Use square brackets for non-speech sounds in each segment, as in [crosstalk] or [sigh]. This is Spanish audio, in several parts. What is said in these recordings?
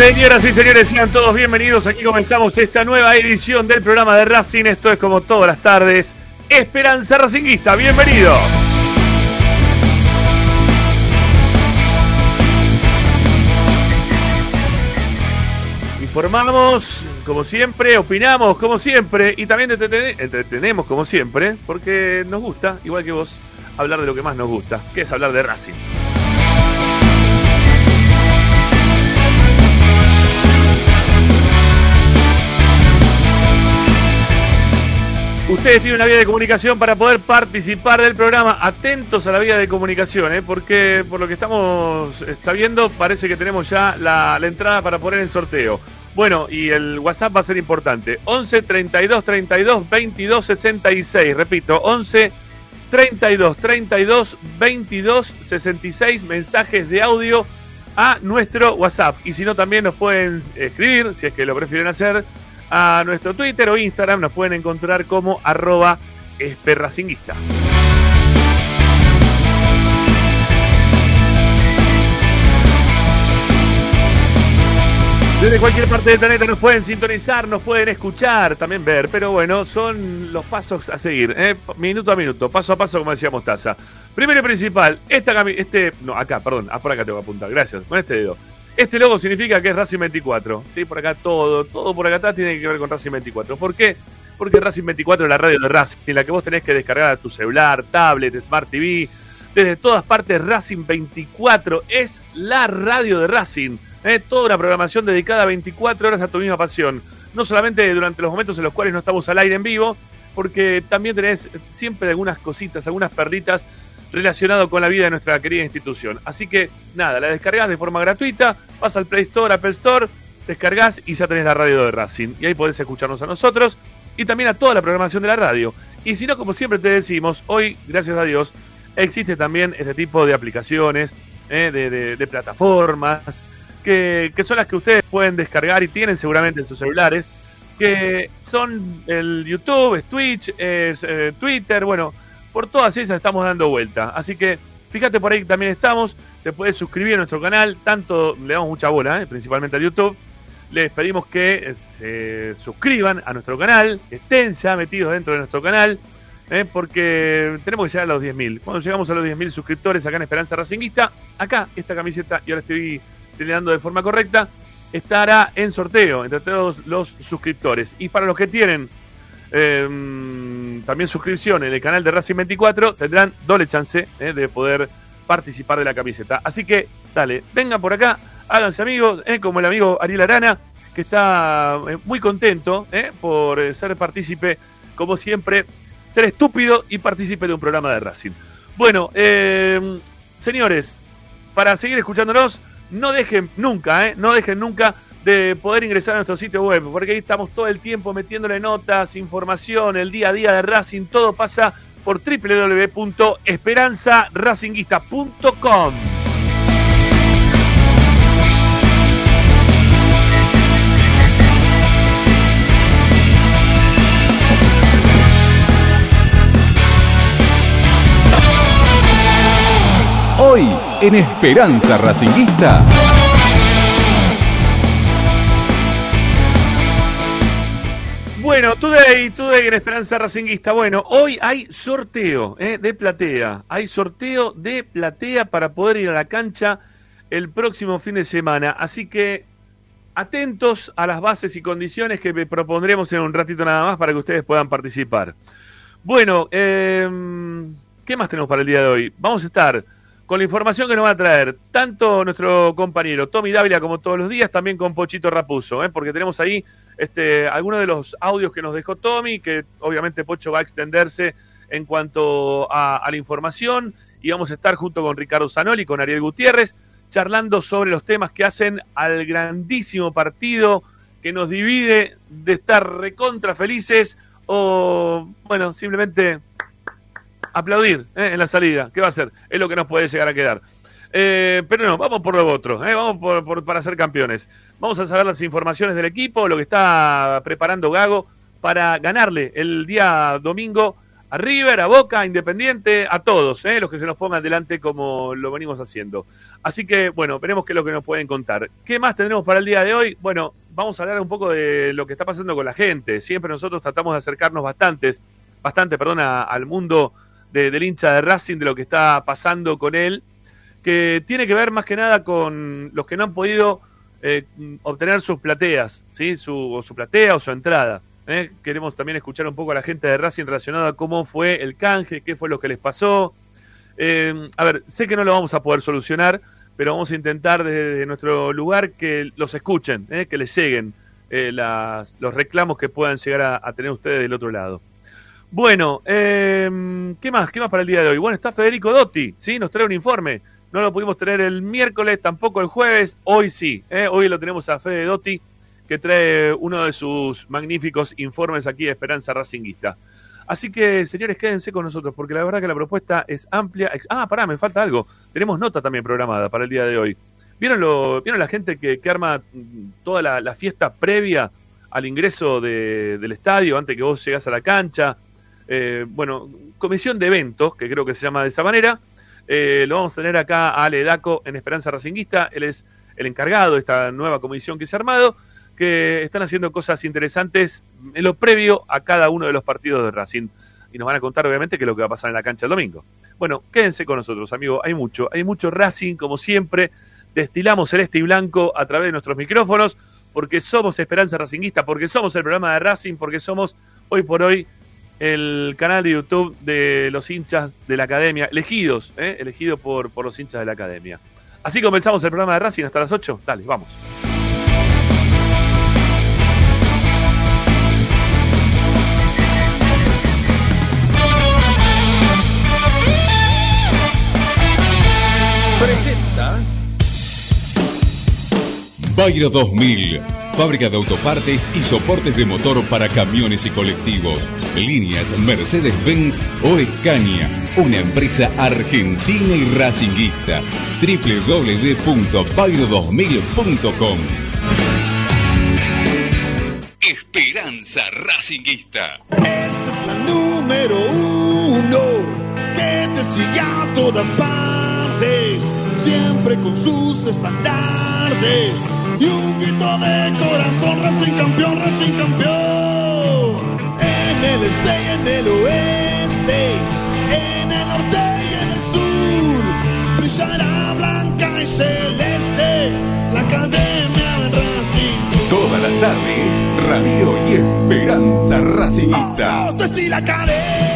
Señoras y señores, sean todos bienvenidos. Aquí comenzamos esta nueva edición del programa de Racing. Esto es como todas las tardes. Esperanza Racinguista, bienvenido. Informamos, como siempre, opinamos, como siempre, y también entretenemos, como siempre, porque nos gusta, igual que vos, hablar de lo que más nos gusta, que es hablar de Racing. Ustedes tienen una vía de comunicación para poder participar del programa. Atentos a la vía de comunicación, ¿eh? porque por lo que estamos eh, sabiendo, parece que tenemos ya la, entrada para poner en sorteo. Bueno, y el WhatsApp va a ser importante. 11 32 32 22 66. Repito, 11 32 32 22 66 mensajes de audio a nuestro WhatsApp. Y si no, también nos pueden escribir, si es que lo prefieren hacer, a nuestro Twitter o Instagram. Nos pueden encontrar como arroba esperracinguista. Desde cualquier parte del planeta nos pueden sintonizar, nos pueden escuchar, también ver, pero bueno, son los pasos a seguir, ¿eh? minuto a minuto, paso a paso, como decía Mostaza. Primero y principal, esta este, no, acá, perdón, ah, por acá tengo que apuntar, gracias, con este dedo. Este logo significa que es Racing 24. ¿sí? Por acá todo, todo por acá atrás tiene que ver con Racing 24. ¿Por qué? Porque Racing 24 es la radio de Racing, en la que vos tenés que descargar a tu celular, tablet, Smart TV. Desde todas partes, Racing 24 es la radio de Racing. ¿eh? Toda una programación dedicada 24 horas a tu misma pasión. No solamente durante los momentos en los cuales no estamos al aire en vivo, porque también tenés siempre algunas cositas, algunas perritas relacionado con la vida de nuestra querida institución. Así que nada, la descargas de forma gratuita, vas al Play Store, Apple Store, descargas y ya tenés la radio de Racing. Y ahí podés escucharnos a nosotros y también a toda la programación de la radio. Y si no, como siempre te decimos, hoy, gracias a Dios, existe también este tipo de aplicaciones, eh, de, plataformas, que, son las que ustedes pueden descargar y tienen seguramente en sus celulares, que son el YouTube, es Twitch, es eh, Twitter, bueno, por todas esas estamos dando vuelta. Así que fíjate por ahí que también estamos. Te puedes suscribir a nuestro canal. Tanto le damos mucha bola, eh, principalmente a YouTube. Les pedimos que eh, se suscriban a nuestro canal, estén ya metidos dentro de nuestro canal, eh, porque tenemos que llegar a los 10.000. Cuando llegamos a los 10.000 suscriptores acá en Esperanza Racinguista, acá esta camiseta, y ahora estoy señalando de forma correcta, estará en sorteo entre todos los suscriptores. Y para los que tienen Em, también suscripción en el canal de Racing 24, tendrán doble chance eh, de poder participar de la camiseta. Así que, dale, vengan por acá, háganse amigos, eh, como el amigo Ariel Arana, que está eh, muy contento por ser partícipe, como siempre, ser estúpido y partícipe de un programa de Racing. Bueno, em, señores, para seguir escuchándonos, no dejen nunca, no dejen nunca de poder ingresar a nuestro sitio web, porque ahí estamos todo el tiempo metiéndole notas, información, el día a día de Racing, todo pasa por www.esperanzaracinguista.com. Hoy en Esperanza Racinguista. Bueno, today, today en Racinguista. Bueno, hoy hay sorteo eh, de platea. Hay sorteo de platea para poder ir a la cancha el próximo fin de semana. Así que atentos a las bases y condiciones que propondremos en un ratito nada más para que ustedes puedan participar. Bueno, em, ¿qué más tenemos para el día de hoy? Vamos a estar con la información que nos va a traer tanto nuestro compañero Tommy Dávila como todos los días, también con Pochito Rapuso, ¿eh? porque tenemos ahí este, algunos de los audios que nos dejó Tommy, que obviamente Pocho va a extenderse en cuanto a, la información, y vamos a estar junto con Ricardo Zanoli con Ariel Gutiérrez, charlando sobre los temas que hacen al grandísimo partido que nos divide de estar recontra felices o, bueno, simplemente aplaudir ¿eh? en la salida. ¿Qué va a ser? Es lo que nos puede llegar a quedar. Eh, pero no, vamos por lo otro, ¿eh? vamos por, para ser campeones. Vamos a saber las informaciones del equipo, lo que está preparando Gago para ganarle el día domingo A River, a Boca, a Independiente, a todos, ¿eh? los que se nos pongan delante como lo venimos haciendo. Así que, bueno, veremos qué es lo que nos pueden contar. ¿Qué más tendremos para el día de hoy? Bueno, vamos a hablar un poco de lo que está pasando con la gente. Siempre nosotros tratamos de acercarnos bastantes, bastante, perdona, al mundo del hincha de Racing, de lo que está pasando con él, que tiene que ver más que nada con los que no han podido eh, obtener sus plateas, ¿sí? Su, su platea o su entrada. ¿eh? Queremos también escuchar un poco a la gente de Racing relacionada a cómo fue el canje, qué fue lo que les pasó. Eh, a ver, sé que no lo vamos a poder solucionar, pero vamos a intentar desde nuestro lugar que los escuchen, que les lleguen los reclamos que puedan llegar a, tener ustedes del otro lado. Bueno, ¿qué más? ¿Qué más para el día de hoy? Bueno, está Federico Dotti, ¿sí? Nos trae un informe no lo pudimos tener el miércoles, tampoco el jueves. Hoy sí. ¿eh? Hoy lo tenemos a Fede Dotti, que trae uno de sus magníficos informes aquí de Esperanza Racinguista. Así que, señores, quédense con nosotros, porque la verdad que la propuesta es amplia. Ah, pará, me falta algo. Tenemos nota también programada para el día de hoy. ¿Vieron, lo, ¿vieron la gente que, arma toda la, fiesta previa al ingreso del estadio, antes que vos llegás a la cancha? Eh, bueno, comisión de eventos, que creo que se llama de esa manera eh, lo vamos a tener acá a Ale Daco en Esperanza Racinguista. Él es el encargado de esta nueva comisión que se ha armado, que están haciendo cosas interesantes en lo previo a cada uno de los partidos de Racing. Y nos van a contar, obviamente, qué es lo que va a pasar en la cancha el domingo. Bueno, quédense con nosotros, amigos. Hay mucho, hay mucho Racing, como siempre. Destilamos celeste y blanco a través de nuestros micrófonos, porque somos Esperanza Racinguista, porque somos el programa de Racing, porque somos hoy por hoy el canal de YouTube de los hinchas de la academia, elegidos, ¿eh? elegidos por, por los hinchas de la academia. Así comenzamos el programa de Racing hasta las 8. Dale, vamos. Presenta Bayro 2000 Fábrica de autopartes y soportes de motor para camiones y colectivos. Líneas Mercedes-Benz o Escaña. Una empresa argentina y racinguista. www.pairo2000.com Esperanza Racinguista. Esta es la número uno que te sigue a todas partes, siempre con sus estandartes y un grito de corazón, Racing campeón, Racing campeón. En el este y en el oeste, en el norte y en el sur, brillará blanca y celeste la academia Racing. Todas las tardes, radio y esperanza racingista. Oh, oh, la academia.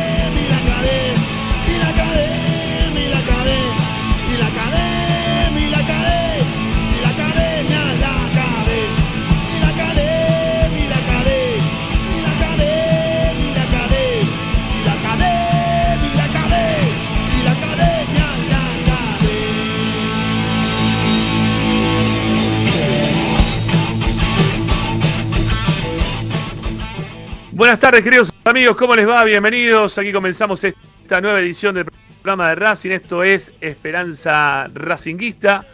Buenas tardes, queridos amigos, ¿cómo les va? Bienvenidos. Aquí comenzamos esta nueva edición del programa de Racing. Esto es Esperanza Racinguista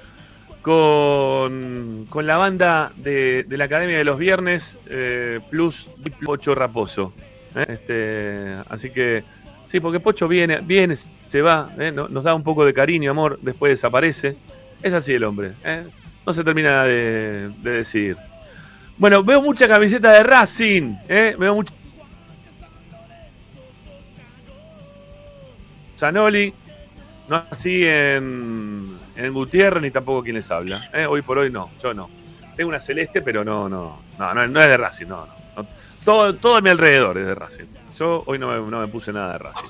con, con la banda de, la Academia de los Viernes eh, plus Pocho Raposo. ¿eh? Este, así que, sí, porque Pocho viene, viene se va, ¿eh? nos da un poco de cariño, amor, después desaparece. Es así el hombre, no se termina de, de decidir. Bueno, veo mucha camiseta de Racing. ¿eh? Veo mucha. Zanoli. No así en, en Gutiérrez ni tampoco quien les habla. ¿eh? Hoy por hoy no, yo no. Tengo una celeste, pero no, no. No, es de Racing, no, no. Todo, todo a mi alrededor es de Racing. Yo hoy no me, no me puse nada de Racing.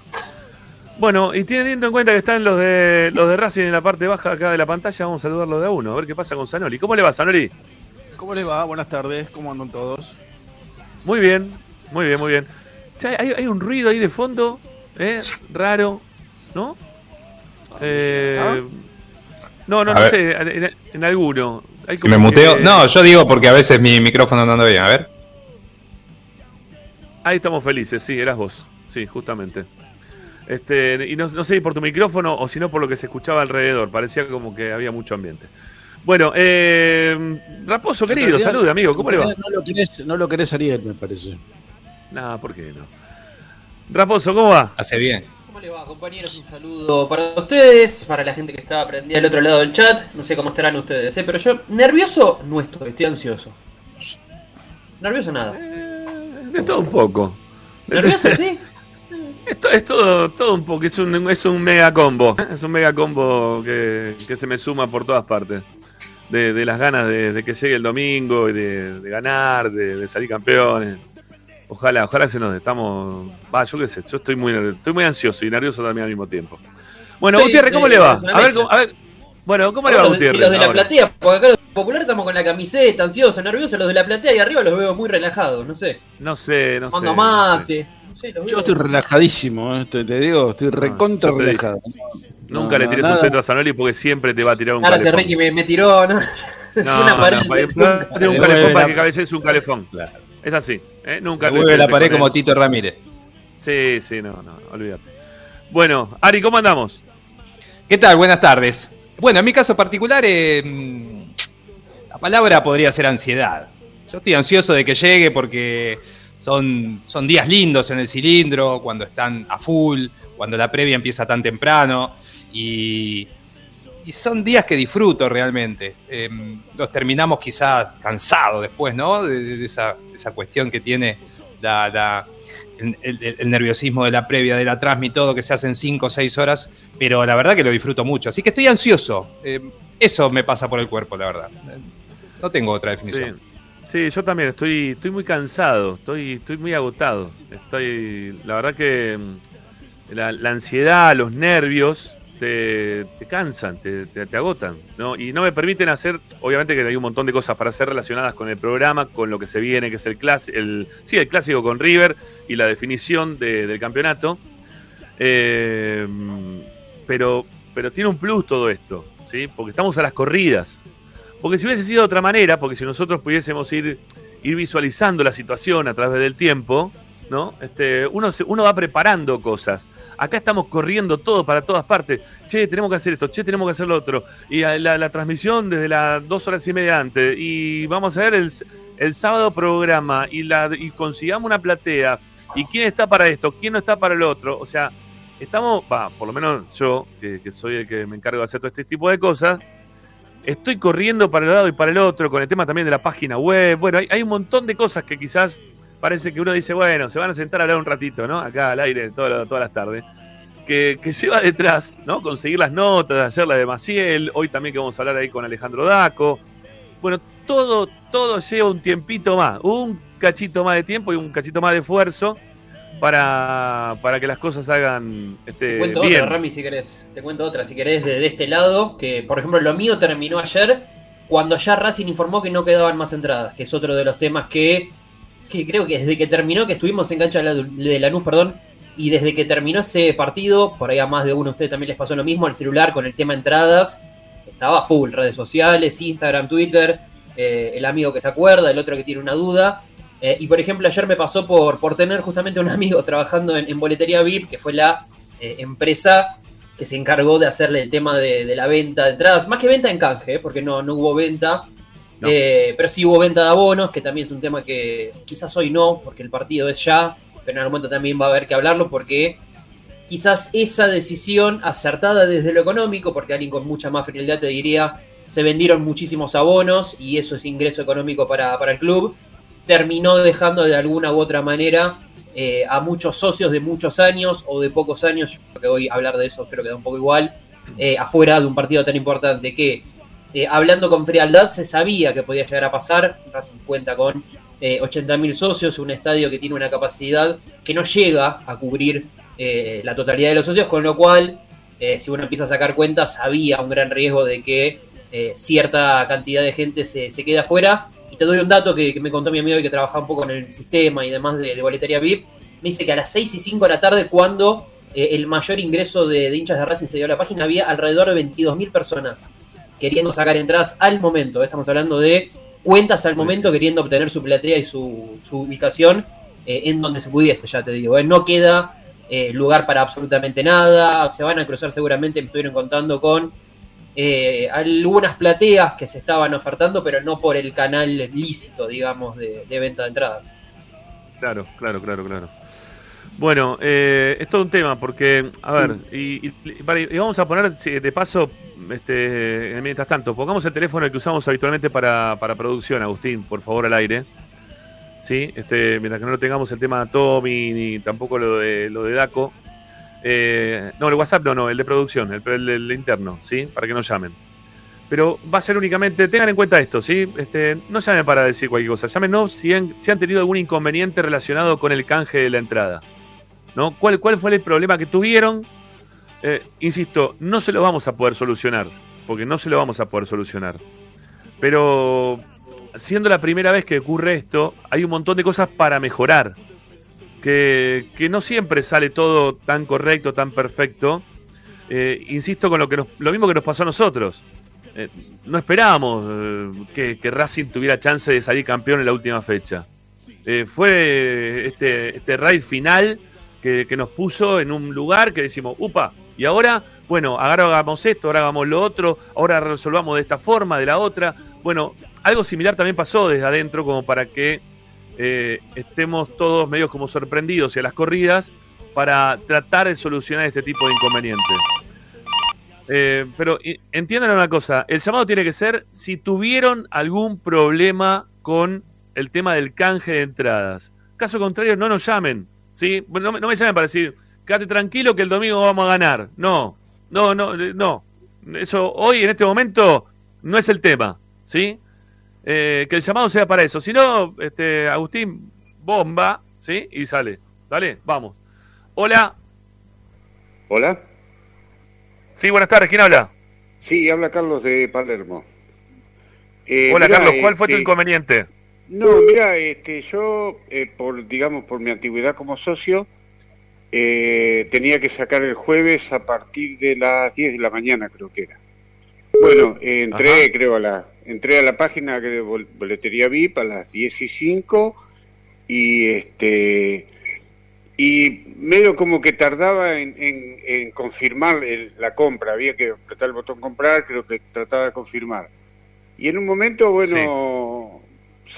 Bueno, y teniendo en cuenta que están los de los de Racing en la parte baja acá de la pantalla, vamos a saludarlos de a uno, a ver qué pasa con Zanoli. ¿Cómo le va, Zanoli? ¿Cómo les va? Buenas tardes, ¿cómo andan todos? Muy bien, muy bien, muy bien. hay, un ruido ahí de fondo, ¿eh? Raro, ¿no? Eh, ¿Ah? No, no, no sé, en, alguno. ¿Me muteo? No, yo digo porque a veces mi micrófono no anda bien, a ver. Ahí estamos felices, sí, eras vos, sí, justamente. Este, y no, no sé si por tu micrófono o si no por lo que se escuchaba alrededor, parecía como que había mucho ambiente. Bueno, eh, Raposo, querido, salude, amigo, ¿cómo le va? No lo querés, no lo querés Ariel, me parece. No, ¿por qué no? Raposo, ¿cómo va? Hace bien. ¿Cómo le va, compañeros? Un saludo para ustedes, para la gente que está prendida al otro lado del chat. No sé cómo estarán ustedes, ¿eh? pero yo nervioso no estoy, estoy ansioso. Nervioso nada. De todo un poco. ¿Nervioso [laughs] sí? Esto es todo, todo un poco, es un, es un mega combo. Es un mega combo que, que se me suma por todas partes. De, de las ganas de, de que llegue el domingo y de, de ganar, de, de salir campeones. Ojalá, ojalá se nos estamos. Va, yo qué sé, yo estoy muy, estoy muy ansioso y nervioso también al mismo tiempo. Bueno, Sí, Gutiérrez, ¿cómo eh, le va? A ver, a ver. Bueno, ¿cómo le va Los de- Gutiérrez? si los de la ahora? platea, porque acá los populares estamos con la camiseta, ansiosos, nerviosos. Los de la platea y arriba los veo muy relajados, no sé. No sé, no sé. Mando no sé. mate. No sé, los Yo veo- estoy relajadísimo, ¿eh? te, te digo, estoy recontra yo te dije. Nunca No, le no, tires un nada. centro a Zanoli porque siempre te va a tirar un Ahora se calefón. Ricky me, me tiró, ¿no? [laughs] No, una pared no, un Le calefón para la- que cabecees un calefón. Es así. ¿eh? Nunca te- la pared como. Tito Ramírez. Sí, sí, no, no, olvídate. Bueno, Ari, ¿cómo andamos? ¿Qué tal? Buenas tardes. Bueno, en mi caso particular, eh, la palabra podría ser ansiedad. Yo estoy ansioso de que llegue porque son, son días lindos en el cilindro, cuando están a full, cuando la previa empieza tan temprano y, son días que disfruto realmente. Eh, los terminamos quizás cansados después, ¿no? De, esa, cuestión que tiene la, el, nerviosismo de la previa, de la transmi, todo que se hace en 5 o 6 horas, pero la verdad que lo disfruto mucho. Así que estoy ansioso. Eh, eso me pasa por el cuerpo, la verdad. No tengo otra Sí. definición. Sí, yo también estoy, estoy muy cansado, estoy, estoy muy agotado. Estoy, la verdad que la, la ansiedad, los nervios te, cansan, te, agotan, ¿no? Y no me permiten hacer, obviamente que hay un montón de cosas para hacer relacionadas con el programa, con lo que se viene, que es el clásico, el, sí, el clásico con River y la definición de- del campeonato. Eh, pero, pero tiene un plus todo esto, ¿sí? Porque estamos a las corridas. Porque si hubiese sido de otra manera, porque si nosotros pudiésemos ir, ir visualizando la situación a través del tiempo, ¿no? Este, uno, uno va preparando cosas. Acá estamos corriendo todo para todas partes. Che, tenemos que hacer esto, che, tenemos que hacer lo otro. Y la, transmisión desde las dos horas y media antes. Y vamos a ver el, sábado programa y, consigamos una platea. ¿Y quién está para esto? ¿Quién no está para el otro? O sea, estamos, va, por lo menos yo, que, soy el que me encargo de hacer todo este tipo de cosas, estoy corriendo para el lado y para el otro con el tema también de la página web. Bueno, hay un montón de cosas que quizás parece que uno dice, bueno, se van a sentar a hablar un ratito, ¿no? Acá al aire toda- todas las tardes. Que, que lleva detrás, ¿no? Conseguir las notas, ayer la de Maciel, hoy también que vamos a hablar ahí con Alejandro Daco. Bueno, todo, todo lleva un tiempito más, un cachito más de tiempo y un cachito más de esfuerzo para, para que las cosas hagan este, Te cuento bien. otra, Rami, si querés. Te cuento otra, si querés, de, de este lado. Que, por ejemplo, lo mío terminó ayer cuando ya Racing informó que no quedaban más entradas, que es otro de los temas que, que creo que desde que terminó, que estuvimos en cancha de la- de Lanús, perdón, y desde que terminó ese partido, por ahí a más de uno de ustedes también les pasó lo mismo, el celular con el tema entradas, estaba full, redes sociales, Instagram, Twitter, eh, el amigo que se acuerda, el otro que tiene una duda. Eh, y por ejemplo, ayer me pasó por, por tener justamente un [laughs] amigo trabajando en, Boletería VIP, que fue la eh, empresa que se encargó de hacerle el tema de, de la venta de entradas, más que venta en canje, porque no, no hubo venta, Eh, pero sí hubo venta de abonos, que también es un tema que quizás hoy no, porque el partido es ya, pero en algún momento también va a haber que hablarlo, porque quizás esa decisión acertada desde lo económico, porque alguien con mucha más frialdad te diría, se vendieron muchísimos abonos y eso es ingreso económico para, para el club, terminó dejando de alguna u otra manera eh, a muchos socios de muchos años o de pocos años, yo creo que hoy hablar de eso creo que da un poco igual, eh, afuera de un partido tan importante que eh, hablando con frialdad se sabía que podía llegar a pasar, Racing cuenta con eh, 80.000 socios, un estadio que tiene una capacidad que no llega a cubrir eh, la totalidad de los socios, con lo cual, eh, si uno empieza a sacar cuentas, había un gran riesgo de que eh, cierta cantidad de gente se, se quede afuera. Y te doy un dato que, me contó mi amigo y que trabajaba un poco en el sistema y demás de, de boletería VIP. Me dice que a las 6 y 5 de la tarde, cuando el mayor ingreso de, de hinchas de Racing se dio a la página, había alrededor de 22.000 personas queriendo sacar entradas al momento. Estamos hablando de cuentas al momento queriendo obtener su platea y su, su ubicación eh, en donde se pudiese, ya te digo. eh. No queda eh, lugar para absolutamente nada. Se van a cruzar seguramente, me estuvieron contando con eh, algunas plateas que se estaban ofertando, pero no por el canal lícito, digamos, de, de venta de entradas. Claro, claro, claro, claro. Bueno, eh, es todo un tema porque, a ver, y, y- y vamos a poner de paso, este, mientras tanto, pongamos el teléfono que usamos habitualmente para, para producción, Agustín, por favor, al aire. Sí, este, mientras que no lo tengamos el tema de Tommy ni tampoco lo de, lo de Daco. Eh, no, el WhatsApp no, no, el de producción, el, el- el interno, ¿sí? Para que nos llamen. Pero va a ser únicamente, tengan en cuenta esto, ¿sí? Este, no llamen para decir cualquier cosa, llámenos si han, si han tenido algún inconveniente relacionado con el canje de la entrada. ¿No? ¿Cuál, ¿Cuál fue el problema que tuvieron? Eh, insisto, no se lo vamos a poder solucionar, porque no se lo vamos a poder solucionar. Pero siendo la primera vez que ocurre esto, hay un montón de cosas para mejorar. Que, que no siempre sale todo tan correcto, tan perfecto. Eh, insisto con lo que lo mismo que nos pasó a nosotros. Eh, no esperábamos que, que Racing tuviera chance de salir campeón en la última fecha. Fue este, este raid final que, nos puso en un lugar que decimos, upa, y ahora, bueno, ahora hagamos esto, ahora hagamos lo otro, ahora resolvamos de esta forma, de la otra. Bueno, algo similar también pasó desde adentro como para que eh, estemos todos medio como sorprendidos y a las corridas para tratar de solucionar este tipo de inconvenientes. Eh, pero entiendan una cosa, el llamado tiene que ser si tuvieron algún problema con el tema del canje de entradas. Caso contrario, no nos llamen, ¿sí? No, me- no me llamen para decir, quédate tranquilo que el domingo vamos a ganar. No, no, no, eh, no. Eso hoy, en este momento, no es el tema, ¿sí? Eh, que el llamado sea para eso. Si no, este, Agustín, bomba, ¿sí? Y sale. Dale, vamos. Hola. Hola. Sí, buenas tardes. ¿Quién habla? Sí, habla Carlos de Palermo. Eh, Hola, mirá, Carlos. ¿Cuál fue tu este, inconveniente? No, mira, este, yo, eh, por, digamos, por mi antigüedad como socio, eh, tenía que sacar el jueves a partir de las 10 de la mañana, creo que era. Bueno, eh, entré, Ajá. creo, a la, entré a la página de bol- boletería VIP a las 10 y 5 y este y medio como que tardaba en, en- en confirmar el- la compra, había que apretar el botón comprar, creo que trataba de confirmar. Y en un momento, bueno,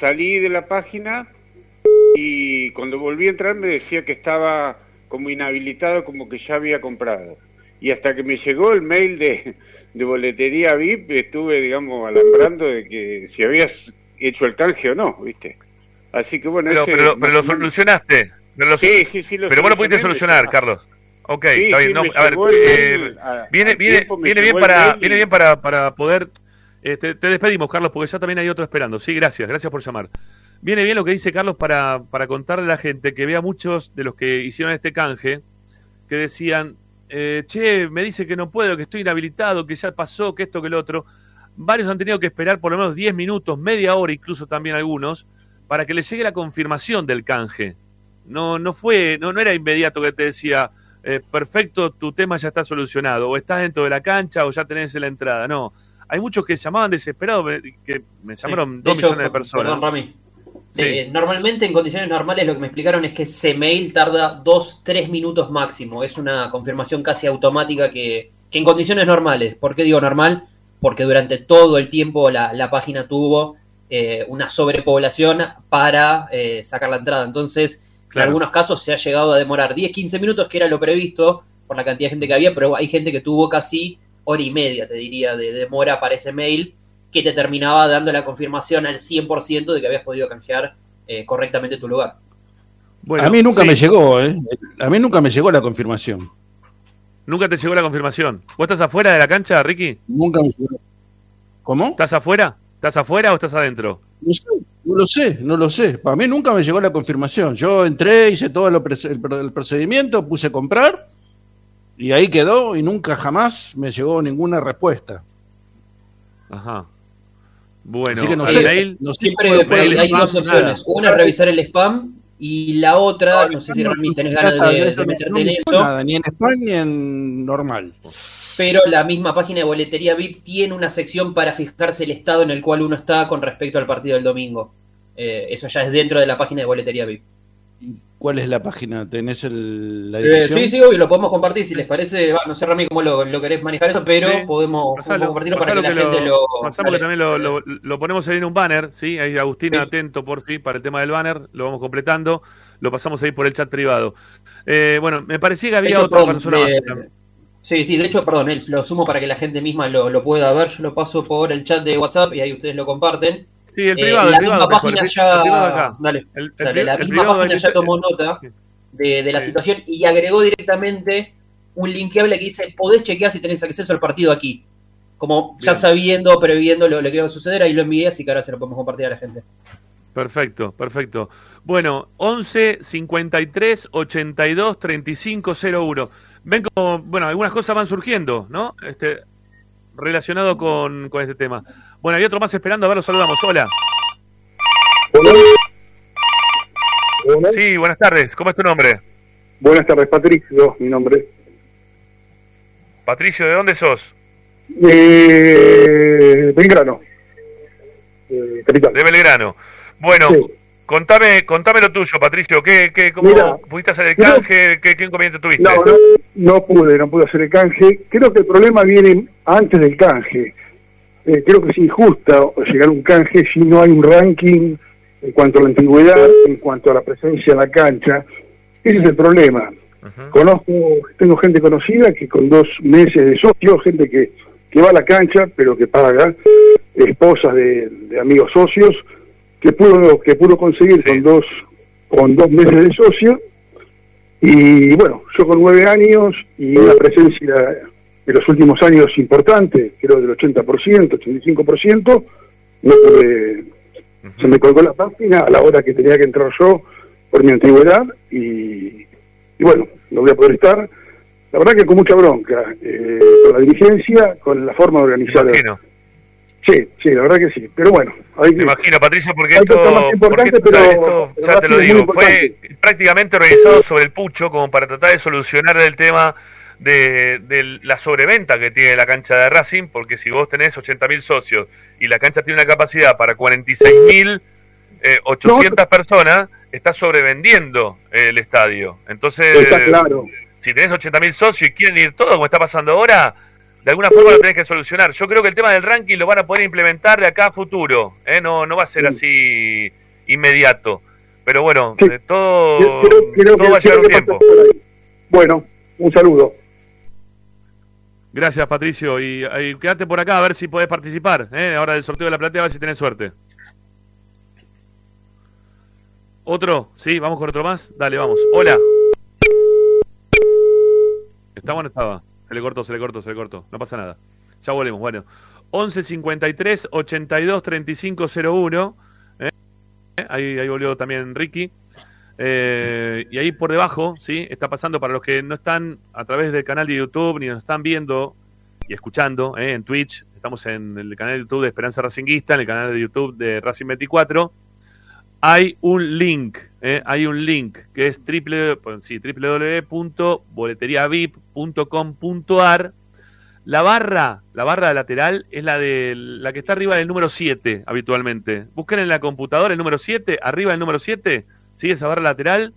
salí de la página y cuando volví a entrar me decía que estaba como inhabilitado, como que ya había comprado. Y hasta que me llegó el mail de, de boletería VIP, estuve, digamos, alambrando de que si habías hecho el canje o no, ¿viste? Así que bueno, Pero, ese pero, pero lo solucionaste. Pero, lo- Sí, sí, sí, lo pero vos lo pudiste solucionar, Carlos. Ok, Sí, está bien. sí, no, a ver, el eh, a- viene, viene, viene bien para, viene bien para, para poder. Este, te despedimos, Carlos, porque ya también hay otro esperando. Sí, gracias, gracias por llamar. Viene bien lo que dice Carlos para, para contarle a la gente que vea muchos de los que hicieron este canje que decían, eh, che, me dice que no puedo, que estoy inhabilitado, que ya pasó, que esto, que lo otro. Varios han tenido que esperar por lo menos 10 minutos, media hora, incluso también algunos, para que les llegue la confirmación del canje. No, no fue, no, no era inmediato que te decía, eh, perfecto, tu tema ya está solucionado, o estás dentro de la cancha o ya tenés la entrada. No, hay muchos que llamaban desesperados, me- que me llamaron dos hecho, millones de personas. Perdón, Rami. Sí. Eh, normalmente en condiciones normales lo que me explicaron es que ese mail tarda dos, tres minutos máximo. Es una confirmación casi automática que, que en condiciones normales. ¿Por qué digo normal? Porque durante todo el tiempo la, la página tuvo eh, una sobrepoblación para eh, sacar la entrada. Entonces, Claro. en algunos casos se ha llegado a demorar 10, 15 minutos, que era lo previsto por la cantidad de gente que había, pero hay gente que tuvo casi hora y media, te diría, de demora para ese mail que te terminaba dando la confirmación al 100% de que habías podido canjear eh, correctamente tu lugar. Bueno, a mí nunca sí, me llegó, ¿eh? A mí nunca me llegó la confirmación. Nunca te llegó la confirmación. ¿Vos estás afuera de la cancha, Ricky? Nunca me llegó. ¿Cómo? ¿Estás afuera? ¿Estás afuera o estás adentro? No sé, no lo sé, no lo sé. Para mí nunca me llegó la confirmación. Yo entré, hice todo el procedimiento, puse comprar y ahí quedó y nunca jamás me llegó ninguna respuesta. Ajá. Bueno, Así que no sé, mail- no sé Siempre hay, puede- el hay spam, dos opciones. nada. Una es revisar el spam y la otra, no sé si Rami tenés ganas de, de meterte no en me eso, nada, ni en spam ni en normal. pero la misma página de boletería VIP tiene una sección para fijarse el estado en el cual uno está con respecto al partido del domingo. Eh, eso ya es dentro de la página de boletería VIP. ¿Cuál es la página? ¿Tenés el, la Eh, dirección? sí, sí, obvio, lo podemos compartir si les parece. Va, no sé, Rami, cómo lo, lo querés manejar eso, pero Sí, podemos, Pasalo, podemos compartirlo para que la gente lo, pasalo que también lo, lo- lo ponemos ahí en un banner, ¿sí? Ahí Agustín Sí. atento por sí para el tema del banner, lo vamos completando, lo pasamos ahí por el chat privado. Eh, bueno, me parecía que había Esto, otra perdón, persona más. Sí, sí, de hecho, perdón, eh, lo sumo para que la gente misma lo, lo pueda ver. Yo lo paso por el chat de WhatsApp y ahí ustedes lo comparten. Sí, el Eh, privado, la el privado. misma mejor, página ya. privado. Dale, El- el dale, pri- la misma privado página ya tomó nota de, de la Sí. situación y agregó directamente un linkeable que dice: Podés chequear si tenés acceso al partido aquí. Como ya Bien. sabiendo, previendo lo, lo que iba a suceder, ahí lo envié, así que ahora se lo podemos compartir a la gente. Perfecto, perfecto. Bueno, 11 53 82 35 01. Ven como, bueno, algunas cosas van surgiendo, ¿no? Este, relacionado con, con este tema. Bueno, hay otro más esperando, a ver, lo saludamos. Hola. Sí, buenas tardes. ¿Cómo es tu nombre? Buenas tardes, Patricio, mi nombre. Patricio, ¿de dónde sos? Eh, Belgrano, eh, capital. De Belgrano. Bueno, Sí. contame, contame lo tuyo, Patricio. ¿Qué, qué, ¿Cómo pudiste hacer el canje? ¿Qué, qué inconveniente tuviste? No, no, no pude, no pude hacer el canje. Creo que el problema viene antes del canje. Eh, creo que es injusta llegar a un canje si no hay un ranking en cuanto a la antigüedad, en cuanto a la presencia en la cancha. Ese es el problema. Conozco, tengo gente conocida que con dos meses de socio, gente que, que va a la cancha pero que paga, esposas de, de amigos socios, que pudo, que pudo conseguir Sí. con dos, con dos meses de socio. Y bueno, yo con nueve años y una presencia de los últimos años importante, creo del 80%, 85%, no pude, se me colgó la página a la hora que tenía que entrar yo por mi antigüedad y, y bueno, no voy a poder estar. La verdad que con mucha bronca, eh, con la dirigencia, con la forma de Me organizar. Sí, sí, la verdad que sí. Pero bueno, hay Me que, imagino, Patricio, porque esto, más porque esto- pero- esto, ya te lo digo, fue prácticamente organizado sobre el pucho como para tratar de solucionar el tema de, de la sobreventa que tiene la cancha de Racing, porque si vos tenés 80.000 socios y la cancha tiene una capacidad para 46.800 eh, 800 personas, está sobrevendiendo el estadio. Entonces, está claro. si tenés 80.000 socios y quieren ir todos como está pasando ahora, de alguna forma lo tenés que solucionar. Yo creo que el tema del ranking lo van a poder implementar de acá a futuro. ¿eh? No, no va a ser así inmediato. Pero bueno, Sí. eh, todo, Creo- creo todo va a llevar un tiempo. Bueno, un saludo. Gracias, Patricio. Y, y quédate por acá a ver si podés participar. ¿eh? Ahora del sorteo de la platea, a ver si tenés suerte. ¿Otro? Sí, vamos con otro más. Dale, vamos. Hola. ¿Estaba o no estaba? Se le cortó, se le cortó, se le cortó. No pasa nada. Ya volvemos. Bueno. 11 53 82 35 01. ¿eh? Ahí, ahí volvió también Ricky. Eh, y ahí por debajo, ¿sí? Está pasando para los que no están a través del canal de YouTube ni nos están viendo y escuchando ¿eh? en Twitch. Estamos en el canal de YouTube de Esperanza Racinguista, en el canal de YouTube de Racing 24. Hay un link, ¿eh? hay un link que es triple, pues, sí, www.boleteriavip.com.ar. La barra, la barra lateral es la de la que está arriba del número 7 habitualmente. Busquen en la computadora el número 7, arriba del número 7, ¿sí? Esa barra lateral.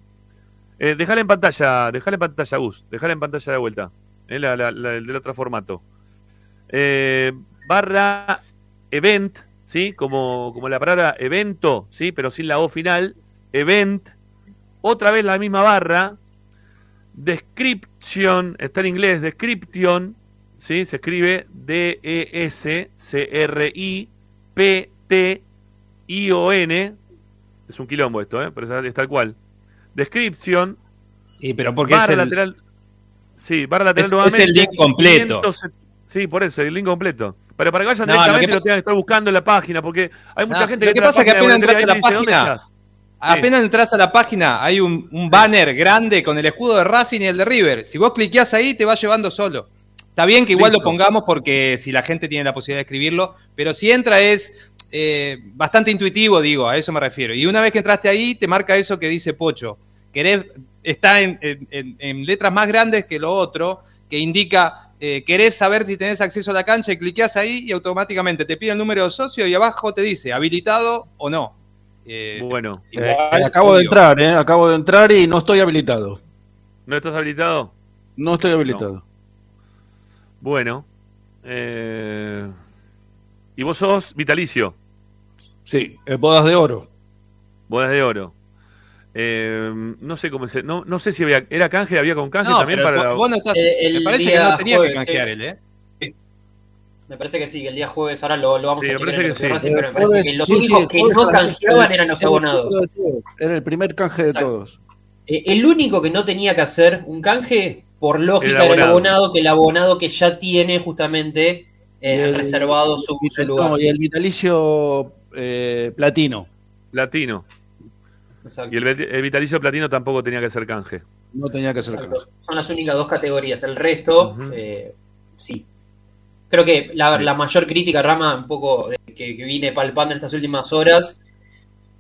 Eh, dejala en pantalla, dejala en pantalla, Gus, dejala en pantalla de vuelta. eh, la, del otro formato. Eh, barra event, ¿sí? Como, como la palabra evento, ¿sí? Pero sin la O final. Event. Otra vez la misma barra. Description, está en inglés, description, ¿sí? Se escribe D-E-S-C-R-I-P-T-I-O-N. Es un quilombo esto, ¿eh? Pero es, es tal cual. Description, Y pero porque es barra el, lateral. Sí, barra lateral es- nuevamente. es el link completo. 500 sí, por eso, el link completo. Pero para que vayan No, directamente lo que lo tengan que estar buscando en la página, porque hay mucha No, gente lo que que entra pasa es que apenas entras a la Boletería y dice, ¿dónde página. Apenas entras a la página, hay un, un banner grande con el escudo de Racing y el de River. Si vos cliqueás ahí, te va llevando solo. Está bien que igual Listo. lo pongamos porque si la gente tiene la posibilidad de escribirlo, pero si entra es eh, bastante intuitivo, digo, a eso me refiero. Y una vez que entraste ahí, te marca eso que dice Pocho. Querés, está en, en- en- en letras más grandes que lo otro, que indica, eh, querés saber si tenés acceso a la cancha y cliqueás ahí y automáticamente te pide el número de socio y abajo te dice habilitado o no. Eh, Bueno, igual, Eh, acabo de entrar, ¿eh? Acabo de entrar y no estoy habilitado. ¿no estás habilitado? No estoy habilitado. Bueno. eh, Y vos sos vitalicio, Sí, eh, bodas de oro. bodas de oro. Eh, no sé cómo se. No, no sé si había. ¿Era canje? ¿Había con canje No, también pero para vos- la- vos no estás- Eh, el me parece que día no tenía jueves, que canjear sí. él, ¿eh? Me parece que sí, que el día jueves ahora lo, lo vamos Sí, a me chequear parece en que el sí. Racing, pero me parece que los únicos que no canjeaban eran los abonados. Era el primer canje de Exacto. todos. Eh, el único que no tenía que hacer un canje, por lógica, El era el abonado. que el abonado que ya tiene justamente eh, el- reservado su, lugar. no, y el vitalicio eh, platino. Platino. Exacto. Y el, vit- el vitalicio platino tampoco tenía que ser canje. No tenía que ser Exacto. canje. Son las únicas dos categorías. El resto, eh, sí. Creo que la, la mayor crítica, Rama, un poco de- que, que vine palpando en estas últimas horas,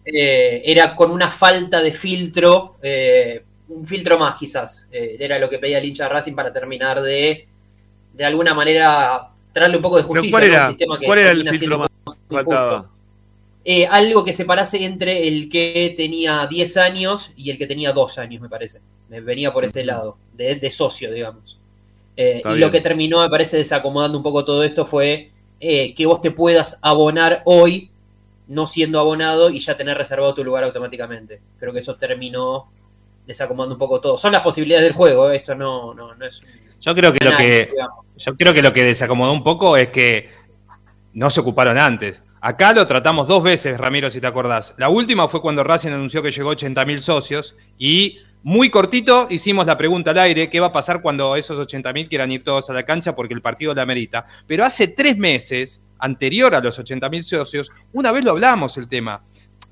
eh, era con una falta de filtro, eh, un filtro más quizás. Eh, era lo que pedía el hincha Racing para terminar de, de alguna manera, traerle un poco de justicia ¿cuál ¿no? a un era, sistema que cuál era el filtro más injusto. faltaba? Eh, algo que separase entre el que tenía 10 años y el que tenía 2 años, me parece. Me Venía por ese lado, de, de socio, digamos. Eh, y bien. lo que terminó, me parece, desacomodando un poco todo esto fue eh, que vos te puedas abonar hoy, no siendo abonado, y ya tener reservado tu lugar automáticamente. Creo que eso terminó desacomodando un poco todo. Son las posibilidades del juego, esto no, no, no es Yo creo que lo que digamos. yo creo que lo que desacomodó un poco es que no se ocuparon antes. Acá lo tratamos dos veces, Ramiro, si te acordás. La última fue cuando Racing anunció que llegó a 80.000 socios y muy cortito hicimos la pregunta al aire, ¿qué va a pasar cuando esos 80.000 quieran ir todos a la cancha porque el partido la amerita? Pero hace tres meses, anterior a los 80.000 socios, una vez lo hablamos el tema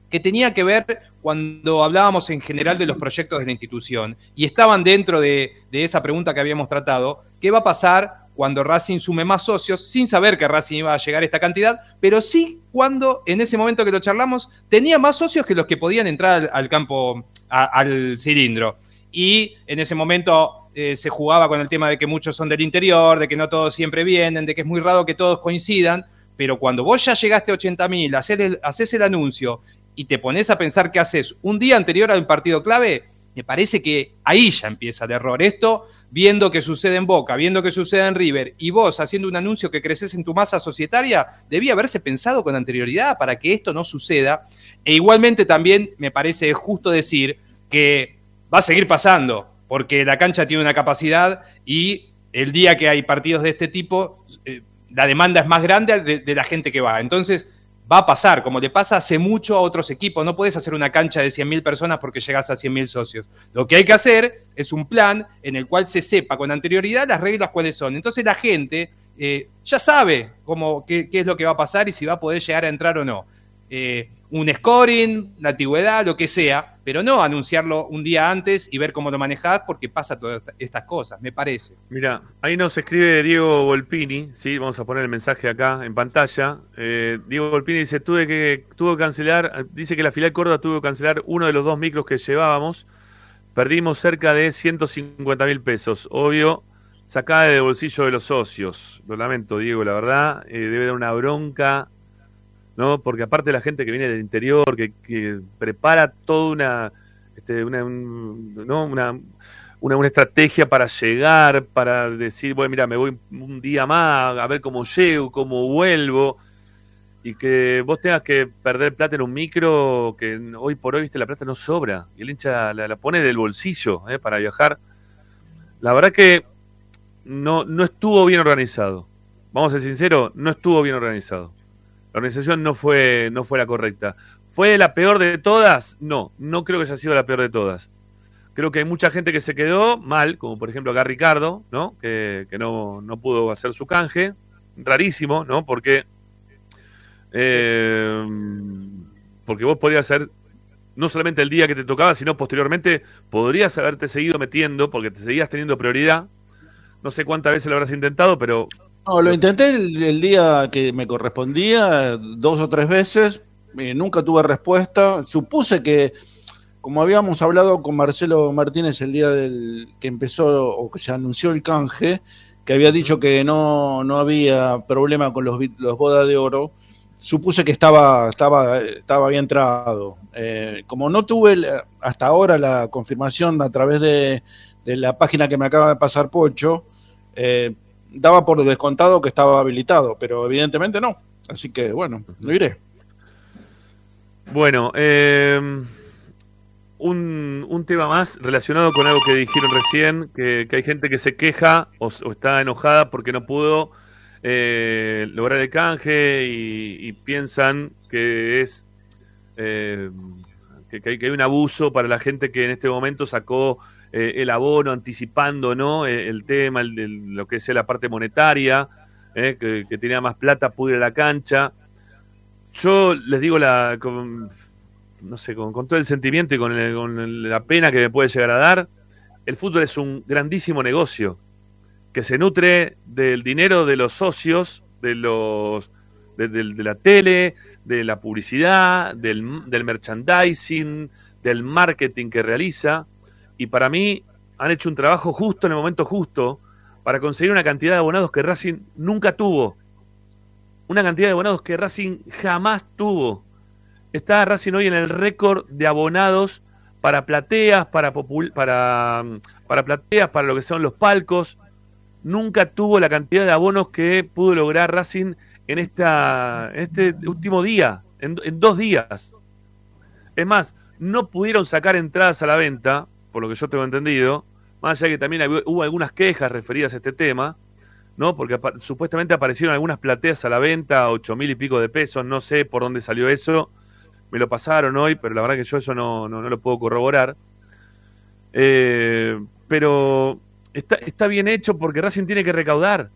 que tenía que ver cuando hablábamos en general de los proyectos de la institución y estaban dentro de, de esa pregunta que habíamos tratado, ¿qué va a pasar cuando Racing sume más socios sin saber que Racing iba a llegar a esta cantidad, pero sí cuando en ese momento que lo charlamos tenía más socios que los que podían entrar al, campo, al cilindro. Y en ese momento eh, se jugaba con el tema de que muchos son del interior, de que no todos siempre vienen, de que es muy raro que todos coincidan, pero cuando vos ya llegaste a 80.000, haces el, haces el anuncio y te pones a pensar qué haces un día anterior al partido clave, me parece que ahí ya empieza el error. Esto, viendo que sucede en Boca, viendo que sucede en River, y vos haciendo un anuncio que creces en tu masa societaria, debía haberse pensado con anterioridad para que esto no suceda. E igualmente también me parece justo decir que va a seguir pasando, porque la cancha tiene una capacidad y el día que hay partidos de este tipo, eh, la demanda es más grande de, de la gente que va. Entonces, va a pasar, como le pasa hace mucho a otros equipos. No puedes hacer una cancha de 100.000 personas porque llegas a 100.000 socios. Lo que hay que hacer es un plan en el cual se sepa con anterioridad las reglas cuáles son. Entonces la gente eh, ya sabe cómo, qué, es lo que va a pasar y si va a poder llegar a entrar o no. Eh, un scoring, la antigüedad, lo que sea, pero no anunciarlo un día antes y ver cómo lo manejás porque pasa todas estas cosas, me parece. Mira, ahí nos escribe Diego Volpini, sí, vamos a poner el mensaje acá en pantalla. Eh, Diego Volpini dice, tuve que, tuvo que cancelar, dice que la filial Córdoba tuvo que cancelar uno de los dos micros que llevábamos. Perdimos cerca de 150 mil pesos. Obvio, sacada de bolsillo de los socios. Lo lamento, Diego, la verdad. eh, debe dar una bronca, ¿no? Porque aparte la gente que viene del interior, que, que prepara toda una, este, una, un- ¿no? una, una, una estrategia para llegar, para decir, bueno, mira, me voy un día más, a ver cómo llego, cómo vuelvo, y que vos tengas que perder plata en un micro, que hoy por hoy, viste, la plata no sobra, y el hincha la, la pone del bolsillo ¿eh? para viajar. La verdad que no, no estuvo bien organizado. Vamos a ser sinceros, no estuvo bien organizado. La organización no fue, no fue la correcta. ¿Fue la peor de todas? No, no creo que haya sido la peor de todas. Creo que hay mucha gente que se quedó mal, como por ejemplo acá Ricardo, ¿no? Que, que no, no pudo hacer su canje. Rarísimo, ¿no? Porque, eh, porque vos podías hacer, no solamente el día que te tocaba, sino posteriormente podrías haberte seguido metiendo, porque te seguías teniendo prioridad. No sé cuántas veces lo habrás intentado, pero No, lo intenté el, el día que me correspondía, dos o tres veces, eh, nunca tuve respuesta. Supuse que, como habíamos hablado con Marcelo Martínez el día del que empezó o que se anunció el canje, que había dicho que no, no había problema con los, los bodas de oro, supuse que estaba, estaba, estaba bien entrado. Eh, como no tuve hasta ahora la confirmación a través de, de la página que me acaba de pasar Pocho, eh, daba por descontado que estaba habilitado, pero evidentemente no. Así que bueno, lo iré. Bueno, eh, un, un tema más relacionado con algo que dijeron recién, que, que hay gente que se queja o, o está enojada porque no pudo eh, lograr el canje y, y piensan que es eh, que, que hay, que hay un abuso para la gente que en este momento sacó eh, el abono anticipando no Eh, el tema, el, lo que es la parte monetaria, eh, que, tenía más plata, pudo ir a la cancha. Yo les digo la no sé, con, todo el sentimiento y con, el- con la pena que me puede llegar a dar, el fútbol es un grandísimo negocio que se nutre del dinero de los socios, de los de la tele, de la publicidad, del, del merchandising, del marketing que realiza. Y para mí han hecho un trabajo justo en el momento justo para conseguir una cantidad de abonados que Racing nunca tuvo. Una cantidad de abonados que Racing jamás tuvo. Está Racing hoy en el récord de abonados para plateas, para, para, mm, para plateas, para lo que son los palcos. Nunca tuvo la cantidad de abonos que pudo lograr Racing en, esta, en este último día, en, en dos días. Es más, no pudieron sacar entradas a la venta, por lo que yo tengo entendido, más allá que también hubo algunas quejas referidas a este tema, ¿no? Porque supuestamente aparecieron algunas plateas a la venta, ocho mil y pico de pesos, no sé por dónde salió eso, me lo pasaron hoy, pero la verdad que yo eso no, no, no lo puedo corroborar. Eh, pero está, está bien hecho porque Racing tiene que recaudar.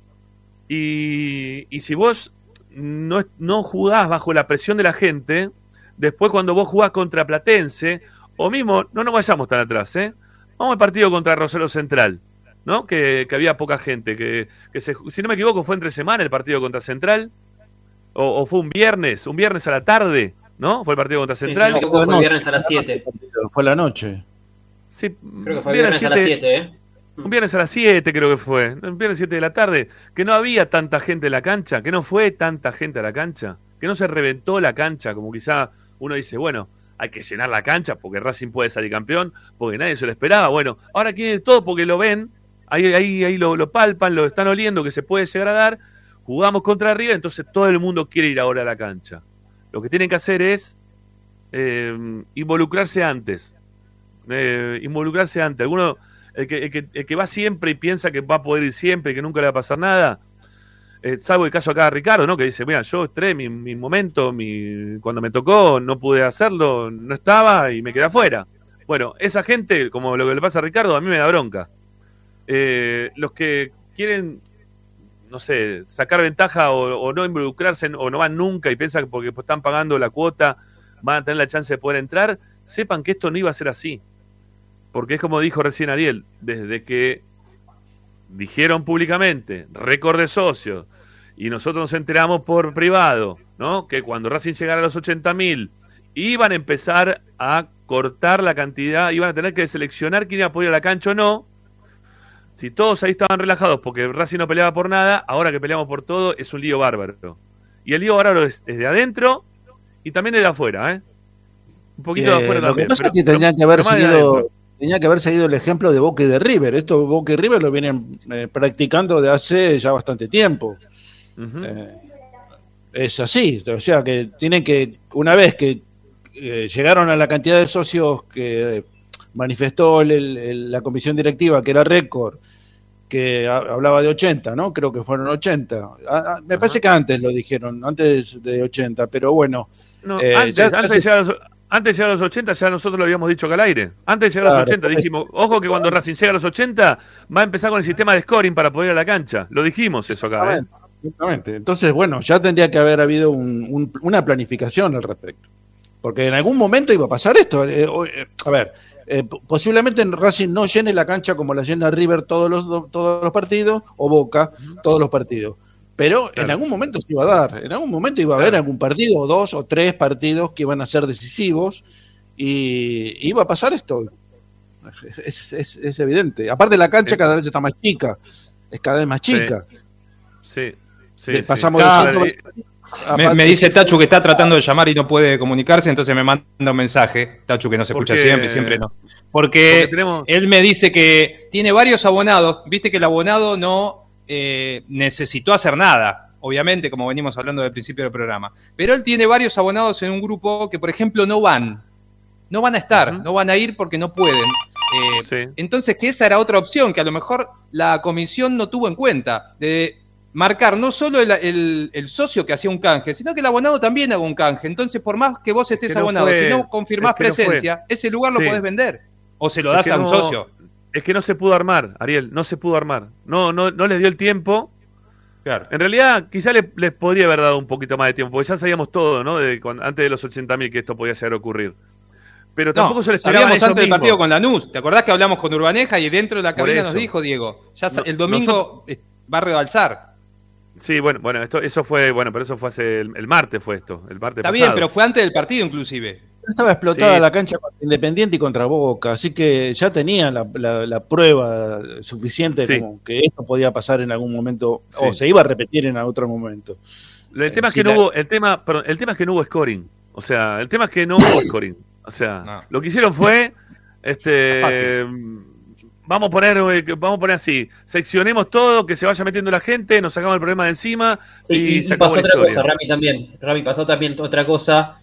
Y, y si vos no, no jugás bajo la presión de la gente, después cuando vos jugás contra Platense, o mismo, no nos vayamos tan atrás, ¿eh? Vamos al partido contra Rosario Central, ¿no? Que, que había poca gente, que, que se, si no me equivoco fue entre semana el partido contra Central, o, o fue un viernes, un viernes a la tarde, ¿no? Fue el partido contra Sí, Central. sí, fue el viernes a las 7. Fue la noche. Sí, Creo que fue el viernes a las siete- 7, ¿eh? Un viernes a las 7 creo que fue, un viernes 7 de la tarde, que no había tanta gente en la cancha, que no fue tanta gente a la cancha, que no se reventó la cancha, como quizá uno dice, bueno, hay que llenar la cancha porque Racing puede salir campeón, porque nadie se lo esperaba, bueno, ahora quieren todo porque lo ven, ahí, ahí, ahí lo, lo palpan, lo están oliendo que se puede llegar a dar, jugamos contra River, entonces todo el mundo quiere ir ahora a la cancha. Lo que tienen que hacer es eh, involucrarse antes, eh, involucrarse antes. Alguno, el que, el, que, el que va siempre y piensa que va a poder ir siempre y que nunca le va a pasar nada, eh, salvo el caso acá de Ricardo, ¿no? Que dice, mira, yo estré mi, mi momento, mi, cuando me tocó no pude hacerlo, no estaba y me quedé afuera. Bueno, esa gente, como lo que le pasa a Ricardo, a mí me da bronca. Eh, los que quieren, no sé, sacar ventaja o, o no involucrarse o no van nunca y piensan que porque están pagando la cuota van a tener la chance de poder entrar, sepan que esto no iba a ser así. Porque es como dijo recién Ariel, desde que dijeron públicamente, récord de socios, y nosotros nos enteramos por privado, ¿no? Que cuando Racing llegara a los 80 mil, iban a empezar a cortar la cantidad, iban a tener que seleccionar quién iba a poder ir a la cancha o no. Si todos ahí estaban relajados porque Racing no peleaba por nada, ahora que peleamos por todo es un lío bárbaro. Y el lío bárbaro es desde adentro y también desde afuera, ¿eh? Un poquito de Eh, afuera lo que también. pasa pero- es que pero- tendrían que haber seguido. Tenía que haber seguido el ejemplo de Boca y de River. Esto Boca y River lo vienen eh, practicando de hace ya bastante tiempo. Eh, es así, o sea que tienen que, una vez que eh, llegaron a la cantidad de socios que manifestó el- el- la comisión directiva, que era récord, que ha- hablaba de 80, ¿no? Creo que fueron 80. Ah, ah, me parece que antes lo dijeron, antes de 80, pero bueno. No, antes, ya- antes, se- antes de llegar a los 80 ya nosotros lo habíamos dicho acá al aire. Antes de llegar a los Claro, 80 dijimos, ojo que cuando Racing llega a los 80 va a empezar con el sistema de scoring para poder ir a la cancha. Lo dijimos eso acá, ¿eh? Exactamente. Entonces, bueno, ya tendría que haber habido un- un- una planificación al respecto. Porque en algún momento iba a pasar esto. Eh, eh, a ver, eh, posiblemente en Racing no llene la cancha como la llena River todos los, todos los partidos, o Boca todos los partidos. Pero en algún momento se iba a dar. En algún momento iba a haber Claro. algún partido, o dos o tres partidos que iban a ser decisivos. Y iba a pasar esto. Es, es- es evidente. Aparte, la cancha Eh. cada vez está más chica. Es cada vez más Sí. chica. Sí. sí, sí. pasamos Claro, de y- 120 Me, me dice Tachu que está tratando de llamar y no puede comunicarse, entonces me manda un mensaje. Tachu que no se ¿Por escucha qué? siempre, siempre no. porque Porque tenemos... él me dice que tiene varios abonados. Viste que el abonado no eh, necesitó hacer nada, obviamente, como venimos hablando del principio del programa. Pero él tiene varios abonados en un grupo que, por ejemplo, no van. no van a estar, no van a ir porque no pueden. Eh, Sí. Entonces, que esa era otra opción que a lo mejor la comisión no tuvo en cuenta, de marcar no solo el, el- el socio que hacía un canje, sino que el abonado también haga un canje. Entonces, por más que vos estés que no abonado, fue- si no confirmás es que no fue. presencia, ese lugar lo Sí. podés vender. O se lo Es das que a un no- socio. Es que no se pudo armar, Ariel, no se pudo armar. No, no, no les dio el tiempo. Claro. En realidad, quizá le- les podría haber dado un poquito más de tiempo, porque ya sabíamos todo, ¿no? De, antes de los 80.000 que esto podía llegar a ocurrir. Pero tampoco No, se les esperaba sabíamos eso antes del partido con Lanús. ¿Te acordás que hablamos con Urbaneja y dentro de la cabina nos dijo, Diego, ya No- el domingo va a rebalsar? Sí, bueno, bueno, esto, eso fue, bueno, pero eso fue hace el, el martes fue esto, el martes Está pasado. bien, pero fue antes del partido inclusive. Estaba explotada Sí. la cancha contra Independiente y contra Boca, así que ya tenían la, la- la prueba suficiente Sí. como que esto podía pasar en algún momento Sí. o se iba a repetir en otro momento. El tema es Sí, que no la- hubo, el tema, perdón, el tema es que no hubo scoring. O sea, el tema es que no hubo [coughs] scoring. O sea, No. lo que hicieron fue, [laughs] este, vamos a poner, eh, vamos a poner así, seccionemos todo, que se vaya metiendo la gente, nos sacamos el problema de encima Sí, y, pasó otra historia. cosa, Rami también. Rami pasó también otra cosa.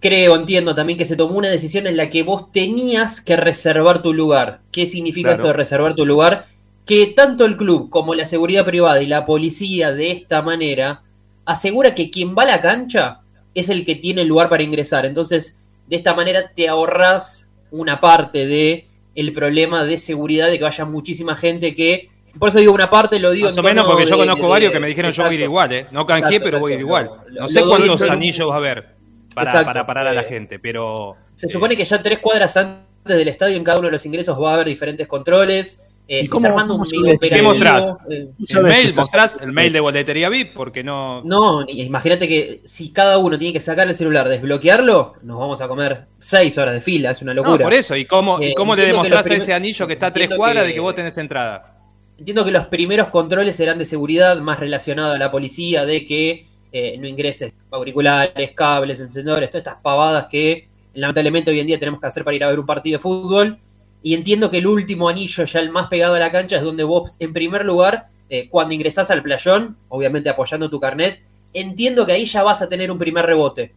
Creo, entiendo también que se tomó una decisión en la que vos tenías que reservar tu lugar. ¿Qué significa Claro. esto de reservar tu lugar? Que tanto el club como la seguridad privada y la policía de esta manera asegura que quien va a la cancha es el que tiene el lugar para ingresar. Entonces, de esta manera te ahorras una parte de el problema de seguridad de que vaya muchísima gente que por eso digo una parte, lo digo Más o menos porque yo conozco de- varios que me dijeron yo voy a ir igual, ¿eh? No canjeé, pero voy a ir igual. Lo- No sé cuántos anillos va a haber para, Exacto. para parar a la Eh, gente, pero... Se eh, supone que ya tres cuadras antes del estadio en cada uno de los ingresos va a haber diferentes controles. Eh, ¿Y se cómo- está armando cómo un qué ¿Qué operativo, mostrás? eh, El mail, estás- mostrás el mail de boletería VIP, porque no... No, imagínate que si cada uno tiene que sacar el celular, desbloquearlo, nos vamos a comer seis horas de fila, es una No, locura. por eso, ¿y cómo, Eh, ¿y cómo le demostrás a ese anillo que está a tres cuadras que- de que vos tenés entrada? Entiendo que los primeros controles serán de seguridad, más relacionados a la policía, de que eh, no ingreses auriculares, cables, encendedores, todas estas pavadas que lamentablemente hoy en día tenemos que hacer para ir a ver un partido de fútbol. Y entiendo que el último anillo, ya el más pegado a la cancha, es donde vos, en primer lugar, eh, cuando ingresás al playón, obviamente apoyando tu carnet, entiendo que ahí ya vas a tener un primer rebote.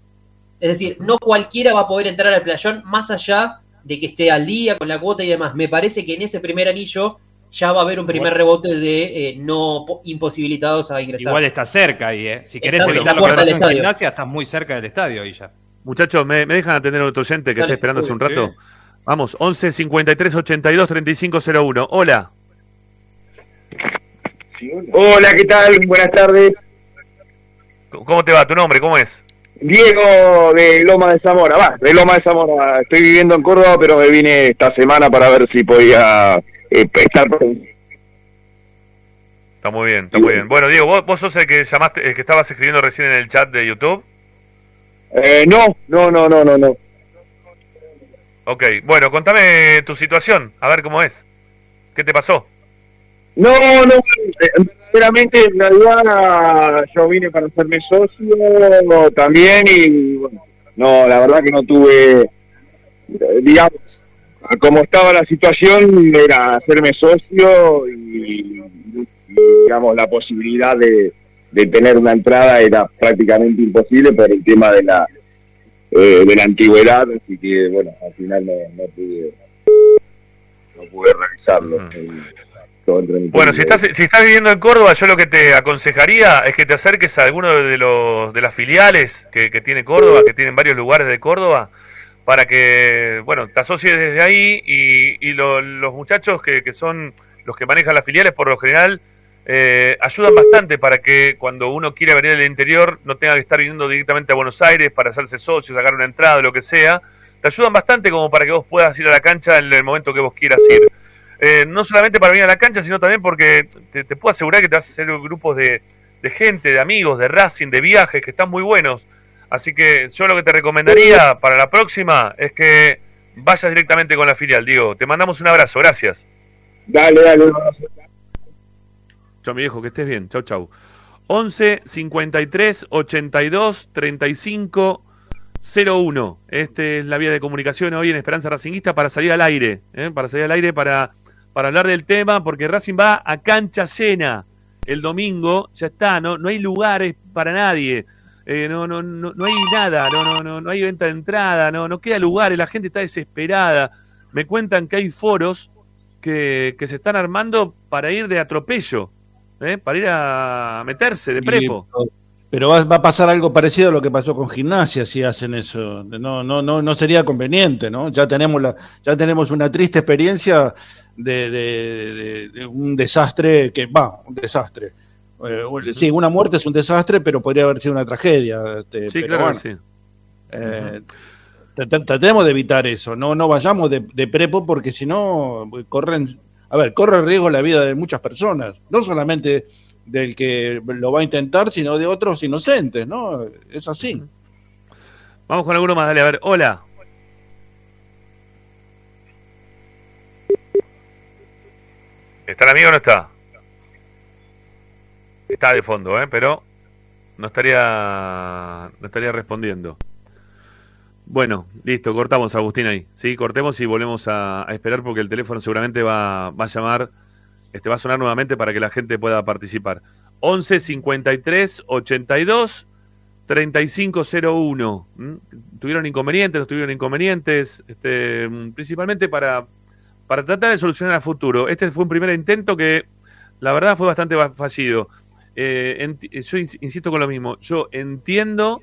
Es decir, no cualquiera va a poder entrar al playón más allá de que esté al día con la cuota y demás. Me parece que en ese primer anillo ya va a haber un primer rebote de eh, no po- imposibilitados a ingresar. Igual está cerca ahí, ¿eh? Si querés Estás evitar la puerta del gimnasia, estás muy cerca del estadio ahí ya. Muchachos, ¿me, me dejan atender a otro oyente que está esperando hace un rato? sí. Vamos, 11 53 82 35 01. Hola. Hola, ¿qué tal? Buenas tardes. ¿Cómo te va? ¿Tu nombre? ¿Cómo es? Diego de Loma de Zamora. Va, de Loma de Zamora. Estoy viviendo en Córdoba, pero me vine esta semana para ver si podía eh, estar. Está muy bien, está muy bien. Bueno, Diego, vos, vos sos el que llamaste, el que estabas escribiendo recién en el chat de YouTube. Eh, no, no, no, no, no, no. Ok, bueno, contame tu situación, a ver cómo es. ¿Qué te pasó? No, no, eh, verdaderamente en realidad yo vine para hacerme socio también y bueno, no, la verdad que no tuve, eh, digamos, como estaba la situación era hacerme socio y, digamos la posibilidad de, de tener una entrada era prácticamente imposible por el tema de la eh, de la antigüedad, así que bueno, al final no, no pude no pude realizarlo. Eh, Bueno, si estás, si estás viviendo en Córdoba, yo lo que te aconsejaría es que te acerques a alguno de los de las filiales que, que tiene Córdoba, que tienen varios lugares de Córdoba, para que, bueno, te asocies desde ahí y, y lo- los muchachos que, que son los que manejan las filiales, por lo general, eh, ayudan bastante para que cuando uno quiere venir del interior no tenga que estar viniendo directamente a Buenos Aires para hacerse socio, sacar una entrada, lo que sea. Te ayudan bastante como para que vos puedas ir a la cancha en el momento que vos quieras ir. Eh, no solamente para venir a la cancha, sino también porque te, te puedo asegurar que te vas a hacer grupos de, de gente, de amigos, de Racing, de viajes, que están muy buenos. Así que yo lo que te recomendaría para la próxima es que vayas directamente con la filial, Diego. Te mandamos un abrazo, gracias. Dale, dale. Chao, mi viejo, que estés bien. Chau, chau. 11 53 82 35 01. Esta es la vía de comunicación hoy en Esperanza Racinguista para salir al aire. ¿eh? Para salir al aire para, para hablar del tema, porque Racing va a cancha llena. El domingo ya está, no, no hay lugares para nadie. Eh, no, no, no, no hay nada, no, no, no, no hay venta de entrada, no, no queda lugares, la gente está desesperada. Me cuentan que hay foros que, que se están armando para ir de atropello, ¿eh? para ir a meterse de prepo. Pero va, va a pasar algo parecido a lo que pasó con gimnasia si hacen eso. No, no, no, no sería conveniente, ¿no? Ya tenemos la, ya tenemos una triste experiencia de, de- de- de un desastre que va, un desastre. Eh, sí, una muerte es un desastre, pero podría haber sido una tragedia. este, Sí, pero claro, bueno, sí. eh, trat- tratemos de evitar eso, no, no vayamos de, de prepo porque si no corren, a ver, corre riesgo la vida de muchas personas, no solamente del que lo va a intentar, sino de otros inocentes, ¿no? Es así. Vamos con alguno más, dale, a ver, hola. ¿Está el amigo o no está? Está de fondo, ¿eh? Pero no estaría, no estaría respondiendo. Bueno, listo, cortamos, Agustín, ahí. Sí, cortemos y volvemos a, esperar porque el teléfono seguramente va, va a llamar, este va a sonar nuevamente para que la gente pueda participar. 11 53 82 3501. ¿m? Tuvieron inconvenientes, no tuvieron inconvenientes, este, mm, principalmente para, para tratar de solucionar a futuro. Este fue un primer intento que la verdad fue bastante fa- fallido. Eh, enti- yo ins- insisto con lo mismo, yo entiendo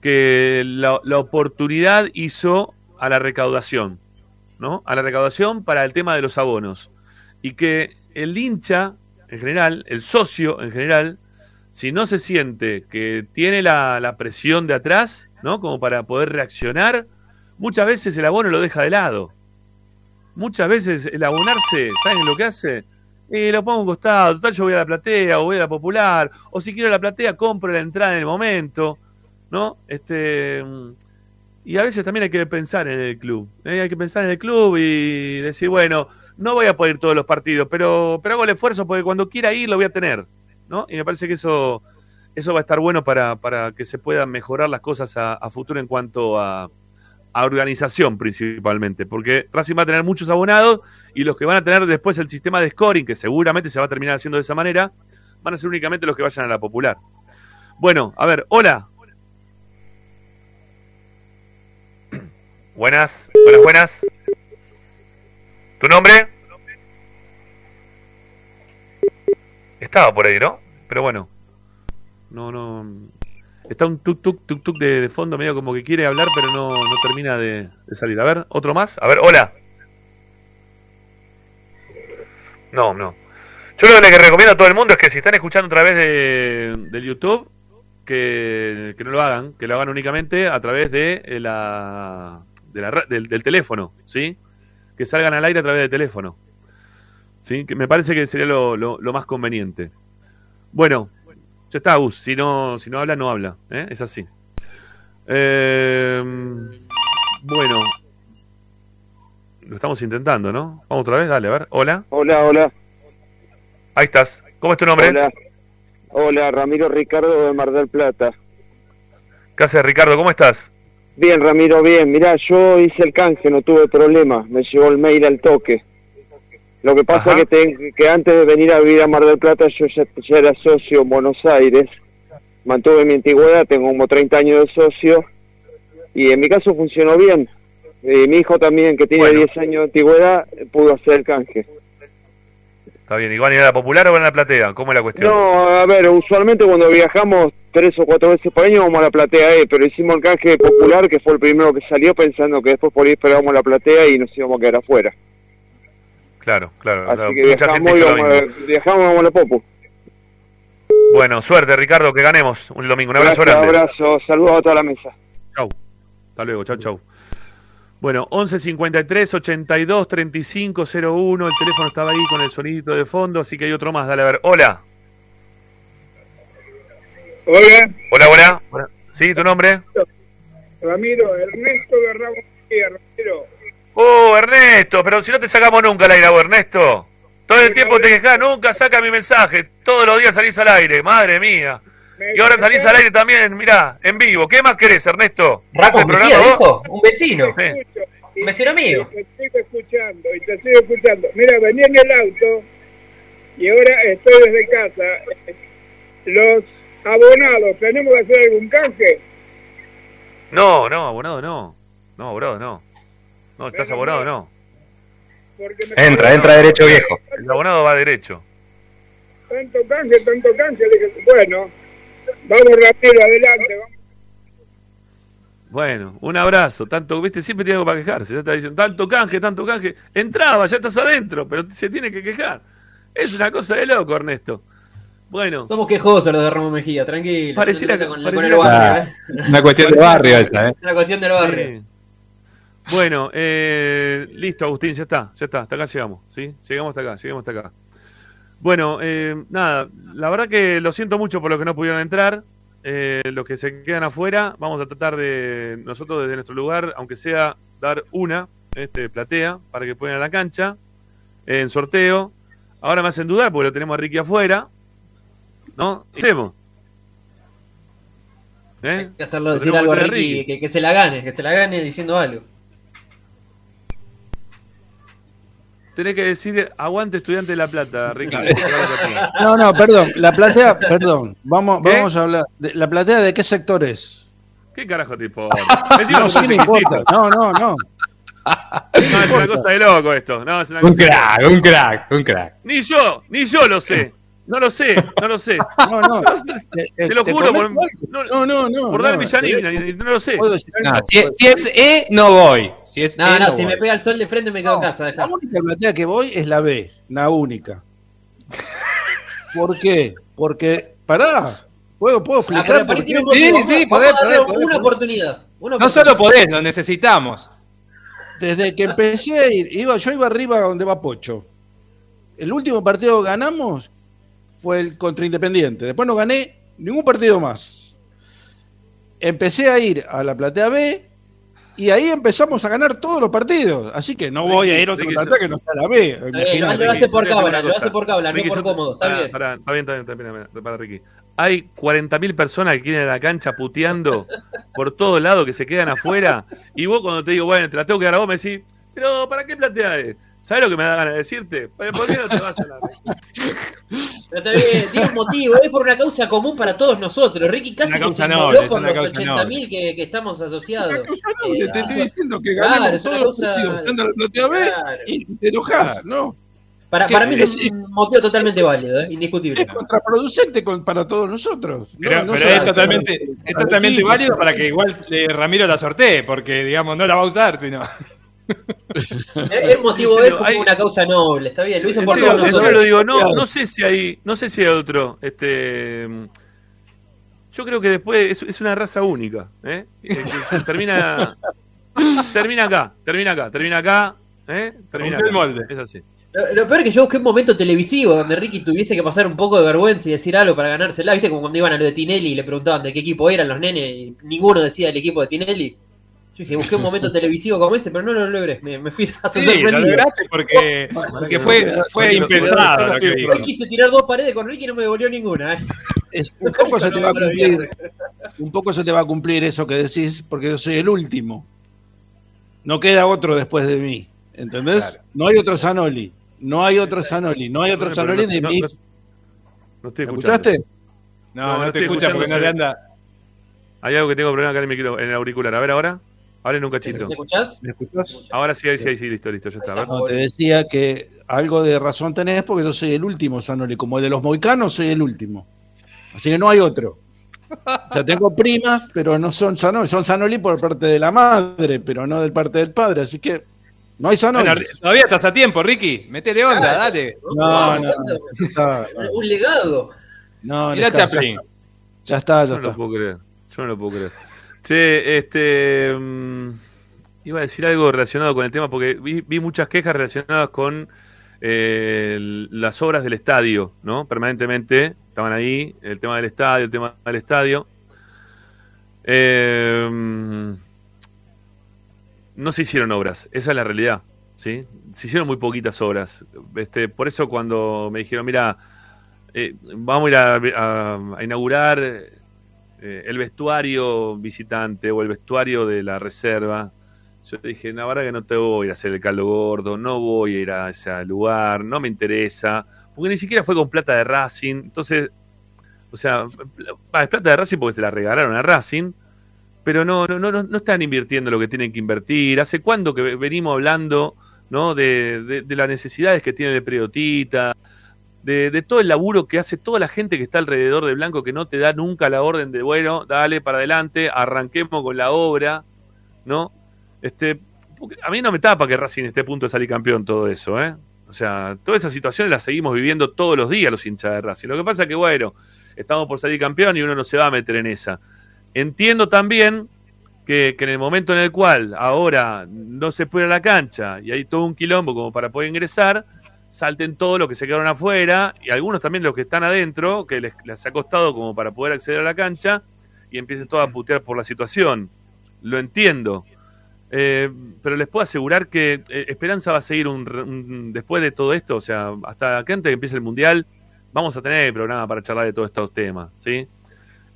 que la, la oportunidad hizo a la recaudación, ¿no? A la recaudación para el tema de los abonos. Y que el hincha, en general, el socio en general, si no se siente que tiene la, la presión de atrás, ¿no? Como para poder reaccionar, muchas veces el abono lo deja de lado. Muchas veces el abonarse, ¿saben lo que hace? Eh, lo pongo a un costado, total yo voy a la platea o voy a la popular, o si quiero la platea compro la entrada en el momento, ¿no? Este y a veces también hay que pensar en el club, ¿eh? hay que pensar en el club y decir, bueno, no voy a poder ir todos los partidos, pero, pero hago el esfuerzo porque cuando quiera ir lo voy a tener, ¿no? Y me parece que eso, eso va a estar bueno para, para que se puedan mejorar las cosas a futuro en cuanto a, a organización principalmente, porque Racing va a tener muchos abonados y los que van a tener después el sistema de scoring, que seguramente se va a terminar haciendo de esa manera, van a ser únicamente los que vayan a la popular. Bueno, a ver, hola. Buenas, buenas, buenas. ¿Tu nombre? Estaba por ahí, ¿no? Pero bueno. No, no. Está un tuk tuk tuk tuk de, fondo medio como que quiere hablar, pero no, no termina de, salir. A ver, otro más. A ver, hola. No, no. Yo lo que recomiendo a todo el mundo es que si están escuchando a través de, del YouTube, que, que no lo hagan, que lo hagan únicamente a través de eh, la, de la del, del teléfono, ¿sí? Que salgan al aire a través del teléfono. ¿Sí? Que me parece que sería lo- lo más conveniente. Bueno, ya está, Gus. Si no, si no habla, no habla. ¿eh? Es así. Eh, bueno. Lo estamos intentando, ¿no? Vamos otra vez, dale, a ver. Hola. Hola, hola. Ahí estás. ¿Cómo es tu nombre? Hola. Hola, Ramiro Ricardo de Mar del Plata. ¿Qué haces, Ricardo? ¿Cómo estás? Bien, Ramiro, bien. Mirá, yo hice el canje, no tuve problema. Me llegó el mail al toque. Lo que pasa Ajá. que, te- que antes de venir a vivir a Mar del Plata yo ya, ya era socio en Buenos Aires. Mantuve mi antigüedad, tengo como 30 años de socio. Y en mi caso funcionó bien. Y mi hijo también, que tiene Bueno. 10 años de antigüedad, pudo hacer el canje. Está bien. ¿Y van a ir a la popular o van a la platea? ¿Cómo es la cuestión? No, a ver, usualmente cuando viajamos tres o cuatro veces por año vamos a la platea E, pero hicimos el canje popular, que fue el primero que salió, pensando que después por ahí esperábamos la platea y nos íbamos a quedar afuera. Claro, claro. claro. Así que Mucha gente viajamos y vamos viajamos vamos a la Popu. Bueno, suerte, Ricardo, que ganemos un domingo. Un abrazo Gracias, grande. abrazo, saludos a toda la mesa. Chau. Hasta luego, chau, chau. Bueno, 11 53 82 35 01. El teléfono estaba ahí con el sonidito de fondo, así que hay otro más. Dale a ver. Hola. Hola, Hola, hola. Hola. ¿Sí, tu nombre? Ramiro, Ernesto de Ramos Ramiro. Oh, Ernesto, pero si no te sacamos nunca al aire, vos, Ernesto. Todo el tiempo te quejas, nunca saca mi mensaje. Todos los días salís al aire, madre mía. Y ahora salís al aire también, mirá, en vivo. ¿Qué más querés, Ernesto? ¿Haces Ramos dijo, un vecino. Sí. Un vecino mío. y Te estoy escuchando, y te estoy escuchando. Mira, venía en el auto y ahora estoy desde casa. Los Abonado, ¿tenemos que hacer algún canje? No, no, abonado no. No, abonado no. No, estás Menos abonado mal. no. Entra, entra derecho viejo. El abonado va derecho. Tanto canje, tanto dije, bueno, vamos rápido, adelante. Vamos. Bueno, un abrazo. Tanto, viste, siempre tiene algo para quejarse. Ya está diciendo, tanto canje, tanto canje. Entraba, ya estás adentro, pero se tiene que quejar. Es una cosa de loco, Ernesto. Bueno, Somos quejosos los de Ramón Mejía, tranquilo. Pareciera que- con, con el pareciera barrio, ¿eh? Una cuestión de barrio esa, ¿eh? Es una cuestión del barrio. Sí. Bueno, eh, listo, Agustín, ya está, ya está, hasta acá llegamos, ¿sí? Llegamos hasta acá, llegamos hasta acá. Bueno, eh, nada, la verdad que lo siento mucho por los que no pudieron entrar, eh, los que se quedan afuera, vamos a tratar de nosotros desde nuestro lugar, aunque sea dar una, este, platea, para que puedan a la cancha, en sorteo. Ahora me hacen dudar porque lo tenemos a Ricky afuera, ¿no? ¿Qué hacemos? ¿Eh? Hay que hacerlo Lo decir algo a Ricky, que, que se la gane, que se la gane diciendo algo. Tenés que decir aguante estudiante de La Plata, Ricky. No, no, perdón. La platea, perdón. Vamos, ¿Qué? vamos a hablar. De, ¿La platea de qué sector es? ¿Qué carajo te importa? [laughs] Decime No, sí me importa. No, no, no. No, es una cosa de loco esto. No, es una Un cosa de crack, un crack, un crack. Ni yo, ni yo lo sé. No lo sé, no lo sé. [laughs] No, no. [laughs] Te, Te lo juro por, no, no, no, no. por no, dar Villanina, te- ni- no lo sé. ¿Puedo decir No, si, si es E, no voy. Si es No, E, no, no si voy. me pega el sol de frente me quedo en casa, La deja. única platea que voy es la B, la única. ¿Por qué? Porque, pará, puedo, puedo Ah, pero explicar. por? Sí, sí, podés, podés, podés, una oportunidad. una No oportunidad. solo podés, lo necesitamos. Desde que empecé a ir, iba, yo iba arriba donde va Pocho. El último partido que ganamos fue el contra Independiente. Después no gané ningún partido más. Empecé a ir a la platea B y ahí empezamos a ganar todos los partidos. Así que no voy a ir a otra Ricky, platea que no sea la B. Está bien, Imaginate. lo hace por cábala, lo hace por cábala, no por cómodo, está bien. está bien, está bien, está bien, está bien, para Ricky. Hay 40.000 personas que quieren ir a la cancha puteando [laughs] por todos lados que se quedan afuera. Y vos cuando te digo, bueno, te la tengo que dar a vos, me decís, pero ¿para qué platea es? ¿Sabes lo que me da ganas de decirte? ¿Por qué no te vas a la [laughs] Pero bien, tiene un motivo, es por una causa común para todos nosotros. Ricky casi que causa se noble, es con los causa 80.000 que, que estamos asociados. Una cosa noble, Eh, te estoy ah, diciendo que Claro, ganamos es una todos los partidos Claro. y te enojás, ¿no? Para, para mí es Es- un motivo totalmente válido, ¿eh? indiscutible. Es contraproducente con- para todos nosotros. ¿no? Pero, No pero solo es totalmente, es totalmente válido para que igual eh, Ramiro la sortee, porque digamos no la va a usar, sino. [laughs] El motivo En es serio, como hay- una causa noble, está bien, lo hizo por serio, todos serio nosotros. lo digo, no, sé si hay, no sé si hay otro, este yo creo que después es, es una raza única, ¿eh? Que- que- que termina [laughs] termina acá, termina acá, termina acá, ¿eh? Termina el acá. molde. Es así. Lo, lo peor es que yo busqué un momento televisivo donde Ricky tuviese que pasar un poco de vergüenza y decir algo para ganársela. ¿Viste? Como cuando iban a lo de Tinelli y le preguntaban de qué equipo eran los nenes y ninguno decía el equipo de Tinelli. Yo dije, busqué un momento [laughs] televisivo como ese, pero no lo logré. Me, me fui hasta Sí, lo sorprendido. lograste porque, porque fue, fue impensado lo que dijo. Hoy quise tirar dos paredes con Ricky y no me devolvió ninguna. ¿eh? Es- [laughs] un poco se te no va a lo cumplir, un poco se te va a cumplir eso que decís, porque yo soy el último. No queda otro después de mí, ¿entendés? Claro. No hay otro Zanoli, no hay otro Zanoli, no hay otro Zanoli de no- mí. no- no estoy ¿Me escuchando. escuchaste? No, No, no, no te escucha porque no le anda. Hay algo que tengo problema acá en el micro, en el auricular. A ver ahora. Hablen un cachito. ¿Me escuchás? ¿Me escuchás? Ahora sí, ahí sí, ahí sí, listo, listo, ya está. Ver. No, te decía que algo de razón tenés porque yo soy el último Zanoli, como el de los moicanos soy el último. Así que no hay otro. O sea, tengo primas, pero no son Zanoli, son Zanoli por parte de la madre, pero no de parte del padre, así que no hay. Bueno, todavía estás a tiempo, Ricky. Metele onda, dale. no, no, ¿cuánto? no, está, no, Un legado. no, Mirá está, Chaplin. Ya está, ya Yo no lo está. puedo creer. Yo no lo puedo creer. Che, este. mm, iba a decir algo relacionado con el tema porque vi, vi muchas quejas relacionadas con eh, las obras del estadio, ¿no? Permanentemente estaban ahí, el tema del estadio, el tema del estadio. Eh, no se hicieron obras, esa es la realidad, ¿sí? Se hicieron muy poquitas obras. Este, por eso cuando me dijeron, mira, eh, vamos a ir a, a- a inaugurar eh, el vestuario visitante o el vestuario de la reserva. Yo dije, la verdad que no te voy a ir a hacer el caldo gordo, no voy a ir a ese lugar, no me interesa, porque ni siquiera fue con plata de Racing. Entonces, O sea, es plata de Racing porque se la regalaron a Racing, pero no, no, no, no están invirtiendo lo que tienen que invertir. ¿Hace cuándo que venimos hablando ¿no? de, de, las necesidades que tiene el periodista, de, de, todo el laburo que hace toda la gente que está alrededor de Blanco, que no te da nunca la orden de, bueno, dale para adelante, arranquemos con la obra, ¿no? Este, a mí no me tapa que Racing esté a punto de salir campeón todo eso, ¿eh? O sea, todas esas situaciones las seguimos viviendo todos los días los hinchas de Racing. Lo que pasa es que, bueno, estamos por salir campeón y uno no se va a meter en esa. Entiendo también que, en el momento en el cual ahora no se puede a la cancha y hay todo un quilombo como para poder ingresar, salten todos los que se quedaron afuera y algunos también los que están adentro, que les, les ha costado como para poder acceder a la cancha y empiecen todos a putear por la situación. Lo entiendo. Eh, pero les puedo asegurar que eh, Esperanza va a seguir un, después de todo esto, o sea, hasta que antes que empiece el Mundial, vamos a tener el programa para charlar de todos estos temas, ¿sí?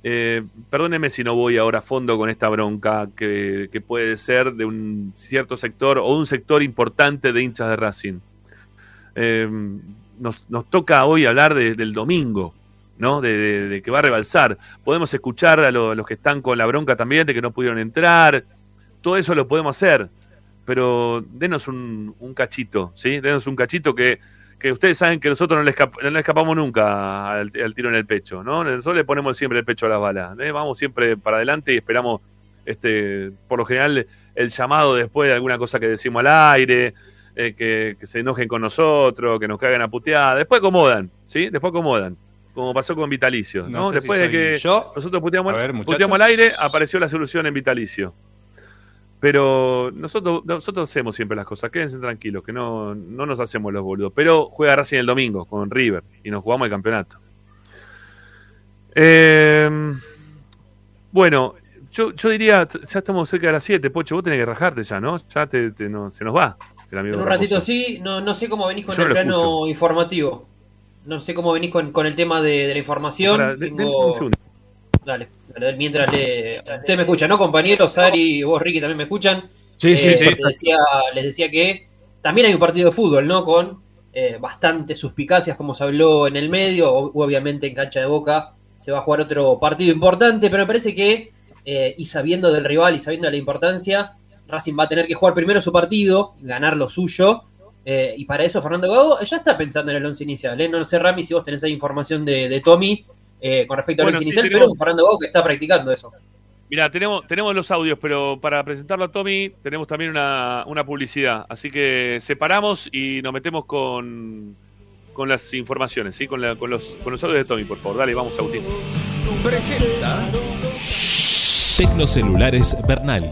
Eh, perdóneme si no voy ahora a fondo con esta bronca que, puede ser de un cierto sector o un sector importante de hinchas de Racing. Nos, nos, toca hoy hablar del domingo, ¿no? De, que va a rebalsar. Podemos escuchar a los que están con la bronca también de que no pudieron entrar todo eso lo podemos hacer, pero denos un, cachito, ¿sí? Denos un cachito que, que ustedes saben que nosotros no le, escapamos nunca al, tiro en el pecho, ¿no? Nosotros le ponemos siempre el pecho a las balas, ¿eh? vamos siempre para adelante y esperamos, este, por lo general, el llamado después de alguna cosa que decimos al aire, eh, que, se enojen con nosotros, que nos caigan a putear, después acomodan, ¿sí? Después acomodan como pasó con Vitalicio, ¿no? Después de que nosotros puteamos, puteamos al aire, apareció la solución en Vitalicio. Pero nosotros, nosotros hacemos siempre las cosas, quédense tranquilos, que no, no nos hacemos los boludos. Pero juega Racing el domingo con River y nos jugamos el campeonato. Eh, bueno, yo, yo diría, ya estamos cerca de las 7, Pocho, vos tenés que rajarte ya, ¿no? Ya te, se nos va. En un ratito sí, no, no sé cómo venís con el plano informativo. No sé cómo venís con, con el tema de, la información. un segundo. Dale, mientras le. Usted me escucha, ¿no, compañeros? Ari y vos, Ricky, también me escuchan. Sí, sí, eh, sí. Les decía, les decía que también hay un partido de fútbol, ¿no? Con eh, bastantes suspicacias, como se habló en el medio. Obviamente en cancha de boca se va a jugar otro partido importante, pero me parece que, eh, y sabiendo del rival y sabiendo de la importancia, Racing va a tener que jugar primero su partido, ganar lo suyo. y para eso Fernando Gago ya está pensando en el once inicial. No sé, Rami, si vos tenés ahí información de, de Tommy eh, con respecto a bueno, inicial, pero Fernando Gago que está practicando eso. Mira, tenemos, tenemos los audios, pero para presentarlo a Tommy tenemos también una, una publicidad. Así que separamos y nos metemos con, con las informaciones, ¿sí? Con, con, los, con los audios de Tommy, por favor. Dale, vamos, Agustín. Presenta Tecnocelulares Bernal.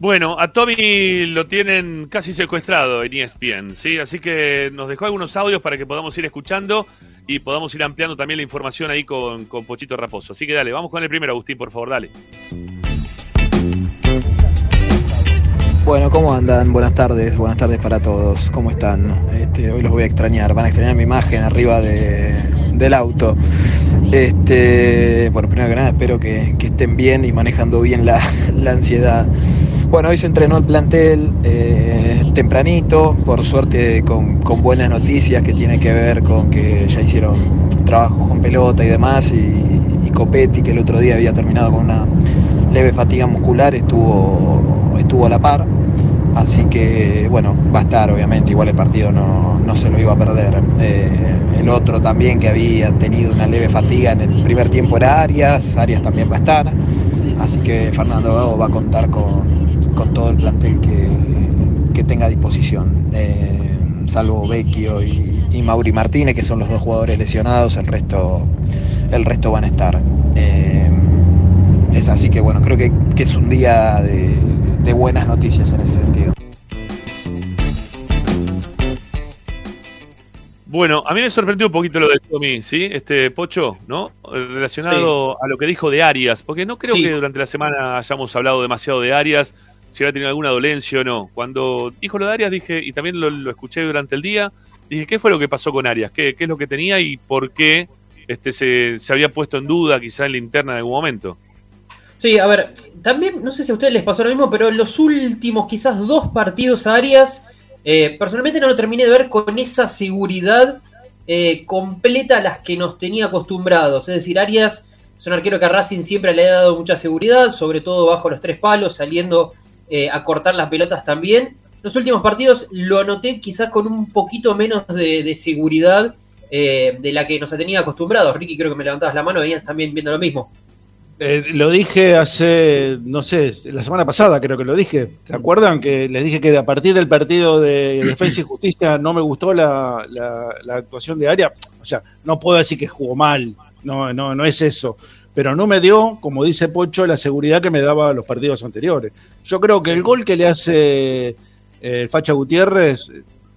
Bueno, a Tommy lo tienen casi secuestrado en ESPN, ¿sí? Así que nos dejó algunos audios para que podamos ir escuchando y podamos ir ampliando también la información ahí con, con Pochito Raposo. Así que dale, vamos con el primero, Agustín, por favor, dale. Bueno, ¿cómo andan? Buenas tardes, buenas tardes para todos. ¿Cómo están? Este, hoy los voy a extrañar. Van a extrañar mi imagen arriba del auto. Este, bueno, primero que nada, espero que, estén bien y manejando bien la, la ansiedad. Bueno, hoy se entrenó el plantel eh, tempranito, por suerte con, buenas noticias que tiene que ver con que ya hicieron trabajo con pelota y demás, y, Copetti, que el otro día había terminado con una leve fatiga muscular, estuvo, estuvo a la par. Así que, bueno, va a estar, obviamente, igual el partido no, se lo iba a perder. Eh, el otro también que había tenido una leve fatiga en el primer tiempo era Arias, Arias también va a estar. Así que Fernando va a contar con, con todo el plantel que, tenga a disposición. Eh, salvo Vecchio y, Mauri Martínez, que son los dos jugadores lesionados, el resto, el resto van a estar. Eh, es así que bueno, creo que, es un día de buenas noticias en ese sentido. Bueno, a mí me sorprendió un poquito lo de Tommy, ¿sí? Este Pocho, ¿no? Relacionado a lo que dijo de Arias, porque no creo Sí. que durante la semana hayamos hablado demasiado de Arias, si había tenido alguna dolencia o no. Cuando dijo lo de Arias dije, y también lo, escuché durante el día, dije, ¿qué fue lo que pasó con Arias? ¿Qué, qué es lo que tenía y por qué este, se, se había puesto en duda quizá en la interna en algún momento? Sí, a ver, también, no sé si a ustedes les pasó lo mismo, pero en los últimos quizás dos partidos a Arias, eh, personalmente no lo terminé de ver con esa seguridad eh, completa a las que nos tenía acostumbrados. Es decir, Arias es un arquero que a Racing siempre le ha dado mucha seguridad, sobre todo bajo los tres palos, saliendo eh, a cortar las pelotas también. Los últimos partidos lo noté quizás con un poquito menos de, de seguridad eh, de la que nos tenía acostumbrados. Ricky, creo que me levantabas la mano, venías también viendo lo mismo. Eh, lo dije hace, no sé, la semana pasada creo que lo dije. ¿Se acuerdan? Que les dije que a partir del partido de [clears throat] Defensa y Justicia no me gustó la, la- la actuación de Aria. O sea, no puedo decir que jugó mal, no, no, no es eso. Pero no me dio, como dice Pocho, la seguridad que me daba los partidos anteriores. Yo creo que el gol que le hace eh, Facha Gutiérrez,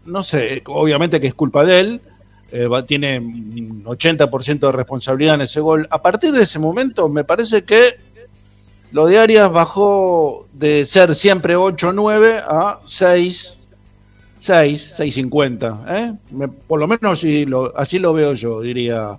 no sé, obviamente que es culpa de él, eh, va- tiene un 80% de responsabilidad en ese gol. A partir de ese momento, me parece que lo de Arias bajó de ser siempre 8-9 a 6, 6, 6.50. ¿eh? Me- por lo menos lo, así lo veo yo, diría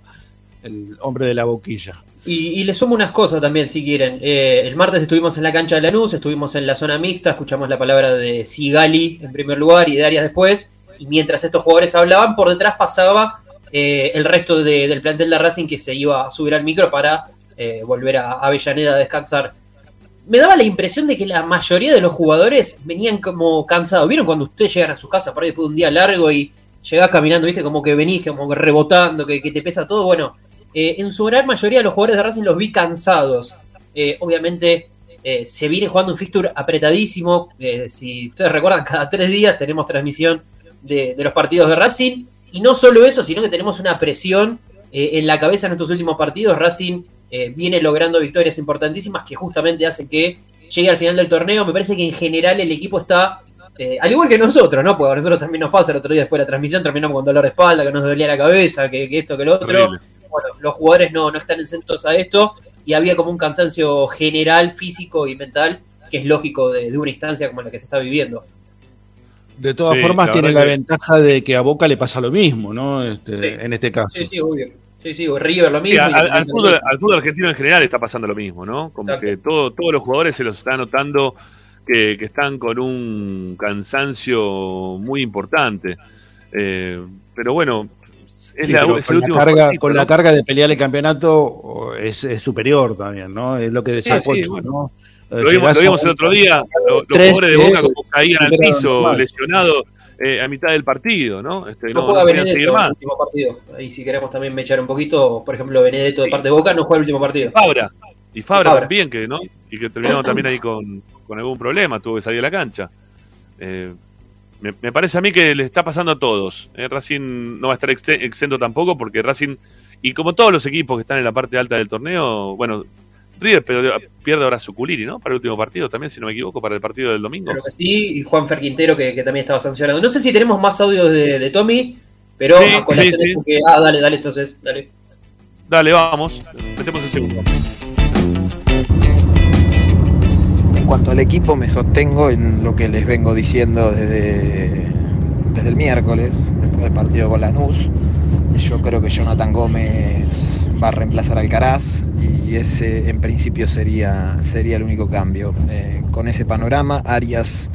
el hombre de la boquilla. Y, y le sumo unas cosas también, si quieren. Eh, el martes estuvimos en la cancha de Lanús, estuvimos en la zona mixta, escuchamos la palabra de Sigali en primer lugar y de Arias después. Y mientras estos jugadores hablaban, por detrás pasaba eh, el resto de- del plantel de Racing que se iba a subir al micro para eh, volver a Avellaneda a descansar. Me daba la impresión de que la mayoría de los jugadores venían como cansados. ¿Vieron cuando ustedes llegan a su casa por ahí después de un día largo y llegás caminando, viste, como que venís, como rebotando, que, que te pesa todo? Bueno, eh, en su gran mayoría los jugadores de Racing los vi cansados. Eh, obviamente eh, se viene jugando un fixture apretadísimo. Eh, si ustedes recuerdan, cada tres días tenemos transmisión de, los partidos de Racing. Y no solo eso, sino que tenemos una presión eh, en la cabeza en estos últimos partidos. Racing viene logrando victorias importantísimas que justamente hacen que llegue al final del torneo. Me parece que en general el equipo está, eh, al igual que nosotros, ¿no? Porque a nosotros también nos pasa el otro día después de la transmisión, terminamos con dolor de espalda, que nos dolía la cabeza, que, esto, que lo otro. Bueno, los jugadores no, no están exentos a esto y había como un cansancio general, físico y mental, que es lógico de, de una instancia como la que se está viviendo. De todas Sí, formas, la tiene la que- ventaja de que a Boca le pasa lo mismo, ¿no? Este, Sí. En este caso. Sí, sí, obvio. Sí, sí, River lo Sí, mismo. al, y al fútbol, al fútbol argentino en general está pasando lo mismo, ¿no? Como Exacto. que todo, todos los jugadores se los está notando que, que están con un cansancio muy importante. Eh, pero bueno, es, Sí, la- pero es con, el la carga, partido, con ¿no? la carga de pelear el campeonato o, es, es superior también, ¿no? Es lo que decía Sí, sí, Pocho, bueno. ¿no? Lo vimos, lo vimos a- el otro día, lo- los jugadores de Boca como caían al piso, lesionados eh, a mitad del partido, ¿no? Este, No, no, juega Benedetto en el más. último partido. Ahí si queremos también mechar un poquito, por ejemplo, Benedetto de parte de Boca no juega el último partido. Fabra. Y Fabra, Fabra. también, que no y que terminó también ahí con, con algún problema, tuvo que salir de la cancha. Eh, me, me parece a mí que le está pasando a todos. Eh, Racing no va a estar ex- exento tampoco, porque Racing, y como todos los equipos que están en la parte alta del torneo, bueno, River pero pierde ahora su Culiri, ¿no? Para el último partido también, si no me equivoco, para el partido del domingo. Creo que sí, y Juan Ferquintero que, que también estaba sancionado. No sé si tenemos más audios de, de Tommy, pero Sí, a colación sí, de sí. porque- Ah, dale, dale, entonces, dale. Dale, vamos. Metemos el segundo. Cuanto al equipo, me sostengo en lo que les vengo diciendo desde, desde el miércoles, después del partido con Lanús. Yo creo que Jonathan Gómez va a reemplazar a Alcaraz y ese en principio sería, sería el único cambio. Eh, con ese panorama, Arias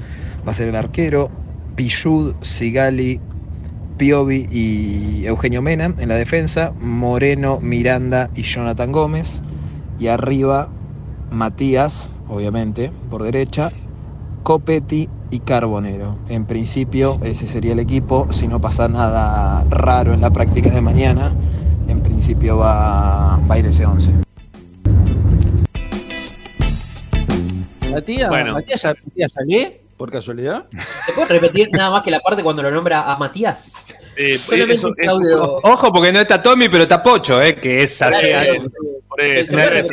va a ser el arquero, Pichud, Sigali, Piovi y Eugenio Mena en la defensa, Moreno, Miranda y Jonathan Gómez. Y arriba Matías, obviamente, por derecha, Copetti y Carbonero. En principio ese sería el equipo, si no pasa nada raro en la práctica de mañana, en principio va, va a ir ese 11. Matías, Bueno. Matías, Matías Salé, por casualidad. ¿Se puede repetir nada más que la parte cuando lo nombra a Matías? Eh, Solamente eso- ese eso- audio. Ojo, porque no está Tommy, pero está Pocho, eh, que es así. Claro, eh, ¿Se se.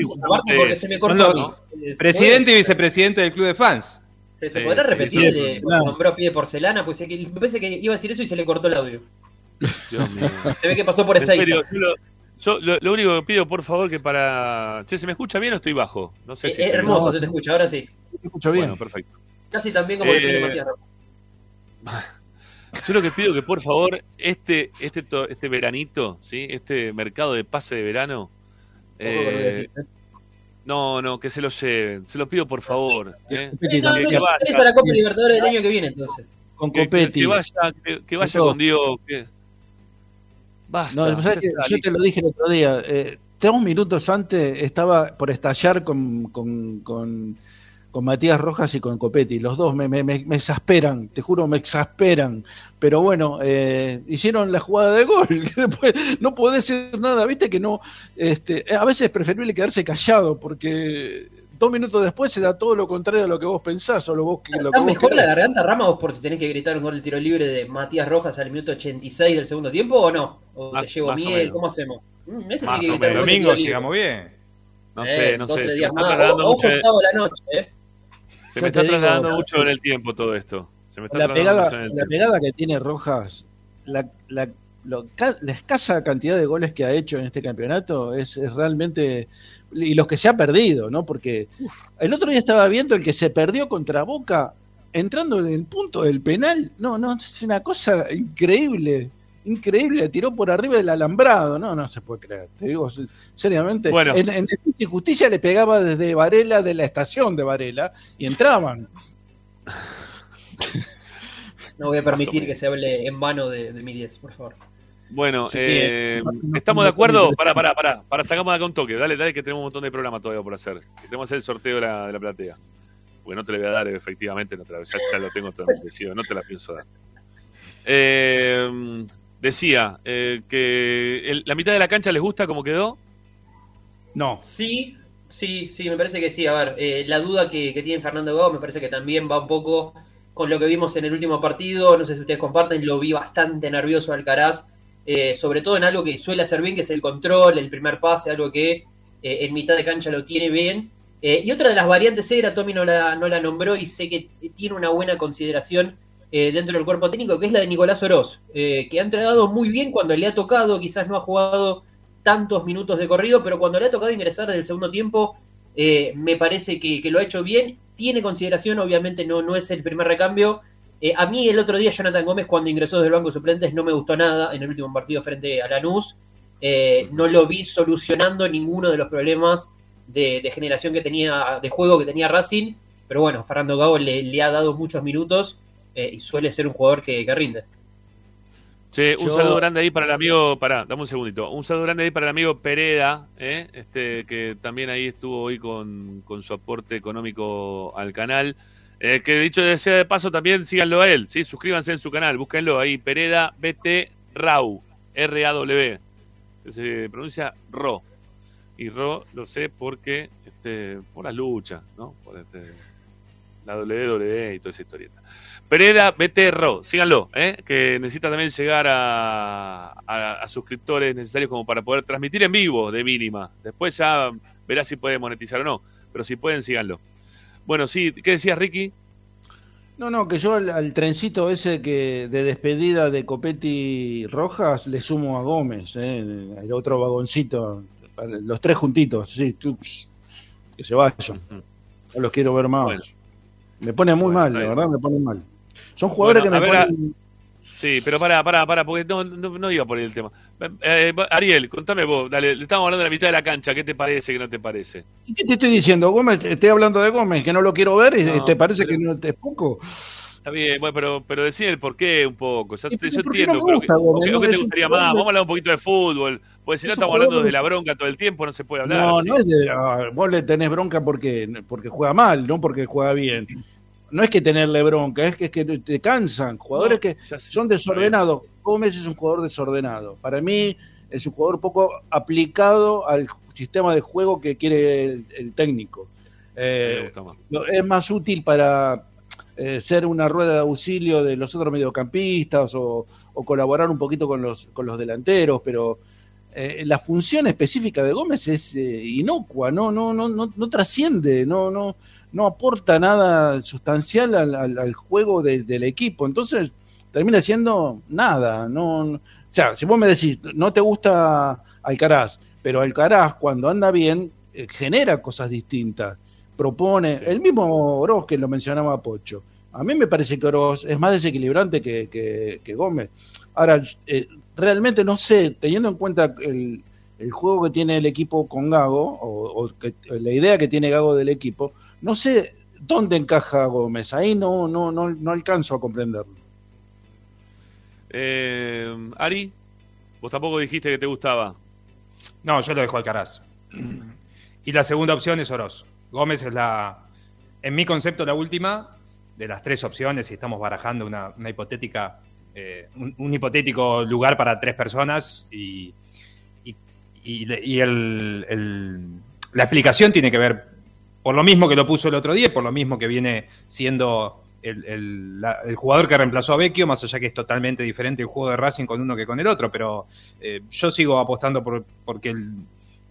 ¿Se Presidente y vicepresidente del club de fans. ¿Se, se Sí, podrá sí, repetir sí, el de sí. cuando nombró a pie de porcelana? Pues que- me parece que iba a decir eso y se le cortó el audio. Dios mío. [laughs] Se ve que pasó por esa serio, yo, lo, yo lo- lo único que pido, por favor, que para. Che, ¿se me escucha bien o estoy bajo? No sé Es si. hermoso, se te escucha, ahora sí. Te escucho bien. Bueno, perfecto. Casi tan bien como el Eh, de Matías. [laughs] Yo lo que pido que por favor este este este veranito, ¿sí? Este mercado de pase de verano eh, ¿eh? no, no, que se lo lleven, se lo pido por favor, ¿eh? No, no, que vaya. a la Copa Libertadores del año que viene, entonces. con Que, que- Copetti. que vaya, que, que vaya Con que- basta. Yo listo. te lo dije el otro día. Eh, dos minutos antes estaba por estallar con, con, con, con Matías Rojas y con Copetti. Los dos me, me, exasperan, te juro, me exasperan. Pero bueno, eh, hicieron la jugada de gol. [laughs] que después no podés decir nada, viste que no. Este, a veces es preferible quedarse callado porque dos minutos después se da todo lo contrario a lo que vos pensás o lo, vos, lo que ¿Está vos mejor la querés. garganta, Rama, vos por si tenés que gritar un gol de tiro libre de Matías Rojas al minuto 86 del segundo tiempo o no? ¿O Más- te llevo miel? ¿Cómo hacemos? Mm, ese Más tiene o que gritar menos. un gol de Domingo llegamos bien. No Eh, sé, no sé. días más. Ojo mucho, el sábado a la noche, ¿eh? Se me está digo- trasladando mucho en el tiempo todo esto. Se me está la pegada, en el la pegada que tiene Rojas, la, la, lo- ca- la escasa cantidad de goles que ha hecho en este campeonato es, es realmente. Y los que se ha perdido, ¿no? Porque el otro día estaba viendo el que se perdió contra Boca entrando en el punto del penal. No, no, es una cosa increíble. Increíble, tiró por arriba del alambrado, no, no se puede creer, te digo se- seriamente. Bueno. En, en y Justicia le pegaba desde Varela, de la estación de Varela, y entraban. [laughs] No voy a permitir que se hable en vano de, de mi 10, por favor. Bueno, Sí, eh, no, ¿estamos no, de acuerdo? no, Para, para, para, para, sacamos de acá un toque. Dale, dale, que tenemos un montón de programas todavía por hacer. Que tenemos que hacer el sorteo de la, de la platea. Porque no te la voy a dar, efectivamente, no te la- ya, ya lo tengo todo establecido, [laughs] no te la pienso dar. Eh, decía eh, que el- la mitad de la cancha les gusta como quedó. No, Sí, sí, sí, me parece que sí. A ver, eh, la duda que, que tiene Fernando Gómez me parece que también va un poco con lo que vimos en el último partido. No sé si ustedes comparten, lo vi bastante nervioso Alcaraz, eh, sobre todo en algo que suele hacer bien, que es el control, el primer pase, algo que eh, en mitad de cancha lo tiene bien. Eh, y otra de las variantes era, Tommy no la, no la nombró y sé que tiene una buena consideración eh, dentro del cuerpo técnico, que es la de Nicolás Oroz, eh, que ha entregado muy bien cuando le ha tocado, quizás no ha jugado tantos minutos de corrido, pero cuando le ha tocado ingresar desde el segundo tiempo, eh, me parece que, que lo ha hecho bien. Tiene consideración, obviamente no, no es el primer recambio. Eh, a mí el otro día Jonathan Gómez cuando ingresó desde el banco de suplentes no me gustó nada en el último partido frente a Lanús. No lo vi solucionando ninguno de los problemas de, de generación que tenía, de juego que tenía Racing. Pero bueno, Fernando Gago le, le ha dado muchos minutos eh, y suele ser un jugador que, que rinde. Che, un Yo- saludo grande ahí para el amigo, pará, dame un segundito. Un saludo grande ahí para el amigo Pereda, ¿eh? este, que también ahí estuvo hoy con, con su aporte económico al canal. Eh, que dicho de sea de paso, también síganlo a él, ¿sí? suscríbanse en su canal, búsquenlo ahí, Pereda BT Rau, R-A-W, se pronuncia Ro. Y Ro lo sé porque, este, por las luchas, ¿no? Por este, la WWE y toda esa historieta. Pereda BTRO, síganlo, ¿eh? que necesita también llegar a, a- a suscriptores necesarios como para poder transmitir en vivo de mínima. Después ya verá si puede monetizar o no, pero si pueden, síganlo. Bueno, sí, ¿qué decías, Ricky? No, no, que yo al, al trencito ese que de despedida de Copetti Rojas le sumo a Gómez, ¿eh? el otro vagoncito, los tres juntitos, sí, tú, pss, que se vayan, no los quiero ver más. Bueno. Me pone muy Bueno, mal, la verdad me pone mal. Son jugadores Bueno, que me ver, ponen... Sí, pero para, para, para, porque no, no, no iba por ahí el tema. Eh, Ariel, contame vos, dale, le estamos hablando de la mitad de la cancha, ¿qué te parece, qué no te parece? ¿Y ¿Qué te estoy diciendo, Gómez? Estoy hablando de Gómez, que no lo quiero ver y No, te parece pero- que no te es poco. Está bien, bueno, pero, pero decime el por qué un poco. Ya ¿Y te- pero yo no entiendo, me pero gusta, que- Gómez? o o es te gustaría más? de- Vamos a hablar un poquito de fútbol, porque si no estamos hablando de la bronca todo el tiempo, no se puede hablar. No, así. no es de. ah, vos le tenés bronca porque, porque juega mal, no porque juega bien. No es que tenerle bronca, es que, es que te cansan. Jugadores No, que son desordenados. Gómez es un jugador desordenado. Para mí es un jugador poco aplicado al sistema de juego que quiere el, el técnico. Eh, es más útil para eh, ser una rueda de auxilio de los otros mediocampistas o, o colaborar un poquito con los, con los delanteros, pero eh, la función específica de Gómez es eh, inocua, no, no, no, no, no trasciende, no, no, no aporta nada sustancial al, al- al juego de- del equipo. Entonces termina siendo nada, no, no- sea, si vos me decís, no te gusta Alcaraz, pero Alcaraz cuando anda bien eh, genera cosas distintas, propone, el mismo Oroz que lo mencionaba Pocho. A mí me parece que Oroz es más desequilibrante que, que- que Gómez. Ahora, eh, realmente no sé, teniendo en cuenta el, el juego que tiene el equipo con Gago, o, o que- la idea que tiene Gago del equipo, no sé dónde encaja Gómez. Ahí no, no, no, no alcanzo a comprenderlo. Eh, Ari, vos tampoco dijiste que te gustaba. No, yo lo dejo Alcaraz. Y la segunda opción es Oroz. Gómez es la, en mi concepto, la última de las tres opciones. Si estamos barajando una, una hipotética, eh, un, hipotético lugar para tres personas y, y, el- la explicación tiene que ver por lo mismo que lo puso el otro día, por lo mismo que viene siendo el, el jugador que reemplazó a Vecchio, más allá que es totalmente diferente el juego de Racing con uno que con el otro, pero eh, yo sigo apostando por, porque el,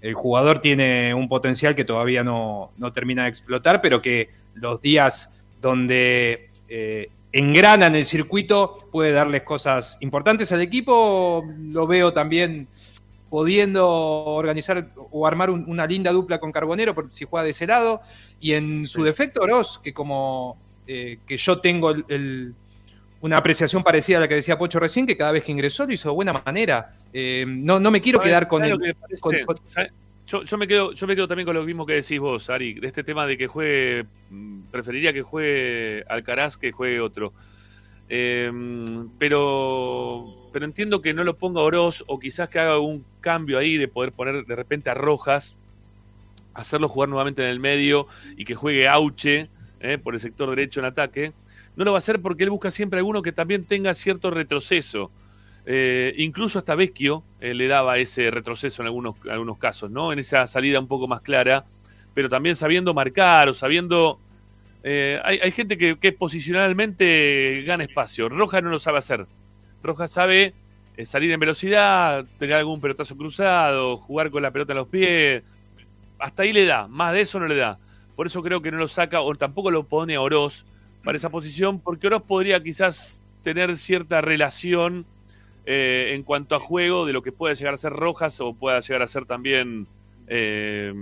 el jugador tiene un potencial que todavía no, no termina de explotar, pero que los días donde eh, engrana en el circuito puede darles cosas importantes al equipo, lo veo también pudiendo organizar o armar un- una linda dupla con Carbonero por si juega de ese lado. Y en su defecto, Oroz, que como eh, que yo tengo el- el- una apreciación parecida a la que decía Pocho recién, que cada vez que ingresó lo hizo de buena manera. Eh, no, no me quiero ¿Sabes- quedar con el. con- con-. Yo, yo me quedo, yo me quedo también con lo mismo que decís vos, Ari, de este tema de que juegue, mm, preferiría que juegue Alcaraz que juegue otro. Eh, pero, pero entiendo que no lo ponga Oroz o quizás que haga un cambio ahí de poder poner de repente a Rojas, hacerlo jugar nuevamente en el medio y que juegue Auche eh, por el sector derecho en ataque. No lo va a hacer porque él busca siempre alguno que también tenga cierto retroceso. Eh, incluso hasta Vecchio eh, le daba ese retroceso en algunos, algunos casos, ¿no? En esa salida un poco más clara, pero también sabiendo marcar o sabiendo. eh, hay, hay gente que, que posicionalmente gana espacio. Rojas no lo sabe hacer. Rojas sabe eh, salir en velocidad, tener algún pelotazo cruzado, jugar con la pelota en los pies. Hasta ahí le da, más de eso no le da. Por eso creo que no lo saca o tampoco lo pone a Oroz para esa posición, porque Oroz podría quizás tener cierta relación eh, en cuanto a juego de lo que pueda llegar a ser Rojas o pueda llegar a ser también eh,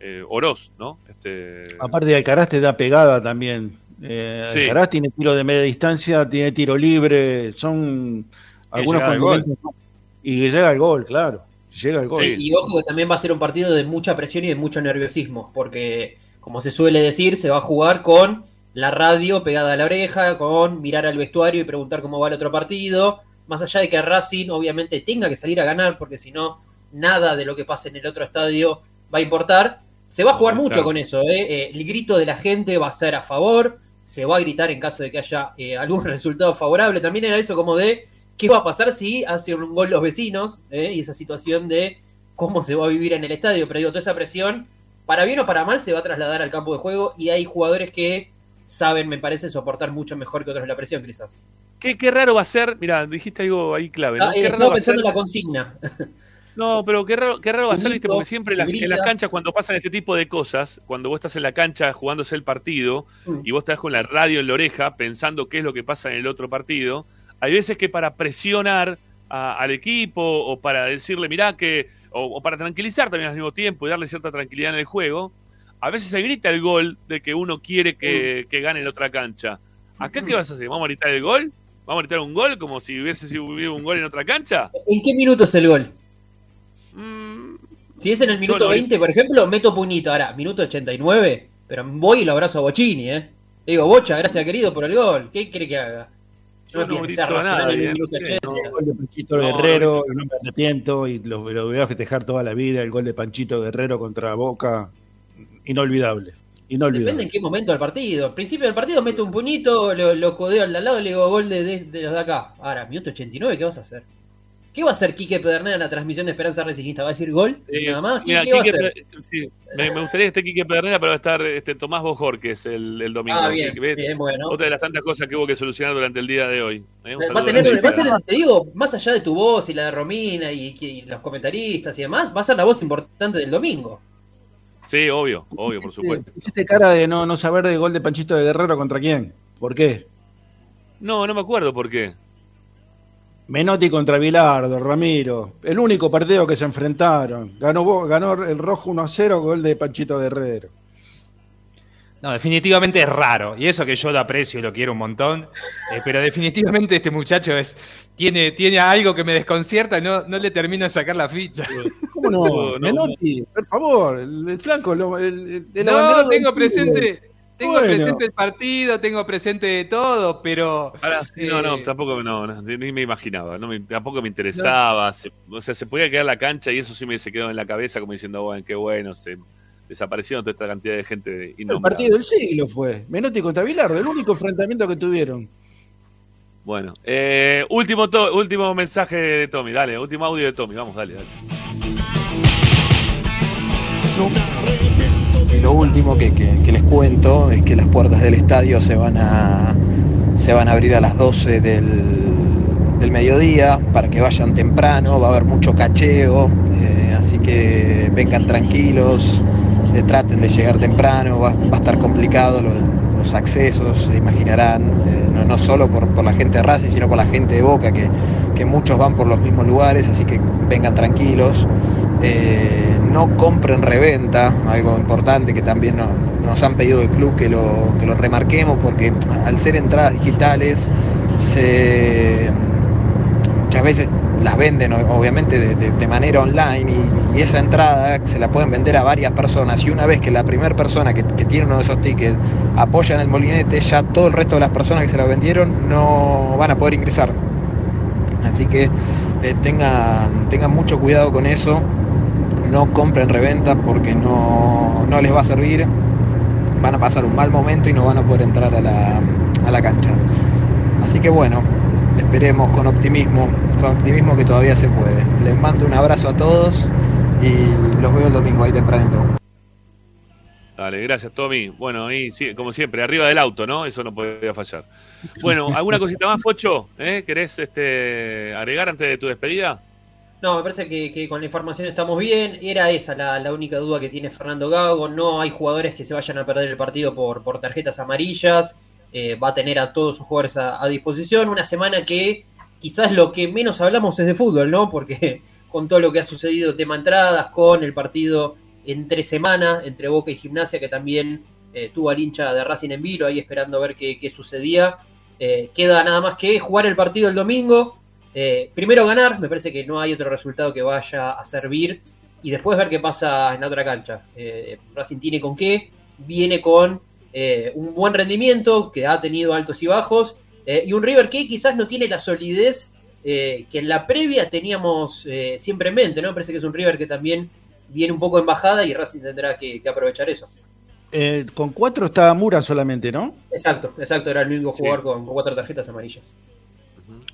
eh, Oroz, ¿no? Este, Aparte de Alcaraz te da pegada también. Eh, Sí. Alcaraz tiene tiro de media distancia, tiene tiro libre, son algunos llega al condimentos. Y llega al gol, claro. Llega al gol. Sí, y ojo que también va a ser un partido de mucha presión y de mucho nerviosismo, porque como se suele decir, se va a jugar con la radio pegada a la oreja, con mirar al vestuario y preguntar cómo va el otro partido, más allá de que Racing obviamente tenga que salir a ganar, porque si no, nada de lo que pase en el otro estadio va a importar. Se va a jugar mucho Claro. con eso, ¿eh? Eh, el grito de la gente va a ser a favor, se va a gritar en caso de que haya eh, algún [laughs] resultado favorable. También era eso como de qué va a pasar si hacen un gol los vecinos ¿eh? y esa situación de cómo se va a vivir en el estadio. Pero digo, toda esa presión, para bien o para mal, se va a trasladar al campo de juego y hay jugadores que saben, me parece, soportar mucho mejor que otros la presión, quizás. ¿Qué, qué raro va a ser, mira, dijiste algo ahí clave, ¿no? Ah, eh, qué raro va a pensando en la consigna. [laughs] No, pero qué raro, qué raro va a ser, ¿viste? Porque siempre en las, grita. en las canchas, cuando pasan este tipo de cosas, cuando vos estás en la cancha jugándose el partido Mm. y vos estás con la radio en la oreja pensando qué es lo que pasa en el otro partido, hay veces que para presionar a- al equipo o para decirle, mirá que, o, o para tranquilizar también al mismo tiempo y darle cierta tranquilidad en el juego, a veces se grita el gol de que uno quiere que, que gane en otra cancha. ¿Acá qué vas a hacer? ¿Vamos a gritar el gol? ¿Vamos a gritar un gol como si hubiese sido un gol en otra cancha? ¿En qué minuto es el gol? Mm, Si es en el minuto no- 20, por ejemplo, meto puñito. Ahora, minuto 89, pero voy y lo abrazo a Bochini, ¿eh? Le digo, Bocha, gracias querido por el gol. ¿Qué quiere que haga? Yo No no grito a nadie, el minuto ¿eh? 80. El gol de Panchito No, no, Guerrero, no, me arrepiento y lo, lo voy a festejar toda la vida. El gol de Panchito Guerrero contra Boca, inolvidable. Inolvidable. Depende en qué momento del partido. Al principio del partido meto un puñito, lo, lo codeo al de al lado y le digo gol de, de- de los de acá. Ahora, minuto 89, ¿qué vas a hacer? ¿Qué va a hacer Quique Pedernera en la transmisión de Esperanza Racingista? ¿Va a decir gol? Eh, Nada más. ¿Qué, mira, qué va a hacer? Sí, me, me gustaría que esté Quique Pedernera, pero va a estar este, Tomás Bojor, que es el, el domingo. Ah, bien, bueno. Otra de las tantas cosas que hubo que solucionar durante el día de hoy. ¿eh? Un Va a tener, va a ser, te digo, más allá de tu voz y la de Romina y, y los comentaristas y demás, va a ser la voz importante del domingo. Sí, obvio, obvio, por supuesto. Hiciste cara de no, no saber del gol de Panchito de Guerrero contra quién. ¿Por qué? No, no me acuerdo por qué. Menotti contra Vilardo, Ramiro. El único partido que se enfrentaron. Ganó, ganó el rojo 1 a 0, gol de Panchito Guerrero. No, definitivamente es raro. Y eso que yo lo aprecio y lo quiero un montón. eh, pero definitivamente este muchacho es tiene, tiene algo que me desconcierta y no, no le termino de sacar la ficha. ¿Cómo no? [laughs] No, no, Menotti, por favor, el, el flanco, lo- el, el- el no, tengo presente. Tengo Bueno. presente el partido, tengo presente todo, pero. Ahora, no, no, eh, tampoco no, no, ni me imaginaba, no me- tampoco me interesaba. se- o sea, se podía quedar la cancha y eso sí me se quedó en la cabeza como diciendo, bueno, qué bueno, se desaparecieron toda esta cantidad de gente El partido del siglo fue. Menotti contra Vilardo, el único enfrentamiento que tuvieron. Bueno, eh, último, to- último mensaje de Tommy, dale, último audio de Tommy, vamos, dale, dale. Y lo último que, que- que les cuento es que las puertas del estadio se van a, se van a abrir a las 12 del, del mediodía para que vayan temprano, va a haber mucho cacheo, eh, así que vengan tranquilos, eh, traten de llegar temprano, va, va a estar complicado lo- los accesos, se imaginarán, eh, no, no solo por, por la gente de Racing, sino por la gente de Boca, que, que muchos van por los mismos lugares, así que vengan tranquilos. Eh, no compren reventa, algo importante que también no- nos han pedido del club que lo, que lo remarquemos, porque al ser entradas digitales, se, muchas veces las venden obviamente de, manera online y, esa entrada se la pueden vender a varias personas y una vez que la primera persona que, que tiene uno de esos tickets apoya en el molinete, ya todo el resto de las personas que se la vendieron no van a poder ingresar. Así que eh, tengan, tengan mucho cuidado con eso, no compren reventa porque no, no les va a servir, van a pasar un mal momento y no van a poder entrar a la, a la cancha. Así que bueno, esperemos con optimismo, con optimismo que todavía se puede. Les mando un abrazo a todos y los veo el domingo ahí tempranito. Dale, gracias Tommy. Bueno, ahí sí, como siempre, arriba del auto, ¿no? Eso no podía fallar. Bueno, [laughs] ¿alguna cosita más, Pocho? ¿Eh? ¿Querés este, agregar antes de tu despedida? No, me parece que, que con la información estamos bien. Era esa la, la única duda que tiene Fernando Gago. No hay jugadores que se vayan a perder el partido por, por tarjetas amarillas. Eh, va a tener a todos sus jugadores a, disposición. Una semana que quizás lo que menos hablamos es de fútbol, ¿no? Porque [laughs] con todo lo que ha sucedido, tema entradas, con el partido entre semana, entre Boca y Gimnasia, que también eh, tuvo al hincha de Racing en vilo ahí esperando a ver qué, qué sucedía. Eh, queda nada más que jugar el partido el domingo. Primero ganar, me parece que no hay otro resultado que vaya a servir. Y después ver qué pasa en la otra cancha. Racing tiene con qué, viene con eh, un buen rendimiento, que ha tenido altos y bajos. eh, y un River que quizás no tiene la solidez eh, que en la previa teníamos eh, siempre en mente, ¿no? Me parece que es un River que también viene un poco en bajada y Racing tendrá que, que aprovechar eso. Eh, con cuatro estaba Mura solamente, ¿no? Exacto, exacto, era el único Sí. jugador con, con cuatro tarjetas amarillas.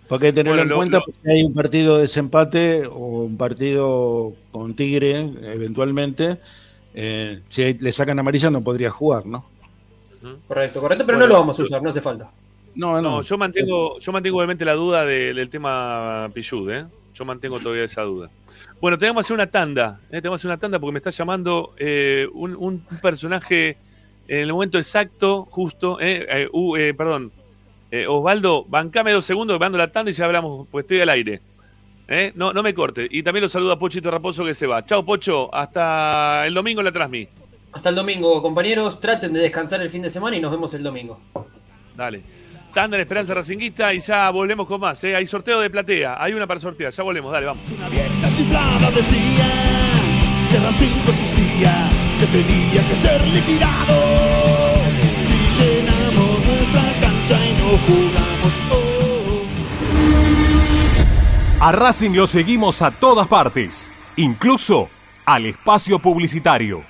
Porque hay que tenerlo Bueno, en lo- cuenta lo- porque hay un partido de desempate o un partido con Tigre, eventualmente. eh, si le sacan amarilla no podría jugar, ¿no? Correcto, correcto, pero Bueno, no lo vamos a usar, no hace falta. No, no. No, yo mantengo, yo mantengo obviamente la duda de- del tema Pillud, ¿eh? Yo mantengo todavía esa duda. Bueno, tenemos que hacer una tanda, ¿eh? tenemos que hacer una tanda porque me está llamando eh, un, un personaje en el momento exacto, justo, ¿eh? Eh, uh, eh, perdón, eh, Osvaldo, bancame dos segundos, que mando la tanda y ya hablamos, pues estoy al aire. ¿eh? No, no me corte. Y también lo saluda Pochito Raposo que se va. Chao, Pocho, hasta el domingo en la Transmi. Hasta el domingo, compañeros, traten de descansar el fin de semana y nos vemos el domingo. Dale. Tanda en Esperanza Racinguista y ya volvemos con más. ¿eh? Hay sorteo de platea, hay una para sortear. Ya volvemos, dale, vamos. La chiflada decía que Racing no existía, que tenía que ser liquidado. Si llenamos nuestra cancha y no jugamos, oh. A Racing lo seguimos a todas partes, incluso al espacio publicitario.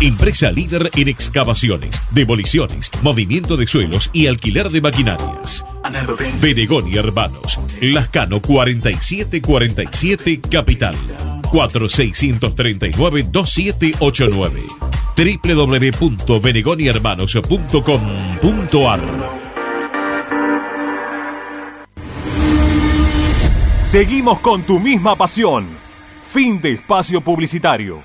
Empresa líder en excavaciones, demoliciones, movimiento de suelos y alquiler de maquinarias. Benegón y Hermanos, Lascano 4747 Capital. 4639-2789 www.benegonihermanos.com.ar Seguimos con tu misma pasión. Fin de espacio publicitario.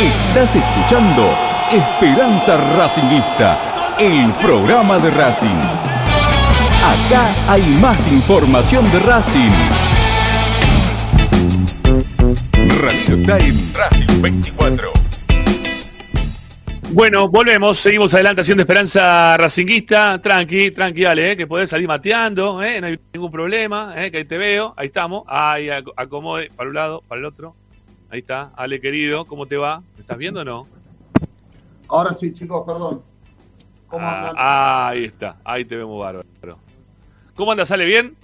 Estás escuchando Esperanza Racingista, el programa de Racing. Acá hay más información de Racing. Radio Time Racing 24. Bueno, volvemos, seguimos adelante haciendo Esperanza Racinguista. Tranqui, tranqui, dale, eh, que podés salir mateando, eh, no hay ningún problema, eh, que ahí te veo, ahí estamos. Ahí ac- acomode para un lado, para el otro. Ahí está, Ale querido, ¿cómo te va? ¿Me estás viendo o no? Ahora sí, chicos, perdón. ¿Cómo Ah, andan? ahí está, ahí te vemos bárbaro. ¿Cómo andas? ¿Sale bien?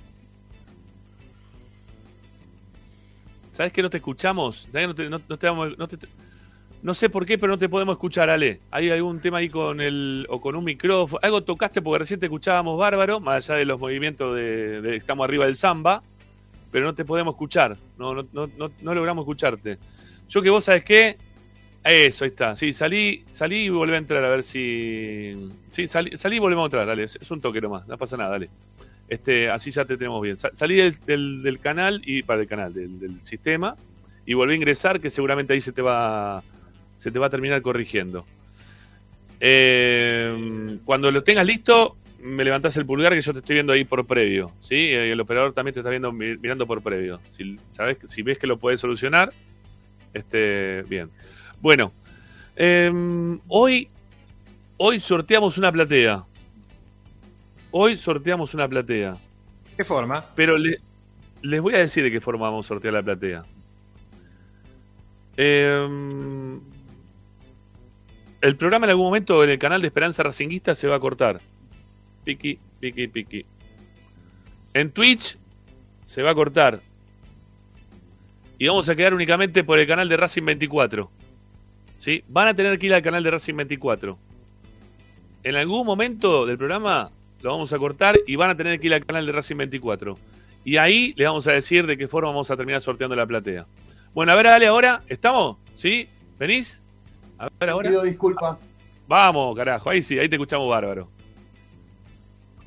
¿Sabes que no te escuchamos? ¿Sabes que no te, no- no te damos- no te- no sé por qué, pero no te podemos escuchar, Ale. ¿Hay algún tema ahí con el o con un micrófono? Algo tocaste porque recién te escuchábamos bárbaro, más allá de los movimientos de, de- estamos arriba del samba, pero no te podemos escuchar. No, no, no, no, no logramos escucharte. Yo que vos sabes qué, eso, ahí está. Sí, salí, salí y volví a entrar a ver si. Sí, salí, salí y volvemos a entrar, dale. Es un toque nomás, no pasa nada, dale. Este, así ya te tenemos bien. Sa- salí del, del- del canal y. Para el canal, del, del sistema. Y volví a ingresar, que seguramente ahí se te va. Se te va a terminar corrigiendo. Eh, cuando lo tengas listo, me levantás el pulgar que yo te estoy viendo ahí por previo. ¿sí? El operador también te está viendo mi- mirando por previo. Si, sabes, si ves que lo puedes solucionar, este, bien. Bueno, eh, hoy, hoy sorteamos una platea. Hoy sorteamos una platea. ¿Qué forma? Pero le- les voy a decir de qué forma vamos a sortear la platea. Eh, el programa en algún momento en el canal de Esperanza Racinguista se va a cortar. Piqui, piqui, piqui. En Twitch se va a cortar. y vamos a quedar únicamente por el canal de Racing 24. ¿Sí? Van a tener que ir al canal de Racing 24. En algún momento del programa lo vamos a cortar y van a tener que ir al canal de Racing 24. Y ahí les vamos a decir de qué forma vamos a terminar sorteando la platea. Bueno, a ver, dale ahora. ¿Estamos? ¿Sí? ¿Venís? A ver ahora. Pido disculpas. Vamos, carajo. Ahí sí, ahí te escuchamos bárbaro.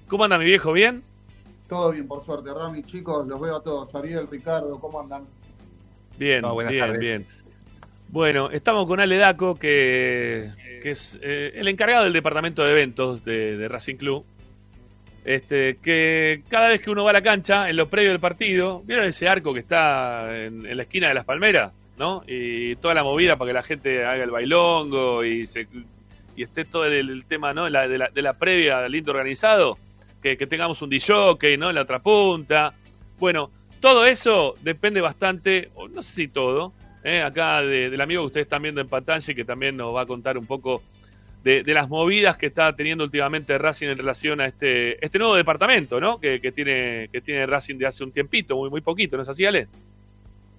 ¿Cómo anda mi viejo? ¿Bien? Todo bien, por suerte. Rami, chicos, los veo a todos. Ariel, Ricardo, ¿cómo andan? Bien, No, bien, tardes. bien. Bueno, estamos con Ale Daco, que, que es eh, el encargado del departamento de eventos de, de Racing Club. Este, que cada vez que uno va a la cancha, en lo previo del partido, ¿vieron ese arco que está en, en la esquina de las palmeras? ¿No? Y toda la movida para que la gente haga el bailongo y se y esté todo el, el tema ¿no? La- de, la, de la previa lindo organizado, que, que tengamos un DJ, ¿no? En la otra punta. Bueno, todo eso depende bastante, no sé si todo, ¿eh? acá de- del amigo que ustedes están viendo en pantalla y que también nos va a contar un poco de, de las movidas que está teniendo últimamente Racing en relación a este, este nuevo departamento, ¿no? Que, que tiene, que tiene Racing de hace un tiempito, muy, muy poquito, ¿no es así, Ale?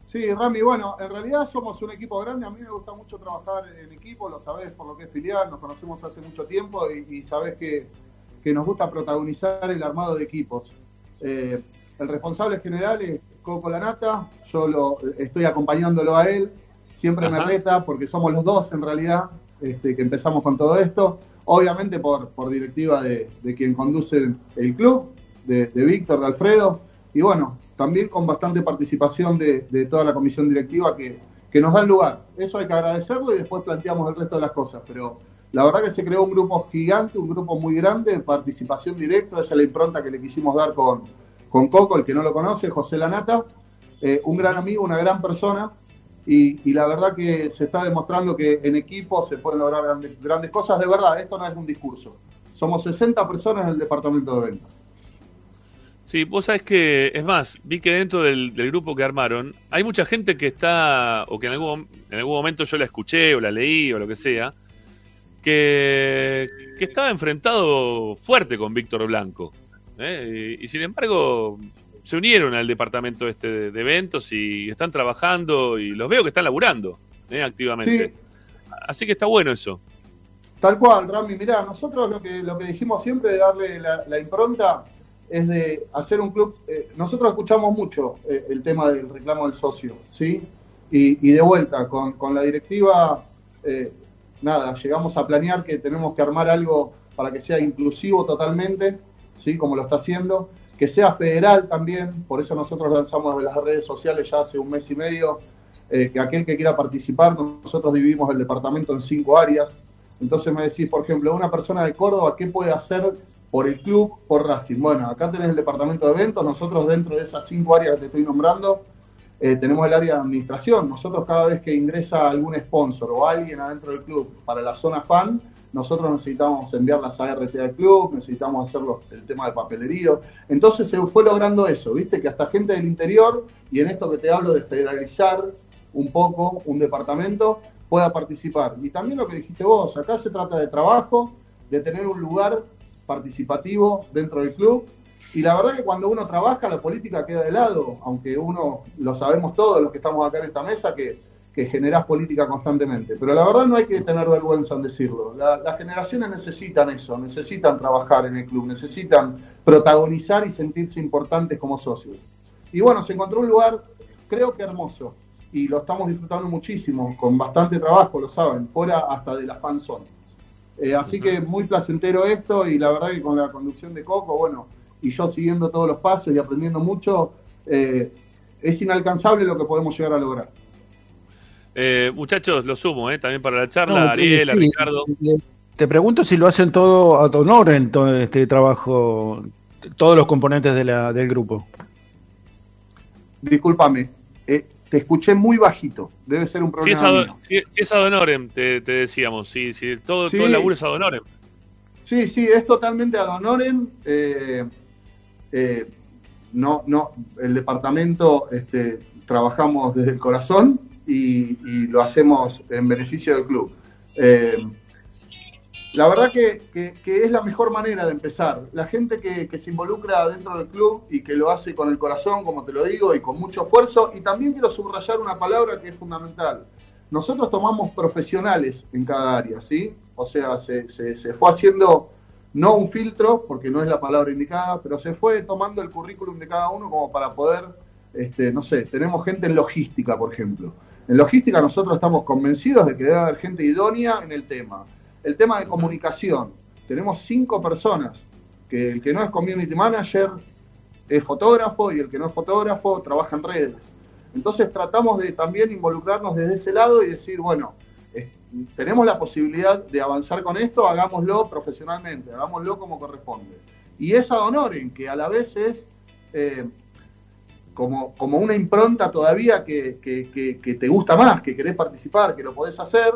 Sí, Rami, bueno, en realidad somos un equipo grande. A mí me gusta mucho trabajar en equipo, lo sabés por lo que es filial, nos conocemos hace mucho tiempo y, y sabés que, que nos gusta protagonizar el armado de equipos. Eh, el responsable general es Coco Lanata, yo lo, estoy acompañándolo a él, siempre me Ajá. reta porque somos los dos en realidad este, que empezamos con todo esto. Obviamente por, por directiva de, de quien conduce el, el club, de, de Víctor, de Alfredo, y bueno, también con bastante participación de, de toda la comisión directiva que, que nos da el lugar. Eso hay que agradecerlo y después planteamos el resto de las cosas. Pero la verdad que se creó un grupo gigante, un grupo muy grande de participación directa. Esa es la impronta que le quisimos dar con, con Coco, el que no lo conoce, José Lanata, eh, un gran amigo, una gran persona. Y, la verdad que se está demostrando que en equipo se pueden lograr grandes, grandes cosas. De verdad, esto no es un discurso. Somos 60 personas en el departamento de ventas. Sí, vos sabés que, es más, vi que dentro del, del grupo que armaron, hay mucha gente que está, o que en algún, en algún momento yo la escuché, o la leí, o lo que sea, que, que estaba enfrentado fuerte con Víctor Blanco. ¿eh? Y, y sin embargo, se unieron al departamento este de, de eventos y están trabajando, y los veo que están laburando ¿eh? activamente. Así que está bueno eso. Tal cual, Rami. Mirá, nosotros lo que, lo que dijimos siempre de darle la, la impronta es de hacer un club. eh, nosotros escuchamos mucho eh, el tema del reclamo del socio, ¿sí? Y, y de vuelta, con, con la directiva, eh, nada, llegamos a planear que tenemos que armar algo para que sea inclusivo totalmente, ¿sí? Como lo está haciendo, que sea federal también, por eso nosotros lanzamos de las redes sociales ya hace un mes y medio, eh, que aquel que quiera participar, nosotros dividimos el departamento en cinco áreas, entonces me decís, por ejemplo, una persona de Córdoba, ¿qué puede hacer por el club, por Racing? Bueno, acá tenés el departamento de eventos, nosotros dentro de esas cinco áreas que te estoy nombrando, eh, tenemos el área de administración. Nosotros cada vez que ingresa algún sponsor o alguien adentro del club para la zona fan, nosotros necesitamos enviar las ART al club, necesitamos hacer los- el tema de papelerío. Entonces se fue logrando eso, ¿viste? Que hasta gente del interior, y en esto que te hablo de federalizar un poco un departamento, pueda participar. Y también lo que dijiste vos, acá se trata de trabajo, de tener un lugar participativo dentro del club. Y la verdad que cuando uno trabaja, la política queda de lado, aunque uno lo sabemos todos los que estamos acá en esta mesa, que, que generás política constantemente. Pero la verdad no hay que tener vergüenza en decirlo. La- las generaciones necesitan eso, necesitan trabajar en el club, necesitan protagonizar y sentirse importantes como socios. Y bueno, se encontró un lugar, creo que hermoso, y lo estamos disfrutando muchísimo, con bastante trabajo, lo saben, fuera hasta de la fan zone. Eh, así que muy placentero esto y la verdad que con la conducción de Coco, bueno, y yo siguiendo todos los pasos y aprendiendo mucho, eh, es inalcanzable lo que podemos llegar a lograr. Eh, muchachos, lo sumo, ¿eh? también para la charla, No, Ariel, a sí, Ricardo. Te pregunto si lo hacen todo a tu honor en todo este trabajo, todos los componentes de la, del grupo. Discúlpame, eh, te escuché muy bajito, debe ser un Si problema. es, ad, si, si es ad honorem, te, te decíamos, si, si todo, Sí. todo el laburo es ad honorem. Sí, sí, es totalmente ad honorem. eh, eh, no, no, el departamento este, trabajamos desde el corazón y, lo hacemos en beneficio del club. Eh, La verdad que, es la mejor manera de empezar. La gente que, se involucra dentro del club y que lo hace con el corazón, como te lo digo, y con mucho esfuerzo. Y también quiero subrayar una palabra que es fundamental. Nosotros tomamos profesionales en cada área, ¿sí? O sea, se, se- se fue haciendo no un filtro, porque no es la palabra indicada, pero se fue tomando el currículum de cada uno como para poder, este, no sé, tenemos gente en logística, por ejemplo. En logística nosotros estamos convencidos de que debe haber gente idónea en el tema. El tema de comunicación. Tenemos cinco personas, que el que no es community manager es fotógrafo y el que no es fotógrafo trabaja en redes. Entonces tratamos de también involucrarnos desde ese lado y decir, bueno, tenemos la posibilidad de avanzar con esto, hagámoslo profesionalmente, hagámoslo como corresponde. Y es a Honoren, que a la vez es eh, como, como una impronta todavía que, que- que- te gusta más, que querés participar, que lo podés hacer.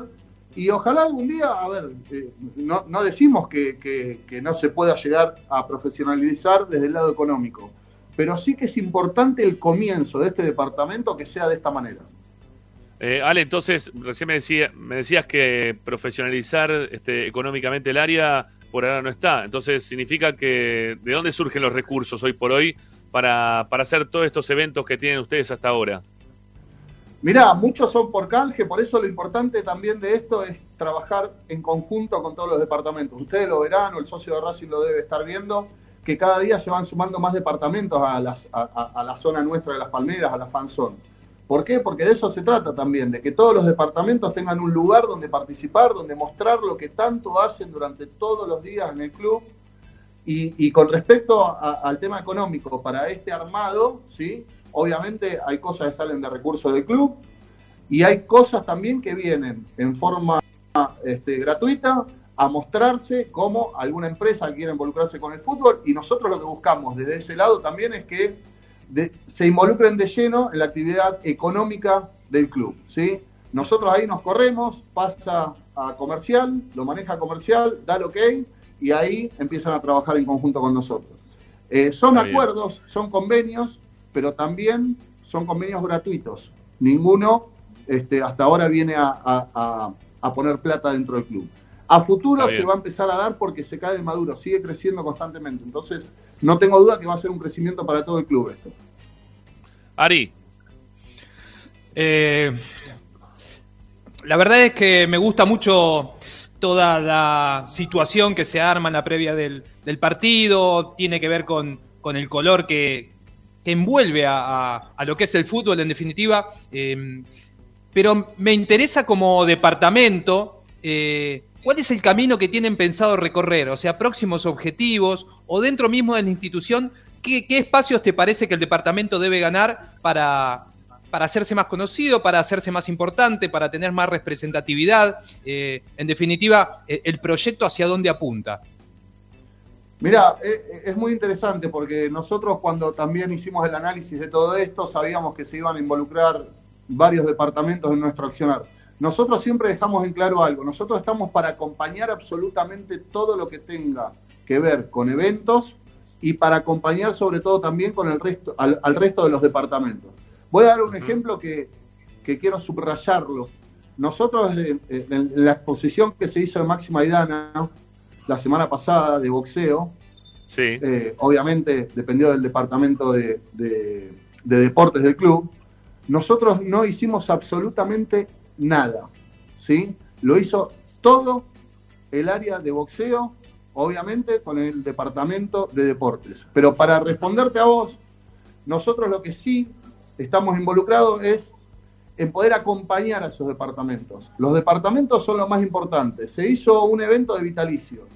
Y ojalá algún día, a ver, eh, no, no decimos que no se pueda llegar a profesionalizar desde el lado económico, pero sí que es importante el comienzo de este departamento que sea de esta manera. Eh, Ale, entonces, recién me, decía, me decías que profesionalizar este, económicamente el área por ahora no está. Entonces, significa que ¿de dónde surgen los recursos hoy por hoy para, para hacer todos estos eventos que tienen ustedes hasta ahora? Mirá, muchos son por canje, por eso lo importante también de esto es trabajar en conjunto con todos los departamentos. Ustedes lo verán, o el socio de Racing lo debe estar viendo, que cada día se van sumando más departamentos a, las- a- a- la zona nuestra de las palmeras, a la fanzone. ¿Por qué? Porque de eso se trata también, de que todos los departamentos tengan un lugar donde participar, donde mostrar lo que tanto hacen durante todos los días en el club. Y, con respecto al tema económico, para este armado, ¿sí? obviamente hay cosas que salen de recursos del club y hay cosas también que vienen en forma este, gratuita a mostrarse como alguna empresa quiere involucrarse con el fútbol y nosotros lo que buscamos desde ese lado también es que de- se involucren de lleno en la actividad económica del club. ¿sí? Nosotros ahí nos corremos, pasa a comercial, lo maneja comercial, da el ok y ahí empiezan a trabajar en conjunto con nosotros. Eh, son bien. acuerdos, son convenios, pero también son convenios gratuitos. Ninguno este, hasta ahora viene a, a- a- a poner plata dentro del club. A futuro se va a empezar a dar porque se cae de maduro, sigue creciendo constantemente. Entonces, no tengo duda que va a ser un crecimiento para todo el club esto. Ari, Eh, la verdad es que me gusta mucho toda la situación que se arma en la previa del, del partido, tiene que ver con, con el color que, que envuelve a, a- a lo que es el fútbol en definitiva, eh, pero me interesa como departamento, eh, ¿cuál es el camino que tienen pensado recorrer? O sea, próximos objetivos o dentro mismo de la institución, ¿qué, espacios te parece que el departamento debe ganar para, para hacerse más conocido, para hacerse más importante, para tener más representatividad? Eh, en definitiva, eh, el proyecto hacia dónde apunta. Mira, eh, es muy interesante porque nosotros cuando también hicimos el análisis de todo esto sabíamos que se iban a involucrar varios departamentos en nuestro accionar. Nosotros siempre dejamos en claro algo, nosotros estamos para acompañar absolutamente todo lo que tenga que ver con eventos y para acompañar sobre todo también con el resto, al, al resto de los departamentos. Voy a dar un ejemplo que, que quiero subrayarlo. Nosotros en, en la exposición que se hizo en Máxima Idana la semana pasada de boxeo, sí. eh, obviamente dependió del departamento de, de- de deportes del club, nosotros no hicimos absolutamente nada, ¿sí? Lo hizo todo el área de boxeo, obviamente con el departamento de deportes. Pero para responderte a vos, nosotros lo que sí estamos involucrados es en poder acompañar a esos departamentos. Los departamentos son lo más importante. Se hizo un evento de vitalicios.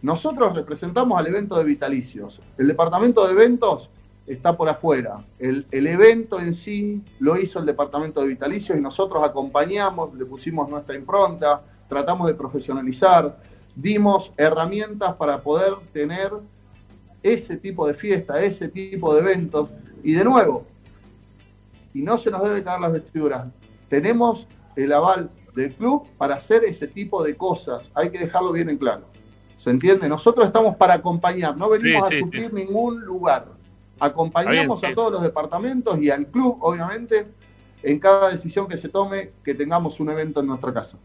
Nosotros representamos al evento de vitalicios. El departamento de eventos está por afuera. El, el evento en sí lo hizo el departamento de vitalicios y nosotros acompañamos, le pusimos nuestra impronta, tratamos de profesionalizar, dimos herramientas para poder tener ese tipo de fiesta, ese tipo de eventos. Y de nuevo, y no se nos debe caer las vestiduras, tenemos el aval del club para hacer ese tipo de cosas. Hay que dejarlo bien en claro. ¿Se entiende? Nosotros estamos para acompañar, no venimos Sí, sí, a suplir ningún lugar. Acompañamos Está bien, sí. a todos los departamentos y al club, obviamente, en cada decisión que se tome, que tengamos un evento en nuestra casa.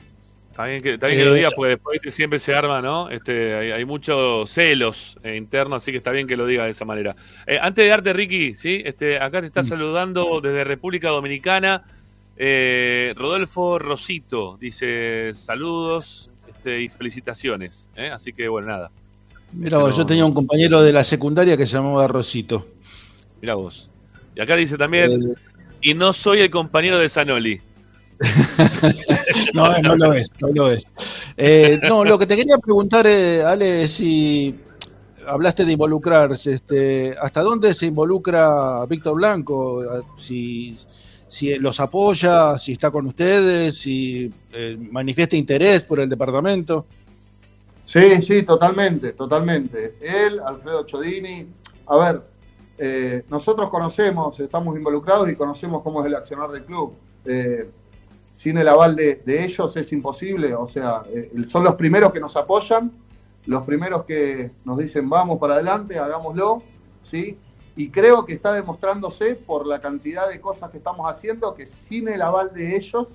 Está bien que, está bien que lo digas porque después ¿viste? siempre se arma, ¿no? Este, hay, hay muchos celos eh, internos, así que está bien que lo digas de esa manera. Eh, antes de darte, Ricky, ¿sí? Este, acá te está saludando desde República Dominicana eh, Rodolfo Rosito. Dice saludos este, y felicitaciones. ¿eh? Así que, bueno, nada. Mira, vos, yo tenía un compañero de la secundaria que se llamaba Rosito. Mira vos. Y acá dice también, y no soy el compañero de Zanoli. [laughs] no, no lo es, no lo es. Eh, no, lo que te quería preguntar, eh, Ale, es si hablaste de involucrarse, este, ¿hasta dónde se involucra Víctor Blanco? Si, si los apoya, si está con ustedes, si eh, manifiesta interés por el departamento. Sí, sí, totalmente, totalmente. Él, Alfredo Chodini, a ver, eh, nosotros conocemos, estamos involucrados y conocemos cómo es el accionar del club. Eh, sin el aval de, ellos es imposible, o sea, eh, son los primeros que nos apoyan, los primeros que nos dicen vamos para adelante, hagámoslo, ¿sí? Y creo que está demostrándose por la cantidad de cosas que estamos haciendo que sin el aval de ellos,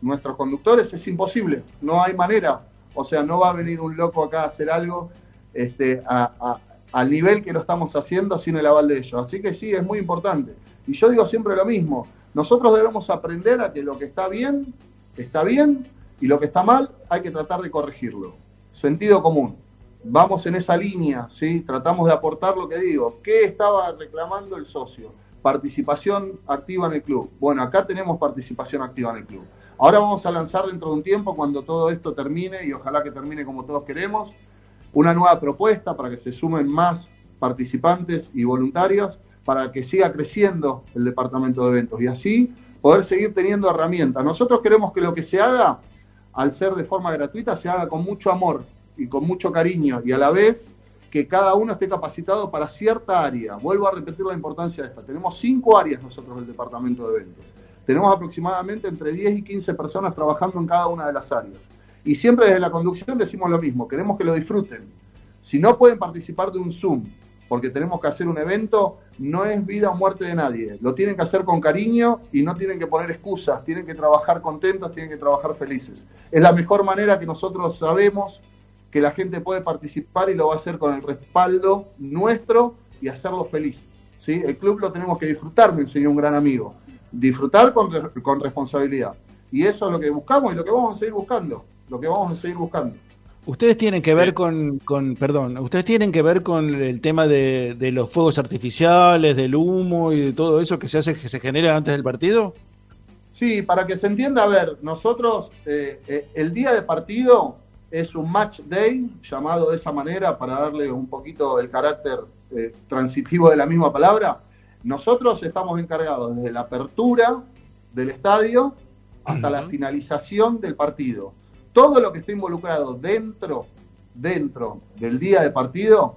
nuestros conductores, es imposible, no hay manera. O sea, no va a venir un loco acá a hacer algo este, a, al nivel que lo estamos haciendo sin el aval de ellos. Así que sí, es muy importante. Y yo digo siempre lo mismo, nosotros debemos aprender a que lo que está bien, está bien, y lo que está mal, hay que tratar de corregirlo. Sentido común. Vamos en esa línea, ¿sí? Tratamos de aportar lo que digo. ¿Qué estaba reclamando el socio? Participación activa en el club. Bueno, acá tenemos participación activa en el club. Ahora vamos a lanzar dentro de un tiempo, cuando todo esto termine, y ojalá que termine como todos queremos, una nueva propuesta para que se sumen más participantes y voluntarios para que siga creciendo el departamento de eventos y así poder seguir teniendo herramientas. Nosotros queremos que lo que se haga, al ser de forma gratuita, se haga con mucho amor y con mucho cariño y a la vez que cada uno esté capacitado para cierta área. Vuelvo a repetir la importancia de esta. Tenemos cinco áreas nosotros del departamento de eventos. Tenemos aproximadamente entre 10 y 15 personas trabajando en cada una de las áreas. Y siempre desde la conducción decimos lo mismo, queremos que lo disfruten. Si no pueden participar de un Zoom, porque tenemos que hacer un evento, no es vida o muerte de nadie. Lo tienen que hacer con cariño y no tienen que poner excusas, tienen que trabajar contentos, tienen que trabajar felices. Es la mejor manera que nosotros sabemos que la gente puede participar y lo va a hacer con el respaldo nuestro y hacerlo feliz. ¿sí? El club lo tenemos que disfrutar, me enseñó un gran amigo. Disfrutar con, con responsabilidad. Y eso es lo que buscamos y lo que vamos a seguir buscando. Lo que vamos a seguir buscando. Ustedes tienen que ver con, con, perdón, ustedes tienen que ver con el tema de, de, los fuegos artificiales, del humo y de todo eso que se hace, que se genera antes del partido. Sí, para que se entienda, a ver, nosotros eh, eh, el día de partido es un match day, llamado de esa manera para darle un poquito el carácter eh, transitivo de la misma palabra. Nosotros estamos encargados desde la apertura del estadio hasta la finalización del partido. Todo lo que esté involucrado dentro, dentro del día de partido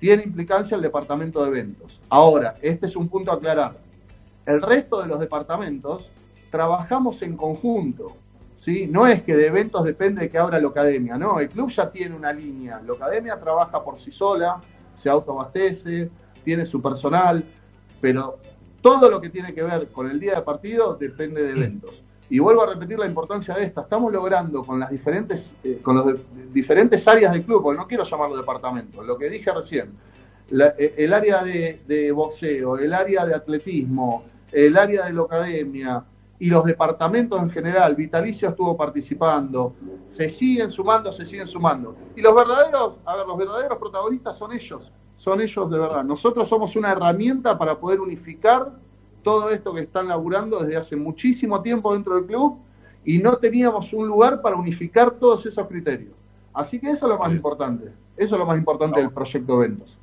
tiene implicancia el departamento de eventos. Ahora, este es un punto a aclarar. El resto de los departamentos trabajamos en conjunto. ¿sí? No es que de eventos depende de que abra la academia, no, el club ya tiene una línea, la academia trabaja por sí sola, se autoabastece, tiene su personal, pero todo lo que tiene que ver con el día de partido depende de eventos. Y vuelvo a repetir la importancia de esta, estamos logrando con las diferentes, eh, con los de, diferentes áreas del club, porque no quiero llamarlo departamento, lo que dije recién, la, el área de, de boxeo, el área de atletismo, el área de la academia, y los departamentos en general, Vitalicio estuvo participando, se siguen sumando, se siguen sumando. Y los verdaderos, a ver, los verdaderos protagonistas son ellos, son ellos de verdad. Nosotros somos una herramienta para poder unificar todo esto que están laburando desde hace muchísimo tiempo dentro del club y no teníamos un lugar para unificar todos esos criterios. Así que eso es lo más importante, eso es lo más importante del proyecto de eventos.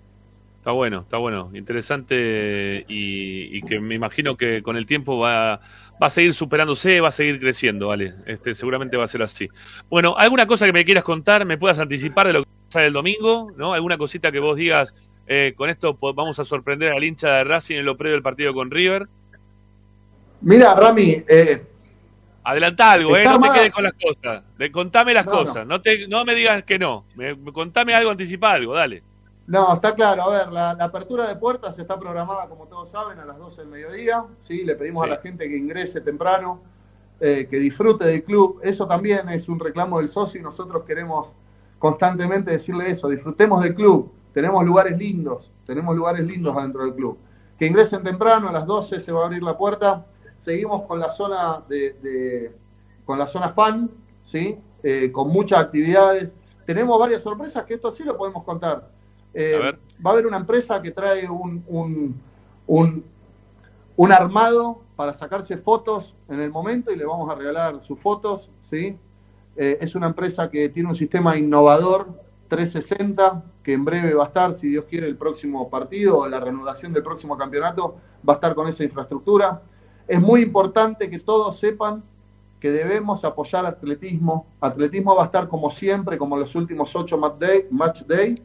Está bueno, está bueno, interesante y, y, que me imagino que con el tiempo va, va a seguir superándose, va a seguir creciendo, ¿vale? Este, seguramente va a ser así. Bueno, ¿alguna cosa que me quieras contar, me puedas anticipar de lo que pasa el domingo? ¿No? ¿Alguna cosita que vos digas, eh, con esto vamos a sorprender al hincha de Racing en lo previo del partido con River? Mira, Rami, eh, Adelantá algo, eh, no te quedes con las cosas. Contame las no, cosas, no. no. te, no me digas que no. Me, contame algo, anticipa algo, dale. No, está claro. A ver, la, la, apertura de puertas está programada, como todos saben, a las 12 del mediodía. ¿sí? Le pedimos sí. a la gente que ingrese temprano eh, que disfrute del club. Eso también es un reclamo del socio y nosotros queremos constantemente decirle eso, disfrutemos del club, tenemos lugares lindos, tenemos lugares lindos adentro del club. Que ingresen temprano, a las 12 se va a abrir la puerta, seguimos con la zona de, de- con la zona fan, ¿sí? Eh, con muchas actividades. Tenemos varias sorpresas que esto sí lo podemos contar. Eh. Va a haber una empresa que trae un, un, un, un armado para sacarse fotos en el momento y le vamos a regalar sus fotos, ¿sí? Eh, es una empresa que tiene un sistema innovador 360 que en breve va a estar, si Dios quiere, el próximo partido la reanudación del próximo campeonato va a estar con esa infraestructura. Es muy importante que todos sepan que debemos apoyar atletismo. Atletismo va a estar como siempre, como los últimos ocho match day, match day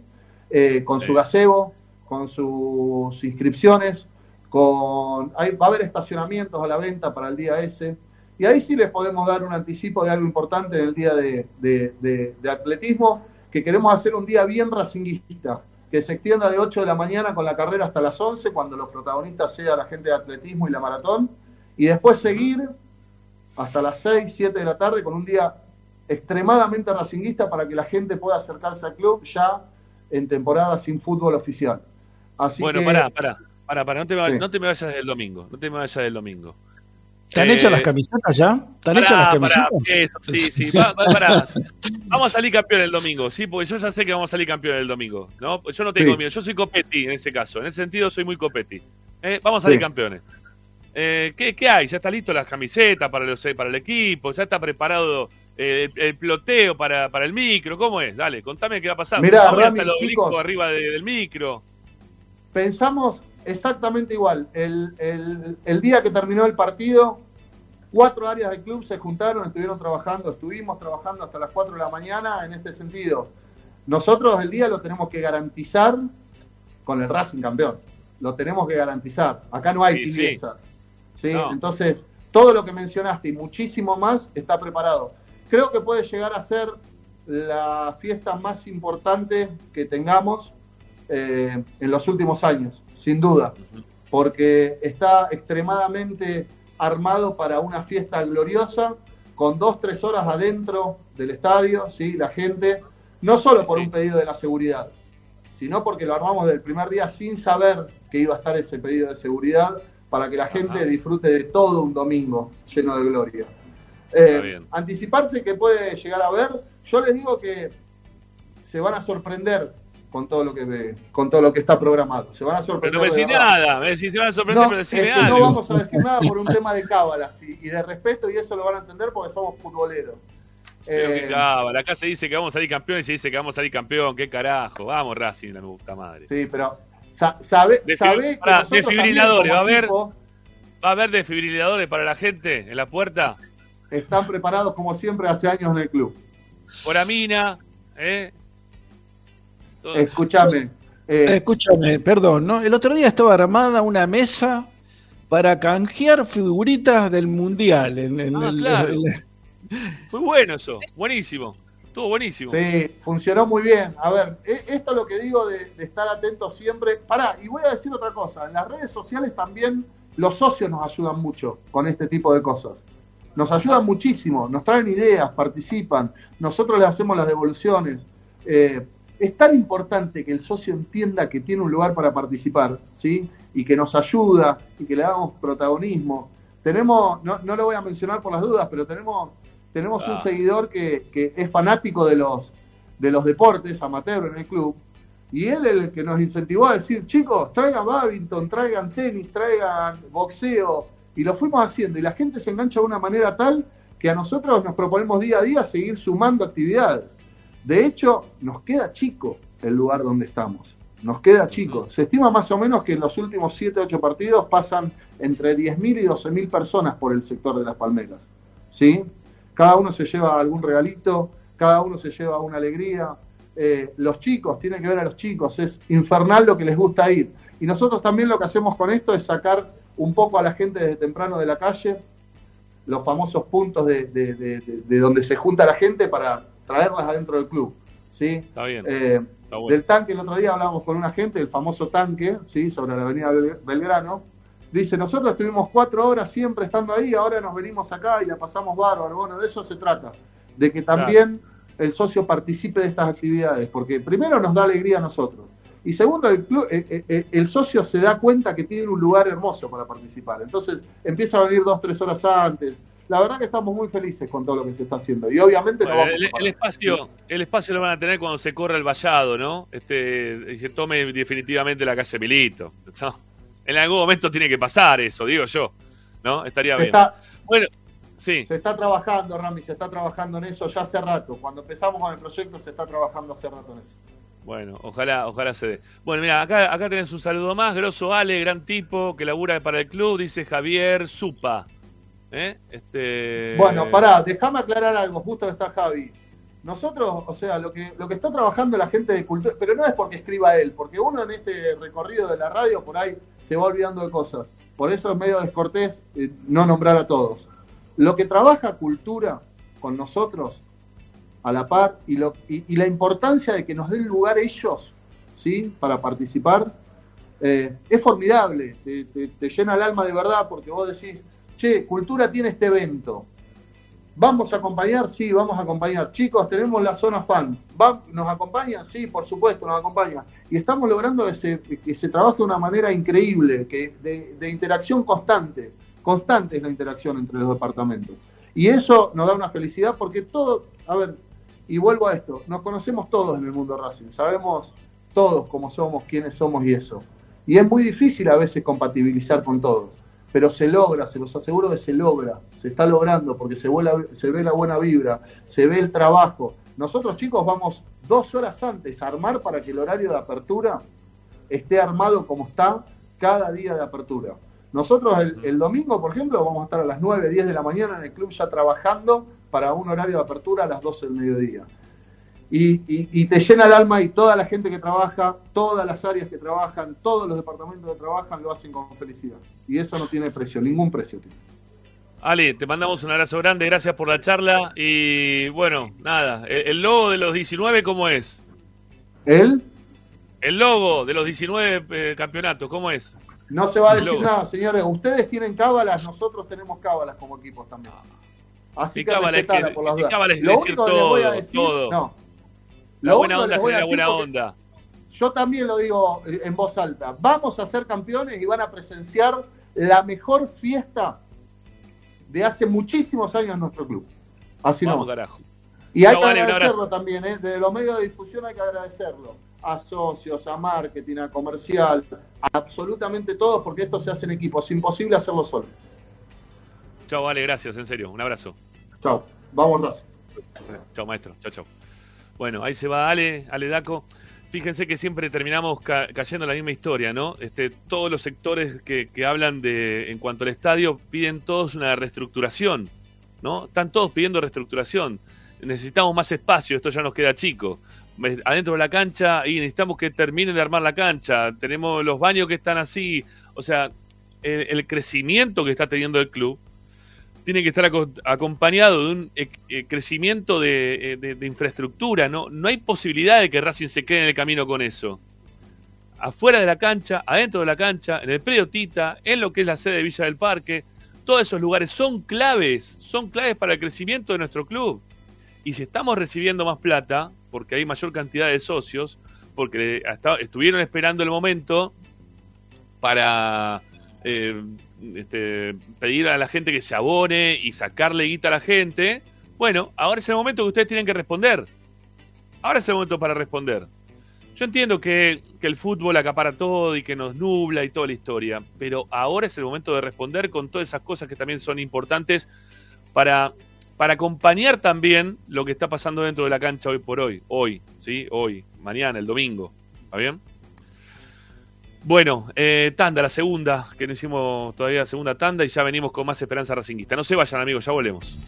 eh, con su gazebo, con sus inscripciones, con hay- va a haber estacionamientos a la venta para el día ese. Y ahí sí les podemos dar un anticipo de algo importante en el día de, de- de- de atletismo, que queremos hacer un día bien racinguista, que se extienda de 8 de la mañana con la carrera hasta las 11, cuando los protagonistas sean la gente de atletismo y la maratón, y después seguir hasta las 6, 7 de la tarde con un día extremadamente racinguista para que la gente pueda acercarse al club ya en temporada sin fútbol oficial. Así bueno, que, pará, pará, pará, pará, no te, va- Sí. no te me vayas del domingo, no te me vayas del domingo. ¿Están Eh, hechas las camisetas ya? ¿Están Pará, hechas las pará, camisetas? eso, sí, [laughs] sí, va- va- pará. Vamos a salir campeón el domingo, sí, porque yo ya sé que vamos a salir campeón el domingo, ¿no? Yo no tengo Sí. miedo, yo soy Copetti en ese caso, en ese sentido soy muy Copetti. Eh, vamos a salir Sí. campeones. Eh, ¿qué, qué hay? ¿Ya está listo las camisetas para, los, para el equipo? ¿Ya está preparado eh, el, el ploteo para, para el micro? ¿Cómo es? Dale, contame qué va a pasar. Mirá, Rami, hasta el chicos. arriba de- del micro. pensamos exactamente igual. El, el- el día que terminó el partido, cuatro áreas del club se juntaron, estuvieron trabajando, estuvimos trabajando hasta las 4 de la mañana en este sentido. Nosotros el día lo tenemos que garantizar con el Racing campeón. Lo tenemos que garantizar. Acá no hay Sí, sí. tibiezas. ¿sí? No. Entonces, todo lo que mencionaste y muchísimo más está preparado. Creo que puede llegar a ser la fiesta más importante que tengamos eh, en los últimos años, sin duda, porque está extremadamente armado para una fiesta gloriosa, con dos, tres horas adentro del estadio, ¿sí? la gente, no solo por Sí. un pedido de la seguridad, sino porque lo armamos del primer día sin saber que iba a estar ese pedido de seguridad, para que la gente disfrute de todo un domingo lleno de gloria. Eh, anticiparse que puede llegar a ver, yo les digo que se van a sorprender con todo lo que ve- con todo lo que está programado. Se van a Pero sorprender. no me de decís nada, me decís, se van a sorprender, No, pero decime algo. no vamos a decir nada por un tema de cábalas y, y de respeto y eso lo van a entender porque somos futboleros. Pero Eh, qué cábala, acá se dice que vamos a salir campeón y se dice que vamos a salir campeón, qué carajo, vamos Racing, la puta madre. sí, pero sa- sabe, sabe que desfibriladores, va a haber- equipo ¿Va a haber desfibriladores para la gente en la puerta? están preparados como siempre hace años en el club. Por Amina, ¿eh? Todo- Escúchame. eh, Escúchame, perdón, ¿no? El otro día estaba armada una mesa para canjear figuritas del mundial. En, en Ah, el- claro. el- Muy bueno eso, buenísimo. Estuvo buenísimo. Sí, funcionó muy bien. A ver, e- esto es lo que digo de, de estar atentos siempre. Pará, y voy a decir otra cosa. En las redes sociales también los socios nos ayudan mucho con este tipo de cosas. Nos ayudan muchísimo, nos traen ideas, participan. Nosotros les hacemos las devoluciones. Eh, es tan importante que el socio entienda que tiene un lugar para participar, ¿sí? Y que nos ayuda y que le damos protagonismo. Tenemos, no, no lo voy a mencionar por las dudas, pero tenemos, tenemos un Ah. seguidor que, que es fanático de los, de los deportes amateur en el club. Y él el que nos incentivó a decir, chicos, traigan badminton, traigan tenis, traigan boxeo. Y lo fuimos haciendo. Y la gente se engancha de una manera tal que a nosotros nos proponemos día a día seguir sumando actividades. De hecho, nos queda chico el lugar donde estamos. Nos queda chico. Se estima más o menos que en los últimos 7, 8 partidos pasan entre 10.000 y 12.000 personas por el sector de las palmeras. ¿Sí? Cada uno se lleva algún regalito, cada uno se lleva una alegría. Eh, los chicos, tienen que ver a los chicos, es infernal lo que les gusta ir. Y nosotros también lo que hacemos con esto es sacar un poco a la gente desde temprano de la calle, los famosos puntos de, de- de- de- de donde se junta la gente para traerlas adentro del club. ¿sí? Está bien. Eh, Está bueno. Del tanque, el otro día hablábamos con una gente, el famoso tanque, ¿sí? sobre la avenida Bel- Belgrano, Dice, nosotros estuvimos cuatro horas siempre estando ahí, ahora nos venimos acá y la pasamos bárbaro. Bueno, de eso se trata, de que también el socio participe de estas actividades, porque primero nos da alegría a nosotros. Y segundo, el, club, eh, eh, eh, el socio se da cuenta que tiene un lugar hermoso para participar. Entonces empieza a venir dos, tres horas antes. La verdad que estamos muy felices con todo lo que se está haciendo. Y obviamente no vamos el, a el espacio, el espacio lo van a tener cuando se corra el vallado, ¿no? Este, y se tome definitivamente la calle Milito. ¿no? En algún momento tiene que pasar eso, digo yo. ¿No? Estaría Se bien. está- Bueno, sí. Se está trabajando, Rami, se está trabajando en eso ya hace rato. Cuando empezamos con el proyecto se está trabajando hace rato en eso. Bueno, ojalá, ojalá se dé. Bueno, mira, acá, acá tenés un saludo más. Grosso Ale, gran tipo, que labura para el club, dice Javier Supa. ¿Eh? Este... Bueno, pará, déjame aclarar algo, justo que está Javi. Nosotros, o sea, lo que, lo que está trabajando la gente de cultura, pero no es porque escriba él, porque uno en este recorrido de la radio por ahí se va olvidando de cosas. Por eso es medio descortés eh, no nombrar a todos. Lo que trabaja cultura con nosotros a la par y, lo, la importancia de que nos den lugar ellos, ¿sí? Para participar, eh, es formidable, te llena el alma de verdad porque vos decís, che, cultura tiene este evento, ¿Vamos a acompañar? Sí, vamos a acompañar. Chicos, tenemos la zona fan. ¿Va- ¿Nos acompañan? Sí, por supuesto, nos acompañan. Y estamos logrando que se, que se trabaje de una manera increíble, que de, de interacción constante. Constante es la interacción entre los departamentos. Y eso nos da una felicidad porque todo, a ver, y vuelvo a esto, nos conocemos todos en el mundo Racing, sabemos todos cómo somos, quiénes somos y eso. Y es muy difícil a veces compatibilizar con todos pero se logra, se los aseguro que se logra, se está logrando porque se, vuela- se ve la buena vibra, se ve el trabajo. Nosotros chicos vamos dos horas antes a armar para que el horario de apertura esté armado como está cada día de apertura. Nosotros el, el domingo, por ejemplo, vamos a estar a las 9, 10 de la mañana en el club ya trabajando para un horario de apertura a las 12 del mediodía. Y, y- y te llena el alma y toda la gente que trabaja, todas las áreas que trabajan, todos los departamentos que trabajan lo hacen con felicidad. Y eso no tiene precio, ningún precio tiene. Ale, te mandamos un abrazo grande, gracias por la charla. Y bueno, nada, el, el logo de los 19, ¿cómo es? ¿Él? El logo de los 19 eh, campeonatos, ¿cómo es? No se va a El decir nada, señores. Ustedes tienen cábalas, nosotros tenemos cábalas como equipos también. Así Mi que cábala es que- por las mi cábala es Lo decir único que les voy a todo, decir- todo. no. La Lo buena onda genera buena onda. Yo también lo digo eh, en voz alta. Vamos a ser campeones y van a presenciar la mejor fiesta de hace muchísimos años en nuestro club. Así Vamos, no. carajo. Y hay que agradecerlo también, ¿eh? desde los medios de difusión hay que agradecerlo. A socios, a marketing, a comercial, a absolutamente todos, porque esto se hace en equipo. Es imposible hacerlo solo. Chao, Ale, gracias, en serio. Un abrazo. Chao. Vamos, Racing. Chao, maestro. Chao, chao. Bueno, ahí se va Ale, Ale Daco. Fíjense que siempre terminamos ca- cayendo en la misma historia, ¿no? Este, todos los sectores que, hablan de en cuanto al estadio piden todos una reestructuración, ¿no? Están todos pidiendo reestructuración. Necesitamos más espacio, esto ya nos queda chico. Adentro de la cancha y necesitamos que terminen de armar la cancha. Tenemos los baños que están así. O sea, el crecimiento que está teniendo el club tiene que estar aco- acompañado de un eh, eh, crecimiento de, eh, de- infraestructura. ¿no? no hay posibilidad de que Racing se quede en el camino con eso. Afuera de la cancha, adentro de la cancha, en el predio Tita, en lo que es la sede de Villa del Parque, todos esos lugares son claves, son claves para el crecimiento de nuestro club. Y si estamos recibiendo más plata, porque hay mayor cantidad de socios, porque estuvieron esperando el momento para eh, este, pedir a la gente que se abone y sacarle guita a la gente. Bueno, ahora es el momento que ustedes tienen que responder. Ahora es el momento para responder. Yo entiendo que, que el fútbol acapara todo y que nos nubla y toda la historia, pero ahora es el momento de responder con todas esas cosas que también son importantes para, para acompañar también lo que está pasando dentro de la cancha hoy por hoy. Hoy, ¿sí? Hoy, mañana, el domingo. ¿Está bien? Bueno, eh, tanda, la segunda, que no hicimos todavía segunda tanda y ya venimos con más esperanza racinguista. No se vayan, amigos, ya volvemos.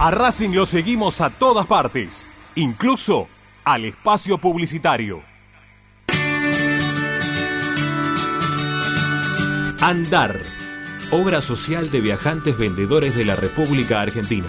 A Racing lo seguimos a todas partes, incluso al espacio publicitario. Andar, obra social de viajantes vendedores de la República Argentina.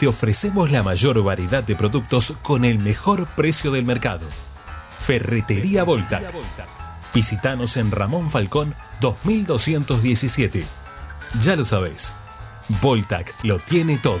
te ofrecemos la mayor variedad de productos con el mejor precio del mercado. Ferretería Voltac. Visítanos en Ramón Falcón 2217. Ya lo sabés, Voltac lo tiene todo.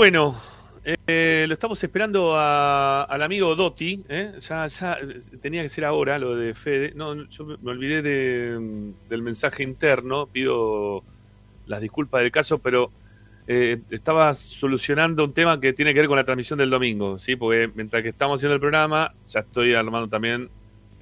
Bueno, eh, lo estamos esperando al amigo Dotti. ¿eh? Ya, ya tenía que ser ahora lo de Fede. No, yo me olvidé de, del mensaje interno. Pido las disculpas del caso, pero eh, estaba solucionando un tema que tiene que ver con la transmisión del domingo. ¿sí? Porque mientras que estamos haciendo el programa, ya estoy armando también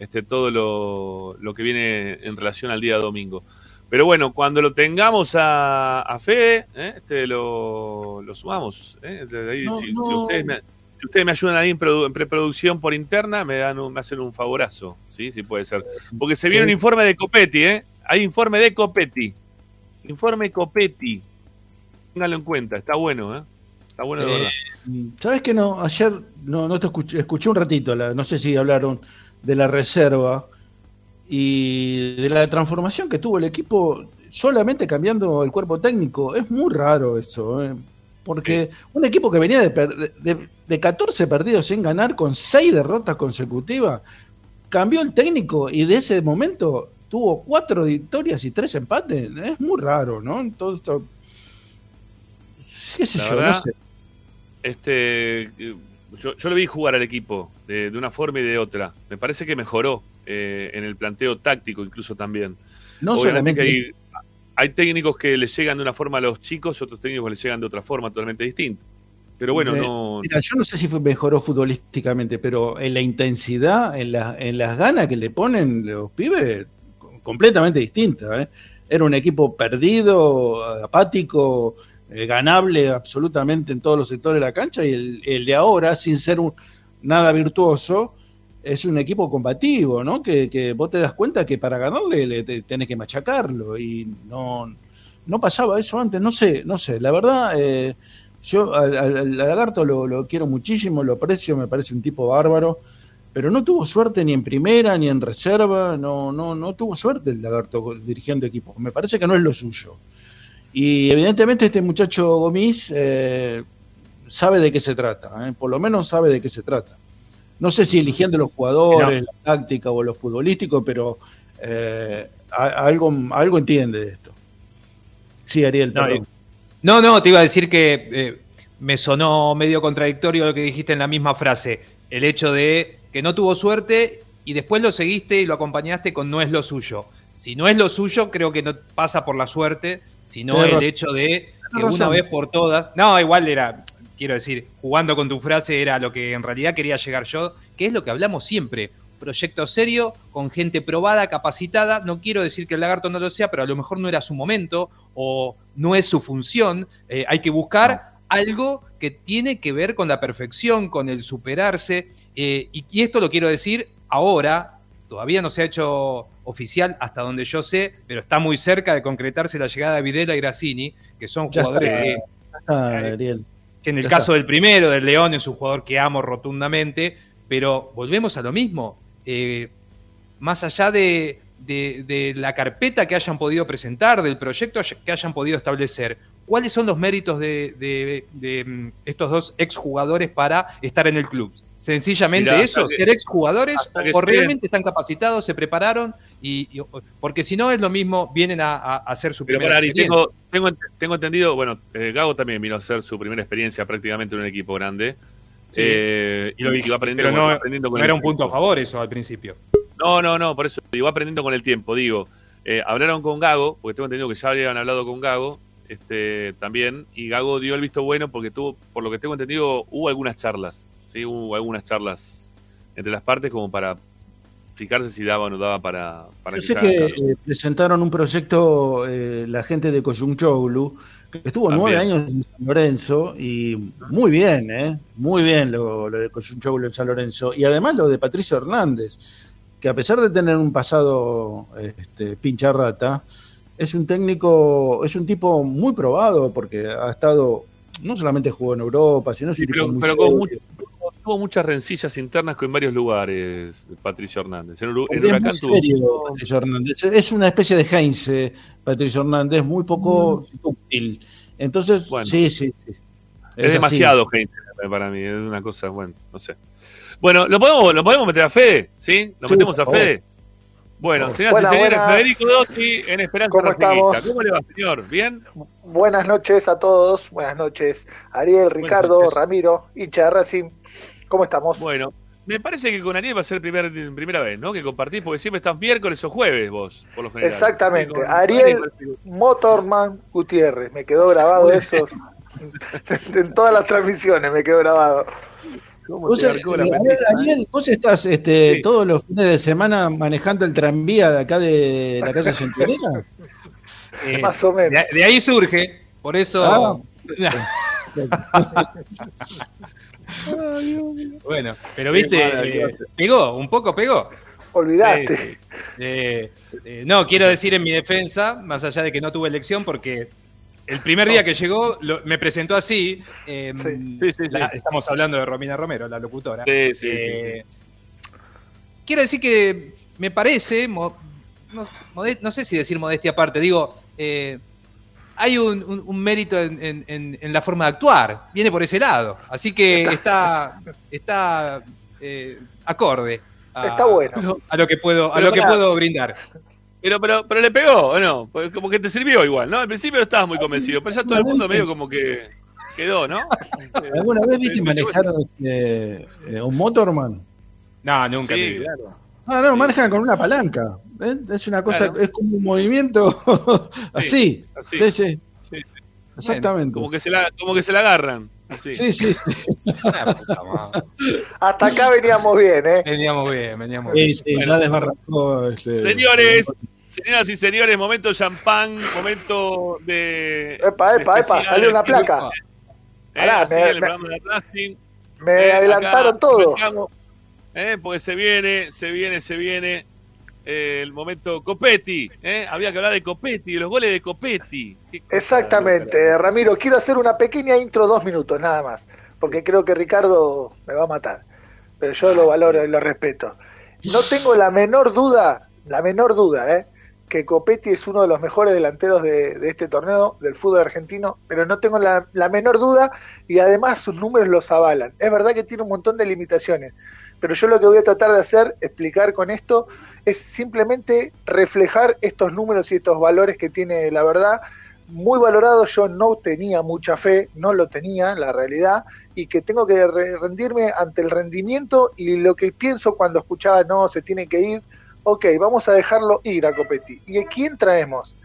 este, todo lo, lo que viene en relación al día domingo. Pero bueno, cuando lo tengamos a, a Fede, ¿eh? este, lo, lo sumamos. ¿eh? De ahí, No, si, no. si ustedes me, si ustedes me ayudan ahí en, produ- en preproducción por interna, me dan un- me hacen un favorazo, ¿sí? Sí puede ser. Porque se viene un informe de Copetti, ¿eh? Hay informe de Copetti. Informe Copetti. Ténganlo en cuenta, está bueno, ¿eh? Está bueno de Eh, verdad. ¿Sabes que no? Ayer no, no te escuché, escuché un ratito, la- no sé si hablaron de la reserva y de la transformación que tuvo el equipo solamente cambiando el cuerpo técnico. Es muy raro eso, ¿eh? porque un equipo que venía de, de, de 14 partidos sin ganar con 6 derrotas consecutivas, cambió el técnico y de ese momento tuvo 4 victorias y 3 empates. Es muy raro, ¿no? Entonces, qué sé La yo, verdad, no sé. Este, eh, yo, yo lo vi jugar al equipo de, de una forma y de otra. Me parece que mejoró eh, en el planteo táctico incluso también. No Obviamente solamente- que hay, hay técnicos que le llegan de una forma a los chicos, otros técnicos que le llegan de otra forma totalmente distinta. Pero bueno, no... Mira, yo no sé si fue- mejoró futbolísticamente, pero en la intensidad, en, la- en las ganas que le ponen los pibes, co- completamente distinta. ¿eh? Era un equipo perdido, apático, eh, ganable absolutamente en todos los sectores de la cancha, y el, el de ahora, sin ser un, nada virtuoso, es un equipo combativo, ¿no? Que, que vos te das cuenta que para ganarle le, te- tenés que machacarlo, y no, no pasaba eso antes, no sé, no sé, la verdad... eh, yo al, lagarto lo, lo quiero muchísimo, lo aprecio, me parece un tipo bárbaro, pero no tuvo suerte ni en primera ni en reserva, no, no, no tuvo suerte el lagarto dirigiendo equipo. Me parece que no es lo suyo. Y evidentemente este muchacho Gomis eh, sabe de qué se trata, ¿eh? por lo menos sabe de qué se trata. No sé si eligiendo los jugadores, la táctica o lo futbolístico, pero eh, algo, algo entiende de esto. Sí, Ariel, No, perdón. No, no, te iba a decir que eh, me sonó medio contradictorio lo que dijiste en la misma frase. El hecho de que no tuvo suerte y después lo seguiste y lo acompañaste con no es lo suyo. Si no es lo suyo, creo que no pasa por la suerte, sino Tenés el razón. hecho de que Tenés una razón. vez por todas. No, igual era, quiero decir, jugando con tu frase era lo que en realidad quería llegar yo, que es lo que hablamos siempre. Proyecto serio, con gente probada, capacitada. No quiero decir que el lagarto no lo sea, pero a lo mejor no era su momento o no es su función. Eh, hay que buscar algo que tiene que ver con la perfección, con el superarse. eh, y, y esto lo quiero decir ahora, todavía no se ha hecho oficial hasta donde yo sé, pero está muy cerca de concretarse la llegada de Videla y Grassini, que son Ya jugadores está, que, ya está, Ariel. Que en el Ya caso está. del primero, del León, es un jugador que amo rotundamente, pero volvemos a lo mismo. Eh, más allá de, de- de la carpeta que hayan podido presentar, del proyecto que hayan podido establecer, ¿cuáles son los méritos de, de- de, mm, estos dos exjugadores para estar en el club? Sencillamente Mirá, eso, ser exjugadores o estén- realmente están capacitados, se prepararon, y, y- porque si no es lo mismo, vienen a, hacer su Pero primera Ari, experiencia. tengo, tengo, tengo entendido, bueno, eh, Gago también vino a hacer su primera experiencia prácticamente en un equipo grande. Sí. Eh, y, Lo y dije, va aprendiendo, pero con- no, aprendiendo con no era un punto a favor eso al principio. No, no, no, por eso digo, aprendiendo con el tiempo. Digo, eh, hablaron con Gago, porque tengo entendido que ya habían hablado con Gago este, también, y Gago dio el visto bueno porque tuvo, por lo que tengo entendido, hubo algunas charlas, ¿sí? Hubo algunas charlas entre las partes como para fijarse si daba o no daba para, para Yo que sé eh, presentaron un proyecto eh, la gente de Coyunchoglu, que estuvo También. nueve años en San Lorenzo y muy bien, ¿eh? Muy bien lo, lo de Coyunchoglu en San Lorenzo. Y además lo de Patricio Hernández, que a pesar de tener un pasado este, pincha rata, es un técnico, es un tipo muy probado porque ha estado, no solamente jugó en Europa, sino Sí, pero, con mucho- tuvo muchas rencillas internas con varios lugares, Patricio Hernández. En, en es muy tuvo- serio Patricio Hernández. Es una especie de Heinze, Patricio Hernández, muy poco útil. Entonces, Bueno. sí, sí. sí. Es, así. demasiado gente para mí, es una cosa, bueno, no sé. Bueno, ¿lo podemos, lo podemos meter a Fede? ¿Sí? ¿Lo Sí, metemos a. Fede? Bueno, señoras Buenas, y señores, buenas. Federico Dotti en Esperanza ¿Cómo estamos? ¿Cómo le va, señor? ¿Bien? Buenas noches a todos, buenas noches Ariel, Ricardo, noches. Ramiro, hincha de Racing, ¿cómo estamos? Bueno, me parece que con Ariel va a ser primer, primera vez, ¿no? Que compartís, porque siempre estás miércoles o jueves vos, por lo general. Exactamente, con- Ariel Motorman Gutiérrez, me quedó grabado eso [laughs] en todas las transmisiones, me quedó grabado. ¿Cómo Vos, te eh, eh? Daniel, vos estás este, Sí. todos los fines de semana manejando el tranvía de acá de la calle Centenera. Eh, Más o menos. De, de ahí surge, por eso. Ah. [laughs] bueno, pero viste, eh, pegó, un poco pegó. Olvidaste. Eh, eh, no, quiero decir en mi defensa, más allá de que no tuve elección, porque el primer día que llegó lo- me presentó así. eh, Sí, sí, sí. la- estamos hablando de Romina Romero, la locutora. Sí, sí, Eh, Quiero decir que me parece, mo- no, no sé si decir modestia aparte, digo, eh, hay un, un- un mérito en, en- en- en la forma de actuar, viene por ese lado, así que está, está eh, acorde a, Está bueno. a lo que puedo, a lo que puedo brindar. Pero, pero, pero le pegó, ¿o no? Pues como que te sirvió igual, ¿no? Al principio no estabas muy convencido, pero ya todo el mundo medio como que quedó, ¿no? ¿Alguna vez viste manejar este, eh, un motorman? No, nunca. Sí, claro. No, no, manejan con una palanca. ¿Eh? Es una cosa, Claro. es como un movimiento [laughs] así. así. Sí, sí. Sí, Exactamente. Como que se la, como que se la agarran. así. Sí, sí, sí. Madre. Hasta acá veníamos bien, ¿eh? Veníamos bien, veníamos Sí, bien. sí, ya desbarrancó. Este, Señores, señoras y señores, momento champán, momento de. Epa, epa, epa, salió una placa. Eh, así me- el me- programa de Racing. Me Eh, adelantaron acá todo. eh, porque se viene, se viene, se viene eh, el momento Copetti. Eh, había que hablar de Copetti, de los goles de Copetti. Exactamente, Ramiro, quiero hacer una pequeña intro, dos minutos nada más, porque creo que Ricardo me va a matar, pero yo lo valoro y lo respeto. No tengo la menor duda, la menor duda, ¿eh? que Copetti es uno de los mejores delanteros de, de este torneo del fútbol argentino, pero no tengo la, la menor duda y además sus números los avalan. Es verdad que tiene un montón de limitaciones, pero yo lo que voy a tratar de hacer, explicar con esto, es simplemente reflejar estos números y estos valores que tiene la verdad. Muy valorado, yo no tenía mucha fe, no lo tenía, la realidad, y que tengo que re- rendirme ante el rendimiento y lo que pienso cuando escuchaba, no, se tiene que ir, ok, vamos a dejarlo ir a Copetti. ¿Y a quién traemos?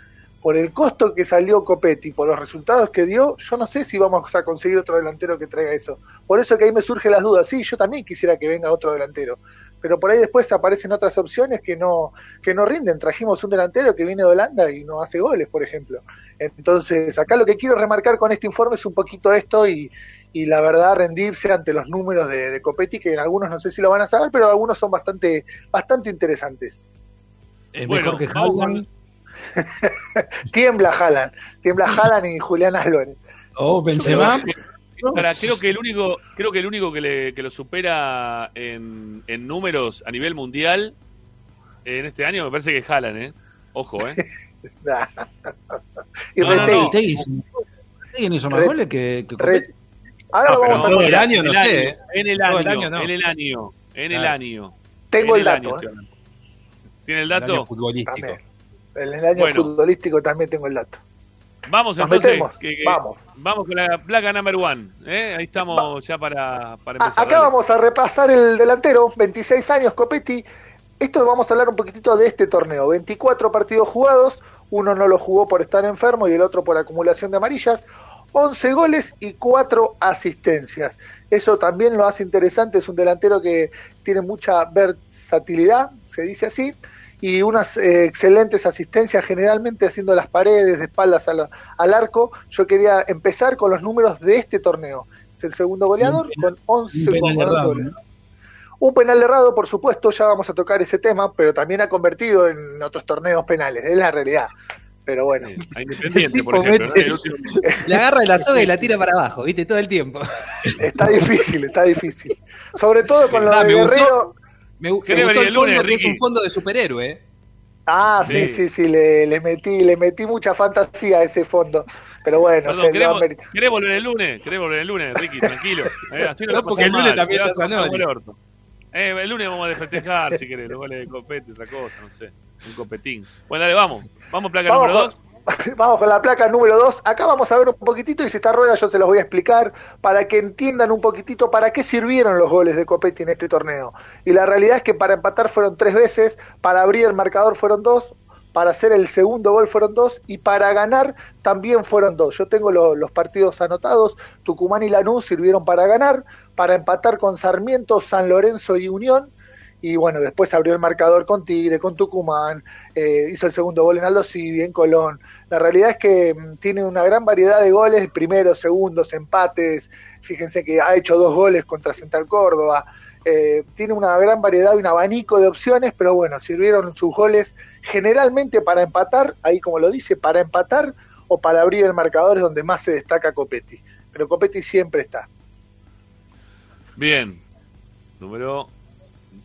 Por el costo que salió Copetti, por los resultados que dio, yo no sé si vamos a conseguir otro delantero que traiga eso. Por eso que ahí me surgen las dudas. Sí, yo también quisiera que venga otro delantero. Pero por ahí después aparecen otras opciones que no, que no rinden. Trajimos un delantero que viene de Holanda y no hace goles, por ejemplo. Entonces, acá lo que quiero remarcar con este informe es un poquito esto y, y la verdad rendirse ante los números de, de Copetti, que en algunos no sé si lo van a saber, pero algunos son bastante, bastante interesantes. Es Bueno, mejor que Haaland [laughs] Tiembla Haaland, tiembla Haaland y Julián Álvarez. o Benzema. Ahora, creo que el único, creo que el único que, le, que lo supera en, en números a nivel mundial en este año me parece que Haaland, ¿eh? Ojo, ¿eh? [laughs] Nah. y No, no, Retegui. no. Hizo más goles que, que Re-. Ahora Ah, lo pero vamos a todo el año, no el sé, año, ¿eh? En el año, el año, no. en el año, en el Claro. año. Tengo En el año dato, estoy ¿eh? ¿Tiene el El año dato? futbolístico. También. En el año Bueno. futbolístico también tengo el dato. Vamos Nos entonces. metemos. que- que- Vamos. Vamos con la placa number one. ¿eh? Ahí estamos ya para, para empezar. acá dale. vamos a repasar el delantero, 26 años, Copetti. Esto vamos a hablar un poquitito de este torneo. 24 partidos jugados, uno no lo jugó por estar enfermo y el otro por acumulación de amarillas. 11 goles y 4 asistencias. Eso también lo hace interesante, es un delantero que tiene mucha versatilidad, se dice así, y unas eh, excelentes asistencias, generalmente haciendo las paredes de espaldas al, al arco. Yo quería empezar con los números de este torneo. Es el segundo goleador con 11 Un penal con 11 errado, goles. ¿no? Un penal errado, por supuesto, ya vamos a tocar ese tema, pero también ha convertido en otros torneos penales, es la realidad. Pero bueno, A Independiente, [laughs] por ejemplo. mete- último- [laughs] agarra de la soga y la tira para abajo, ¿viste? Todo el tiempo. está difícil, está difícil. Sobre todo con lo Ah, de gustó. Me, gu- ¿Querés me gustó el el lunes, fondo, que es Ricky? un fondo de superhéroe, ¿eh? Ah, sí, Sí. sí, sí, le, le metí, le metí mucha fantasía a ese fondo. Pero bueno, Perdón, se lo ¿querés, volver el lunes? ¿Querés volver el lunes, Ricky? Tranquilo. [laughs] Eh, así no, porque el lunes mal, también vas a. Eh, el lunes vamos a festejar, si querés, los goles de copete, otra cosa, no sé. Un copetín. Bueno, dale, vamos. Vamos, placa Vamos número con- 2. [laughs] Vamos con la placa número 2. Acá vamos a ver un poquitito y si está rueda yo se los voy a explicar para que entiendan un poquitito para qué sirvieron los goles de Copetti en este torneo. Y la realidad es que para empatar fueron tres veces, para abrir el marcador fueron dos, para hacer el segundo gol fueron dos y para ganar también fueron dos. Yo tengo lo- los partidos anotados, Tucumán y Lanús sirvieron para ganar, para empatar con Sarmiento, San Lorenzo y Unión. Y bueno, después abrió el marcador con Tigre, con Tucumán, eh, hizo el segundo gol en Aldo Civi, en Colón. La realidad es que mm, tiene una gran variedad de goles, primeros, segundos, empates. Fíjense que ha hecho dos goles contra Central Córdoba. Eh, tiene una gran variedad y un abanico de opciones, pero bueno, sirvieron sus goles generalmente para empatar, ahí como lo dice, para empatar o para abrir el marcador es donde más se destaca Copetti. Pero Copetti siempre está. Bien. Número.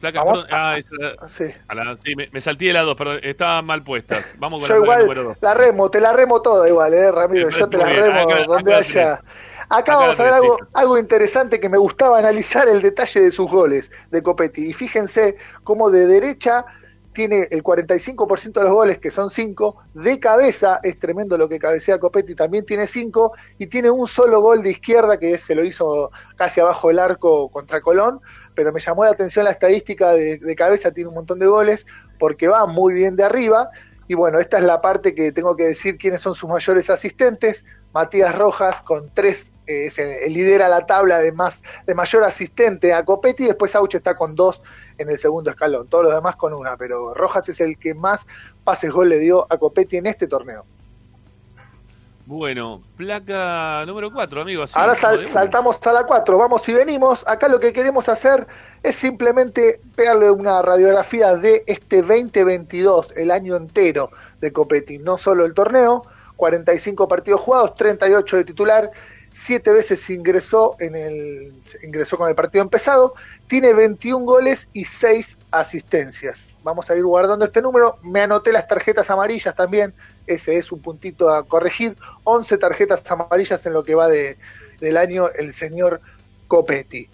Placa, perdón, ah, esa- Sí. a la- sí, me, me salté de la 2, perdón, estaban mal puestas. Vamos con Yo la igual número 2. la remo, te la remo toda igual, eh, Ramiro, yo te la bien, remo acá- donde acá haya. Acá Acá vamos a la ver algo, algo interesante que me gustaba analizar el detalle de sus goles de Copetti. Y fíjense cómo de derecha tiene el 45% de los goles, que son 5, de cabeza, es tremendo lo que cabecea Copetti, también tiene 5, y tiene un solo gol de izquierda que se lo hizo casi abajo del arco contra Colón, pero me llamó la atención la estadística de, cabeza, tiene un montón de goles, porque va muy bien de arriba, y bueno, esta es la parte que tengo que decir quiénes son sus mayores asistentes. Matías Rojas con tres, eh, es el- el lidera la tabla de más de mayor asistente a Copetti, después Auche está con dos en el segundo escalón, todos los demás con una, pero Rojas es el que más pases gol le dio a Copetti en este torneo. Bueno, placa número 4, amigos. Ahora sal- saltamos a la 4, vamos y venimos. Acá lo que queremos hacer es simplemente pegarle una radiografía de este 2022, el año entero de Copetti, no solo el torneo, 45 partidos jugados, 38 de titular, 7 veces ingresó en el ingresó con el partido empezado, tiene 21 goles y 6 asistencias. Vamos a ir guardando este número, me anoté las tarjetas amarillas también, ese es un puntito a corregir, 11 tarjetas amarillas en lo que va de, del año el señor Copetti.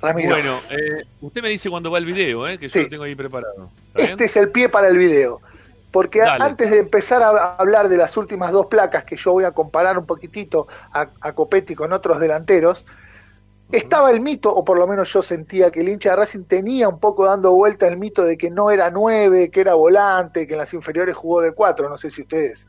Ramiro. Bueno, eh, usted me dice cuando va el video, eh, que Sí. yo lo tengo ahí preparado. Este es el pie para el video. Porque Dale. antes de empezar a a hablar de las últimas dos placas, que yo voy a comparar un poquitito a, a Copetti con otros delanteros, estaba el mito, o por lo menos yo sentía que el hincha de Racing tenía un poco dando vuelta el mito de que no era nueve, que era volante, que en las inferiores jugó de cuatro. No sé si ustedes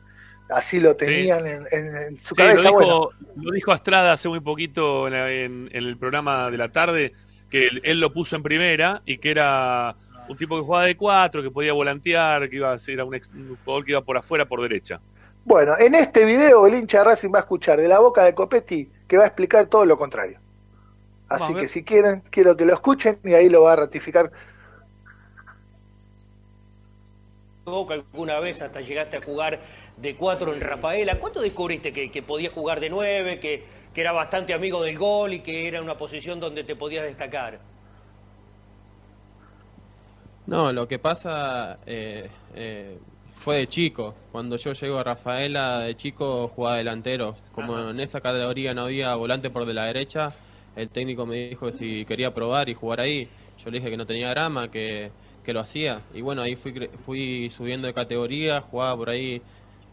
así lo tenían en, en- en su Sí, lo cabeza. dijo, Bueno, lo dijo Astrada hace muy poquito en, en- el programa de la tarde, que él, él lo puso en primera y que era un tipo que jugaba de cuatro, que podía volantear, que iba a ser un, ex- un jugador que iba por afuera, por derecha. bueno, en este video el hincha de Racing va a escuchar de la boca de Copetti que va a explicar todo lo contrario. Así que si quieren, quiero que lo escuchen y ahí lo va a ratificar Boca alguna vez hasta llegaste a jugar de cuatro en Rafaela. ¿Cuánto descubriste que, que podías jugar de nueve, que, que era bastante amigo del gol y que era una posición donde te podías destacar? No, lo que pasa eh, eh, fue de chico. Cuando yo llego a Rafaela, de chico jugaba delantero. Como en esa categoría no había volante por de la derecha, el técnico me dijo si quería probar y jugar ahí. Yo le dije que no tenía drama, que, que lo hacía. Y bueno, ahí fui, fui subiendo de categoría, jugaba por ahí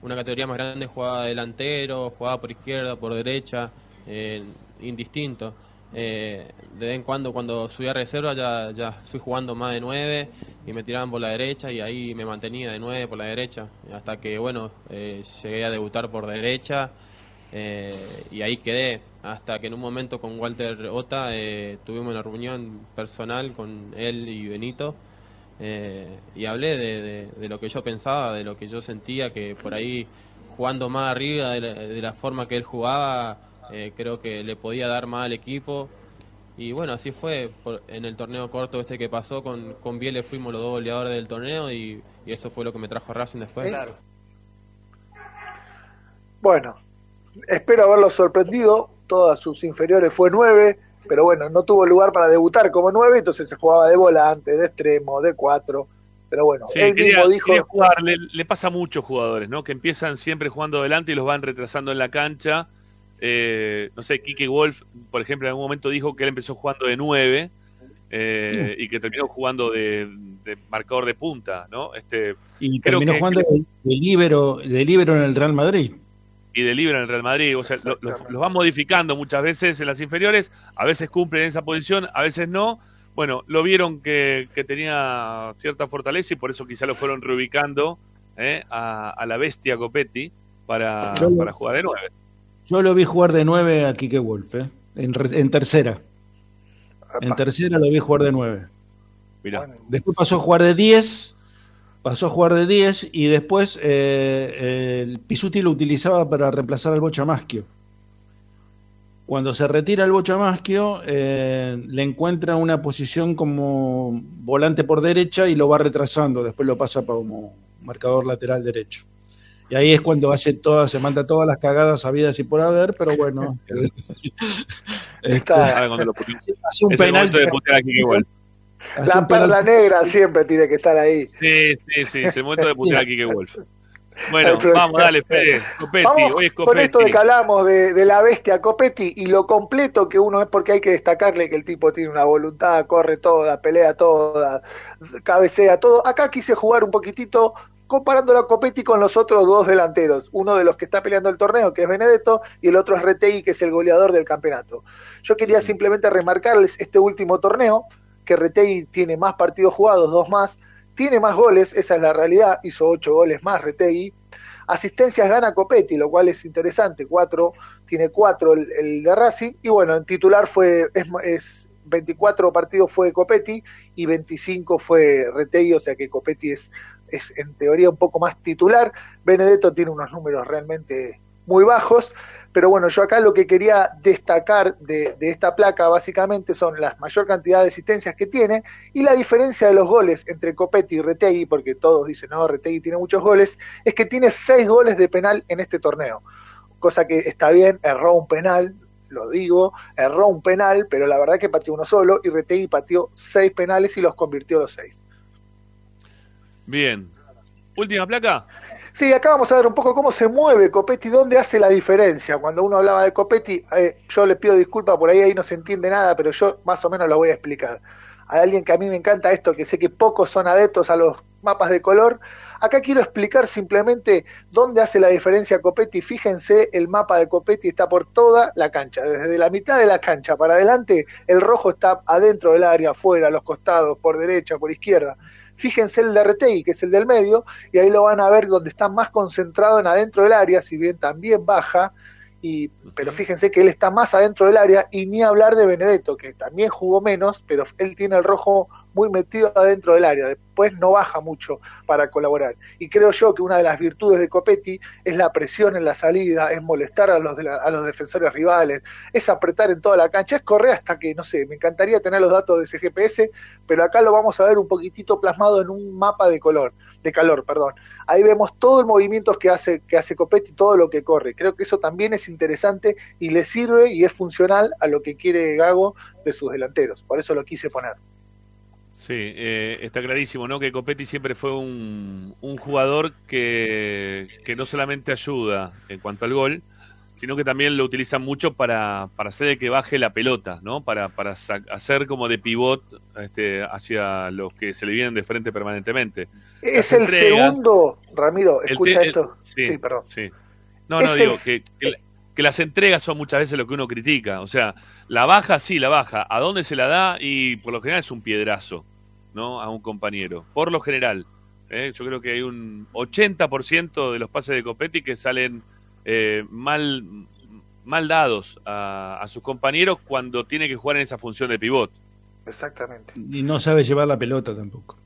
una categoría más grande, jugaba delantero, jugaba por izquierda, por derecha, eh, indistinto. Eh, de vez en cuando, cuando subí a reserva, ya, ya fui jugando más de nueve y me tiraban por la derecha y ahí me mantenía de nueve por la derecha. Hasta que, bueno, eh, llegué a debutar por derecha eh, y ahí quedé. Hasta que en un momento con Walter Ota eh, tuvimos una reunión personal con él y Benito eh, y hablé de, lo que yo pensaba, de lo que yo sentía, que por ahí jugando más arriba de la, de la forma que él jugaba, eh, creo que le podía dar más al equipo. Y bueno, así fue. Por- en el torneo corto este que pasó, con, con Biele fuimos los dos goleadores del torneo y, y eso fue lo que me trajo a Racing después. Bueno, espero haberlo sorprendido. Todas sus inferiores fue 9, pero bueno, no tuvo lugar para debutar como 9, entonces se jugaba de volante, de extremo, de 4. Pero bueno, Sí, él quería, mismo dijo. jugar, le, le pasa a muchos jugadores, ¿no? Que empiezan siempre jugando adelante y los van retrasando en la cancha. Eh, no sé, Kike Wolf, por ejemplo, en algún momento dijo que él empezó jugando de 9 eh, y que terminó jugando de, de marcador de punta, ¿no? Este, Y creo terminó que- jugando de, de líbero, de líbero en el Real Madrid. Y de libre en el Real Madrid. O sea, lo- los, los van modificando muchas veces en las inferiores, a veces cumplen esa posición, a veces no. Bueno, lo vieron que, que tenía cierta fortaleza y por eso quizá lo fueron reubicando eh, a, a la bestia Copetti para, lo- para jugar de nueve. Yo lo vi jugar de 9 a Quique Wolf, ¿eh? en, tercera. En tercera lo vi jugar de 9. Mirá. Después pasó a jugar de 10, pasó a jugar de 10 y después eh, el Pisuti lo utilizaba para reemplazar al Bocha Maschio. Cuando se retira el Bocha Maschio, eh, le encuentra una posición como volante por derecha y lo va retrasando, después lo pasa como marcador lateral derecho. Y ahí es cuando hace todas, se manda todas las cagadas habidas y por haber, pero bueno. [laughs] Este, cuando lo putean. [laughs] hace un es el penal momento de putear a La perla negra siempre tiene que estar ahí. Sí, sí, sí, es el momento de putear a Quique Wolf. Bueno, vamos, dale, Fede. Copetti, Vamos hoy es con esto de Copetti. que hablamos de, de la bestia Copetti y lo completo que uno es porque hay que destacarle que el tipo tiene una voluntad, corre toda, pelea toda, cabecea todo. Acá quise jugar un poquitito comparándolo a Copetti con los otros dos delanteros, uno de los que está peleando el torneo, que es Benedetto, y el otro es Retegui, que es el goleador del campeonato. Yo quería simplemente remarcarles este último torneo, que Retegui tiene más partidos jugados, dos más, tiene más goles, esa es la realidad, hizo ocho goles más Retegui, asistencias gana Copetti, lo cual es interesante, cuatro, tiene cuatro el, el de Racing, y bueno, en titular fue, es, es 24 partidos fue Copetti y 25 fue Retegui, o sea que Copetti es, es en teoría un poco más titular, Benedetto tiene unos números realmente muy bajos, pero bueno, yo acá lo que quería destacar de, esta placa básicamente son la mayor cantidad de asistencias que tiene y la diferencia de los goles entre Copetti y Retegui, porque todos dicen, no, Retegui tiene muchos goles, es que tiene seis goles de penal en este torneo, cosa que está bien, erró un penal, lo digo, erró un penal, pero la verdad que pateó uno solo y Retegui pateó seis penales y los convirtió los seis. Bien. Última placa. Sí, acá vamos a ver un poco cómo se mueve Copetti, dónde hace la diferencia. Cuando uno hablaba de Copetti, eh, yo le pido disculpas por ahí, ahí no se entiende nada, pero yo más o menos lo voy a explicar. Hay alguien que a mí me encanta esto, que sé que pocos son adeptos a los mapas de color. Acá quiero explicar simplemente dónde hace la diferencia Copetti. Fíjense, el mapa de Copetti está por toda la cancha, desde la mitad de la cancha para adelante, el rojo está adentro del área, afuera, a los costados, por derecha, por izquierda. Fíjense el de que es el del medio, y ahí lo van a ver donde está más concentrado en adentro del área, si bien también baja, y, pero fíjense que él está más adentro del área, y ni hablar de Benedetto, que también jugó menos, pero él tiene el rojo muy metido adentro del área, después no baja mucho para colaborar. Y creo yo que una de las virtudes de Copetti es la presión en la salida, es molestar a los, de la- a los defensores rivales, es apretar en toda la cancha, es correr hasta que, no sé, me encantaría tener los datos de ese GPS, pero acá lo vamos a ver un poquitito plasmado en un mapa de color, de calor, perdón. Ahí vemos todo el movimiento que hace, que hace Copetti, todo lo que corre. Creo que eso también es interesante y le sirve y es funcional a lo que quiere Gago de sus delanteros. Por eso lo quise poner. Sí, eh, está clarísimo, ¿no? Que Copetti siempre fue un, un jugador que, que no solamente ayuda en cuanto al gol, sino que también lo utiliza mucho para, para hacer el que baje la pelota, ¿no? Para, para hacer como de pivot este, hacia los que se le vienen de frente permanentemente. Es Las el entregas- segundo, Ramiro, escucha el- esto. sí, sí, perdón. sí. No, no, digo el- que, que, que las entregas son muchas veces lo que uno critica. O sea, la baja, sí, la baja. ¿A dónde se la da? Y por lo general es un piedrazo, ¿no? A un compañero. Por lo general. ¿eh? Yo creo que hay un 80% de los pases de Copetti que salen eh, mal, mal dados a, a sus compañeros cuando tiene que jugar en esa función de pivot. Exactamente. Y no sabe llevar la pelota tampoco.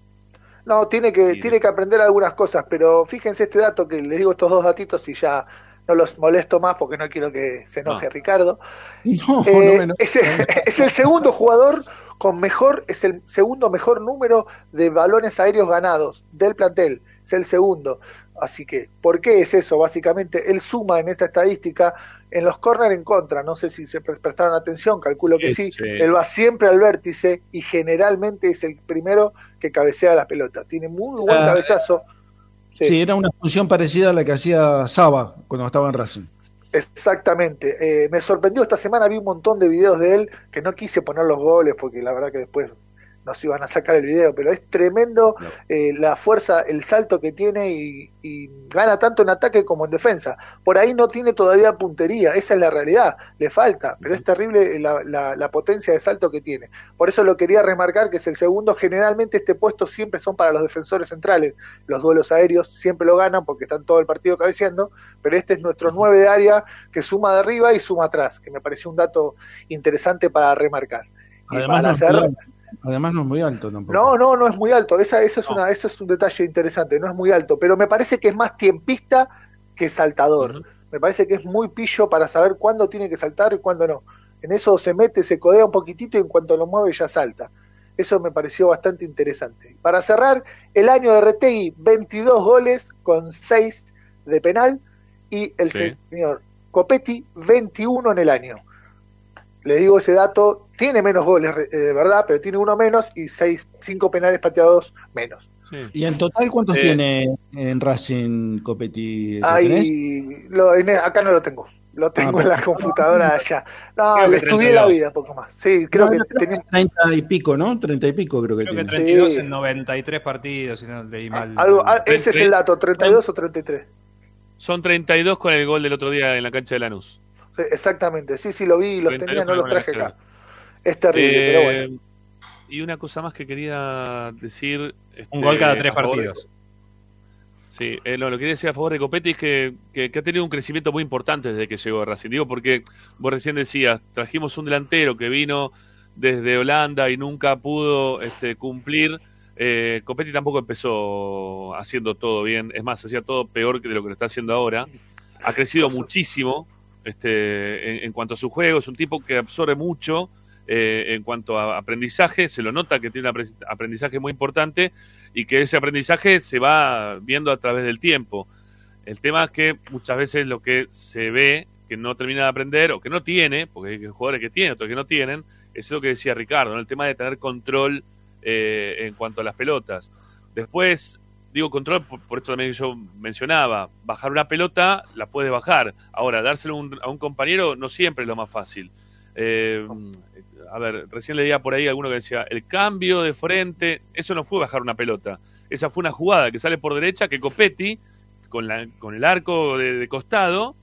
No, tiene que, tiene que aprender algunas cosas, pero fíjense este dato que les digo estos dos datitos y ya no los molesto más porque no quiero que se enoje No. Ricardo. [laughs] No, Eh, no me eno- es, el, es el segundo jugador con mejor, es el segundo mejor número de balones aéreos ganados del plantel, es el segundo. Así que, ¿por qué es eso? Básicamente, él suma en esta estadística en los corner en contra, no sé si se pre- prestaron atención, calculo que sí, Sí. él va siempre al vértice y generalmente es el primero que cabecea la pelota, tiene muy buen Ah. cabezazo, Sí. era una función parecida a la que hacía Saba cuando estaba en Racing. Exactamente. Eh, me sorprendió esta semana, vi un montón de videos de él que no quise poner los goles porque la verdad que después nos iban a sacar el video, pero es tremendo eh, la fuerza, el salto que tiene y, y gana tanto en ataque como en defensa. Por ahí no tiene todavía puntería, esa es la realidad, le falta, pero es terrible la, la- la potencia de salto que tiene. Por eso lo quería remarcar, que es el segundo, generalmente este puesto siempre son para los defensores centrales, los duelos aéreos siempre lo ganan porque están todo el partido cabeceando, pero este es nuestro 9 de área que suma de arriba y suma atrás, que me pareció un dato interesante para remarcar. Y Además, para no alto. Además no es muy alto tampoco. no, no, no es muy alto. Esa, esa es una, ese es un detalle interesante. No es muy alto, pero me parece que es más tiempista que saltador. Me parece que es muy pillo para saber cuándo tiene que saltar y cuándo no. En eso se mete, se codea un poquitito y en cuanto lo mueve ya salta. Eso me pareció bastante interesante. Para cerrar, el año de Retegui, 22 goles con 6 de penal y el Sí. señor Copetti, 21 en el año. Le digo ese dato, tiene menos goles eh, de verdad, pero tiene uno menos y seis, cinco penales pateados menos. ¿Y en total cuántos Eh, tiene en Racing Copetti? Ahí, lo- en- acá no lo tengo, lo tengo Ah, en la computadora [laughs] allá. No, le que estudié 32. la vida un poco más. Sí, creo No, que no, tenía... 30 y pico, ¿no? 30 y pico creo que Creo que tiene. 32 Sí. en 93 partidos, si no leí mal. Algo, ah, ese es el dato, 32 o 33. Son 32 con el gol del otro día en la cancha de Lanús. Exactamente, sí, sí, lo vi, los 32 tenía, no los traje de acá. Es terrible, Eh, pero bueno. Y una cosa más que quería decir. este, Un gol cada tres partidos. Sí, eh, no, lo que quería decir a favor de Copetti es que, que- que ha tenido un crecimiento muy importante desde que llegó a Racing. Digo, porque vos recién decías, trajimos un delantero que vino desde Holanda y nunca pudo este, cumplir. Eh, Copetti tampoco empezó haciendo todo bien, es más, hacía todo peor que de lo que lo está haciendo ahora. Ha crecido muchísimo este, en, cuanto a su juego, es un tipo que absorbe mucho eh, en cuanto a aprendizaje, se lo nota que tiene un apre- aprendizaje muy importante y que ese aprendizaje se va viendo a través del tiempo. El tema es que muchas veces lo que se ve que no termina de aprender o que no tiene, porque hay jugadores que tienen, otros que no tienen, es lo que decía Ricardo, ¿no? el tema de tener control eh, en cuanto a las pelotas. Después, digo control, por, por esto también yo mencionaba, bajar una pelota la puedes bajar. Ahora, dárselo un, a un compañero no siempre es lo más fácil. Eh, a ver, recién leía por ahí alguno que decía, el cambio de frente, eso no fue bajar una pelota. Esa fue una jugada que sale por derecha, que Copetti, con, la, con el arco de, de costado,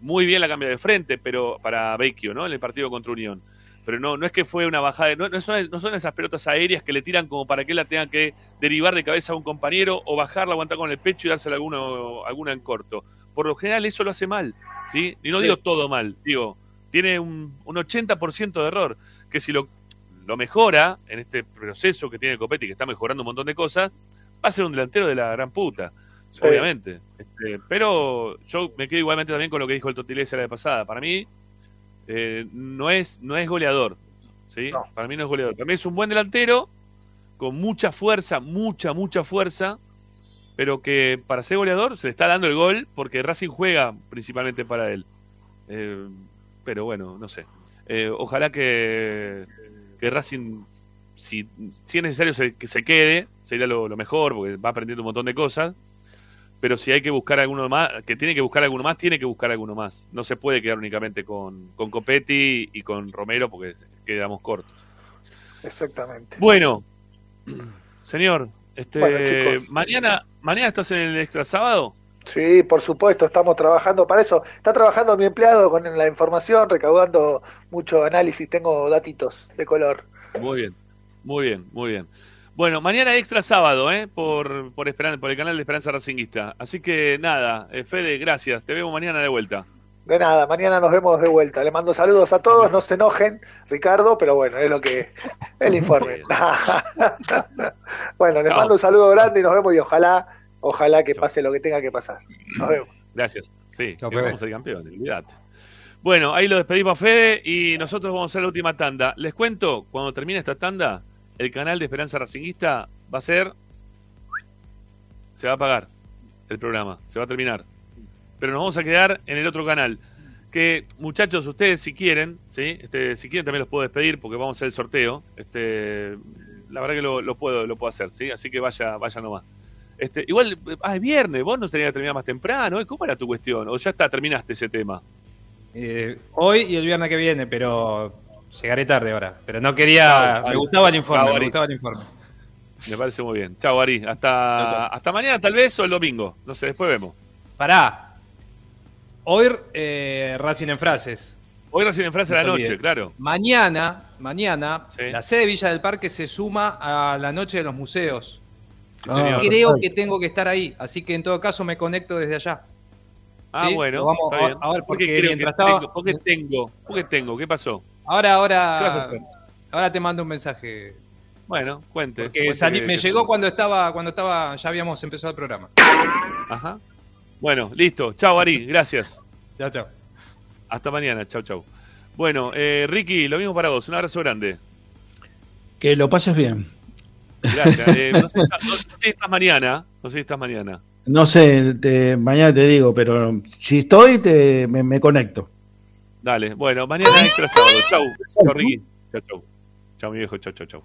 muy bien la cambia de frente, pero para Vecchio, ¿no? En el partido contra Unión. Pero no, no es que fue una bajada, no, no son, no son esas pelotas aéreas que le tiran como para que él la tenga que derivar de cabeza a un compañero o bajarla, aguantar con el pecho y dársela alguno, alguna en corto. Por lo general eso lo hace mal, ¿sí? Y no Sí. digo todo mal, digo, tiene un, un 80% de error, que si lo, lo mejora en este proceso que tiene Copetti, que está mejorando un montón de cosas, va a ser un delantero de la gran puta, Sí. obviamente. Este, pero yo me quedo igualmente también con lo que dijo el Totilés la vez pasada. Para mí, eh, no, es, no es goleador, ¿sí? Para mí no es goleador. Para mí es un buen delantero, con mucha fuerza, mucha, mucha fuerza, pero que para ser goleador se le está dando el gol porque Racing juega principalmente para él. Eh, pero bueno, no sé. Eh, ojalá que, que Racing, si, si es necesario se- que se quede, sería lo, lo mejor, porque va aprendiendo un montón de cosas. Pero si hay que buscar alguno más, que tiene que buscar alguno más, tiene que buscar alguno más. No se puede quedar únicamente con, con Copetti y con Romero porque quedamos cortos. Exactamente. Bueno, [clears throat] señor, este, Bueno, mañana, mañana estás en el extra sábado. Sí, por supuesto, estamos trabajando para eso. Está trabajando mi empleado con la información, recaudando mucho análisis, tengo datitos de color. Muy bien, muy bien, muy bien. Bueno, mañana extra sábado, ¿eh? Por, por, Esperan- por el canal de Esperanza Racinguista. Así que nada, eh, Fede, gracias. Te vemos mañana de vuelta. De nada, mañana nos vemos de vuelta. Le mando saludos a todos, no se enojen, Ricardo, pero bueno, es lo que el informe. [laughs] bueno, [laughs] les Chao. mando un saludo grande y nos vemos y ojalá, ojalá que pase lo que tenga que pasar. Nos vemos. Gracias. Sí, Chao, que Fede. vamos a ser campeones, olvídate. Bueno, ahí lo despedimos a Fede y nosotros vamos a hacer la última tanda. Les cuento, cuando termine esta tanda, el canal de Esperanza Racinguista va a ser... Se va a apagar el programa, se va a terminar. Pero nos vamos a quedar en el otro canal. Que, muchachos, ustedes si quieren, ¿sí? Este, si quieren también los puedo despedir porque vamos a hacer el sorteo. Este, la verdad que lo, puedo, lo puedo hacer, ¿sí? Así que vaya, vaya nomás. Este, igual, ah, es viernes, vos no tenías que terminar más temprano, ¿eh? ¿cómo era tu cuestión? ¿O ya está, terminaste ese tema? Eh, hoy y el viernes que viene, pero Llegaré tarde ahora, pero no quería. Chau, me gustaba el informe, Chau, me gustaba el informe. Me parece muy bien. Chao, Ari. Hasta, hasta mañana tal vez o el domingo. No sé, después vemos. Pará. Hoy eh, Racing en frases. Hoy Racing en frases No a la noche, claro. Mañana, mañana, la sede de Villa del Parque se suma a la noche de los museos. Creo Perfecto. que tengo que estar ahí, así que en todo caso me conecto desde allá. Ah, Sí, bueno. vamos está a- bien. a ver, ¿Por qué porque creo mientras que estaba- tengo? ¿Por qué tengo? ¿Por qué tengo? ¿Qué pasó? Ahora, ahora. ¿Qué vas a hacer? Ahora te mando un mensaje. Bueno, cuente. Porque cuente salí- que- me que- llegó cuando estaba, cuando estaba, ya habíamos empezado el programa. Ajá. Bueno, listo. Chao, Ari. Gracias. Chao, chao. Hasta mañana. Chao, chao. Bueno, eh, Ricky, lo mismo para vos. Un abrazo grande. Que lo pases bien. Gracias. [laughs] Eh, no, sé, si estás- no sé si estás mañana. No sé si estás mañana. No sé, te- mañana te digo, pero si estoy, te, me, me conecto. Dale. Bueno, mañana extra sábado. Chau. Chau, Ricky. Chau, chau. Chau, mi viejo. Chau, chau, chau.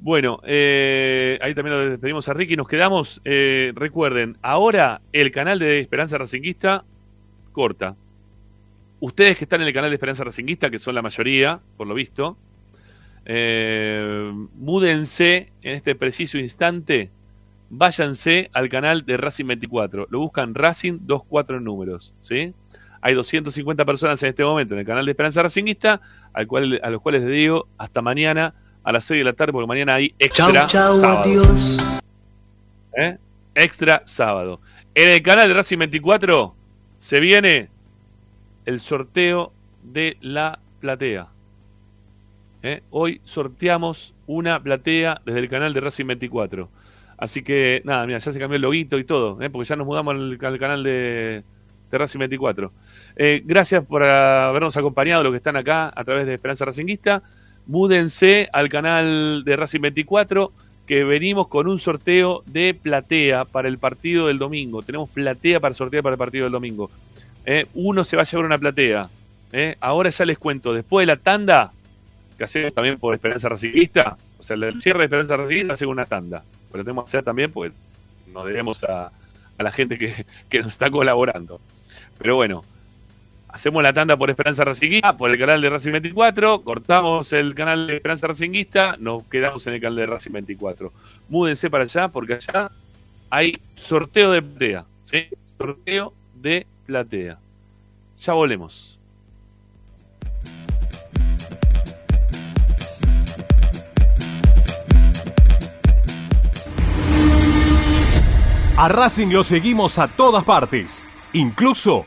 Bueno, eh, ahí también lo despedimos a Ricky. Nos quedamos. eh, recuerden, ahora el canal de Esperanza Racinguista corta. Ustedes que están en el canal de Esperanza Racinguista, que son la mayoría, por lo visto, eh, múdense en este preciso instante. Váyanse al canal de Racing 24. Lo buscan Racing 24 en números. ¿sí? Hay 250 personas en este momento en el canal de Esperanza Racinguista, al cual, a los cuales les digo hasta mañana a las 6 de la tarde, porque mañana hay extra. Chau, chau, adiós. ¿Eh? Extra sábado. En el canal de Racing 24 se viene el sorteo de la platea. ¿Eh? Hoy sorteamos una platea desde el canal de Racing 24. Así que, nada, mira, ya se cambió el loguito y todo, ¿eh? porque ya nos mudamos al, al canal de, de Racing 24. Eh, gracias por habernos acompañado, los que están acá a través de Esperanza Racinguista. Múdense al canal de Racing 24, que venimos con un sorteo de platea para el partido del domingo. Tenemos platea para sortear para el partido del domingo. Eh, uno se va a llevar una platea. Eh, ahora ya les cuento, después de la tanda, que hacemos también por Esperanza Racinguista, o sea, el cierre de Esperanza Racinguista hace una tanda. Pero tenemos que hacer también, pues nos debemos a, la gente que nos está colaborando. Pero bueno, hacemos la tanda por Esperanza Racinguista, por el canal de Racing 24, cortamos el canal de Esperanza Racinguista, nos quedamos en el canal de Racing 24. Múdense para allá, porque allá hay sorteo de platea. ¿sí? Sorteo de platea. Ya volvemos. A Racing lo seguimos a todas partes, incluso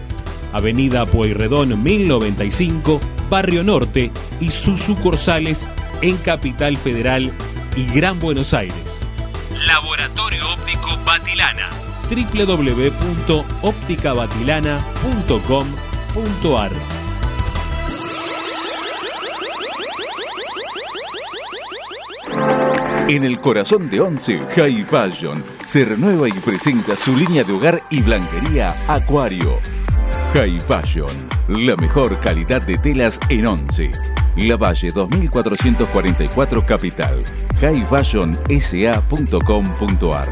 Avenida Pueyrredón 1095, Barrio Norte y sus sucursales en Capital Federal y Gran Buenos Aires. Laboratorio Óptico Batilana. www.opticabatilana.com.ar En el corazón de Once, High Fashion se renueva y presenta su línea de hogar y blanquería Acuario. High Fashion, la mejor calidad de telas en Once. La Valle 2444 Capital. highfashionsa.com.ar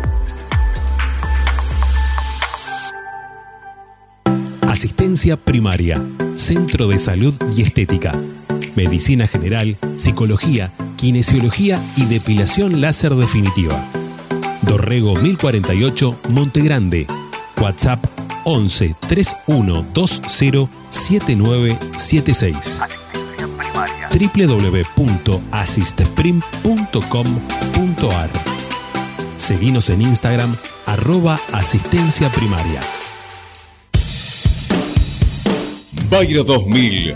Asistencia Primaria, Centro de Salud y Estética, Medicina General, Psicología, Kinesiología y Depilación Láser Definitiva. Dorrego 1048, Monte Grande. WhatsApp 11 3120 7976 www.asisteprim.com.ar Seguinos en Instagram arroba asistencia primaria. Bayro 2000,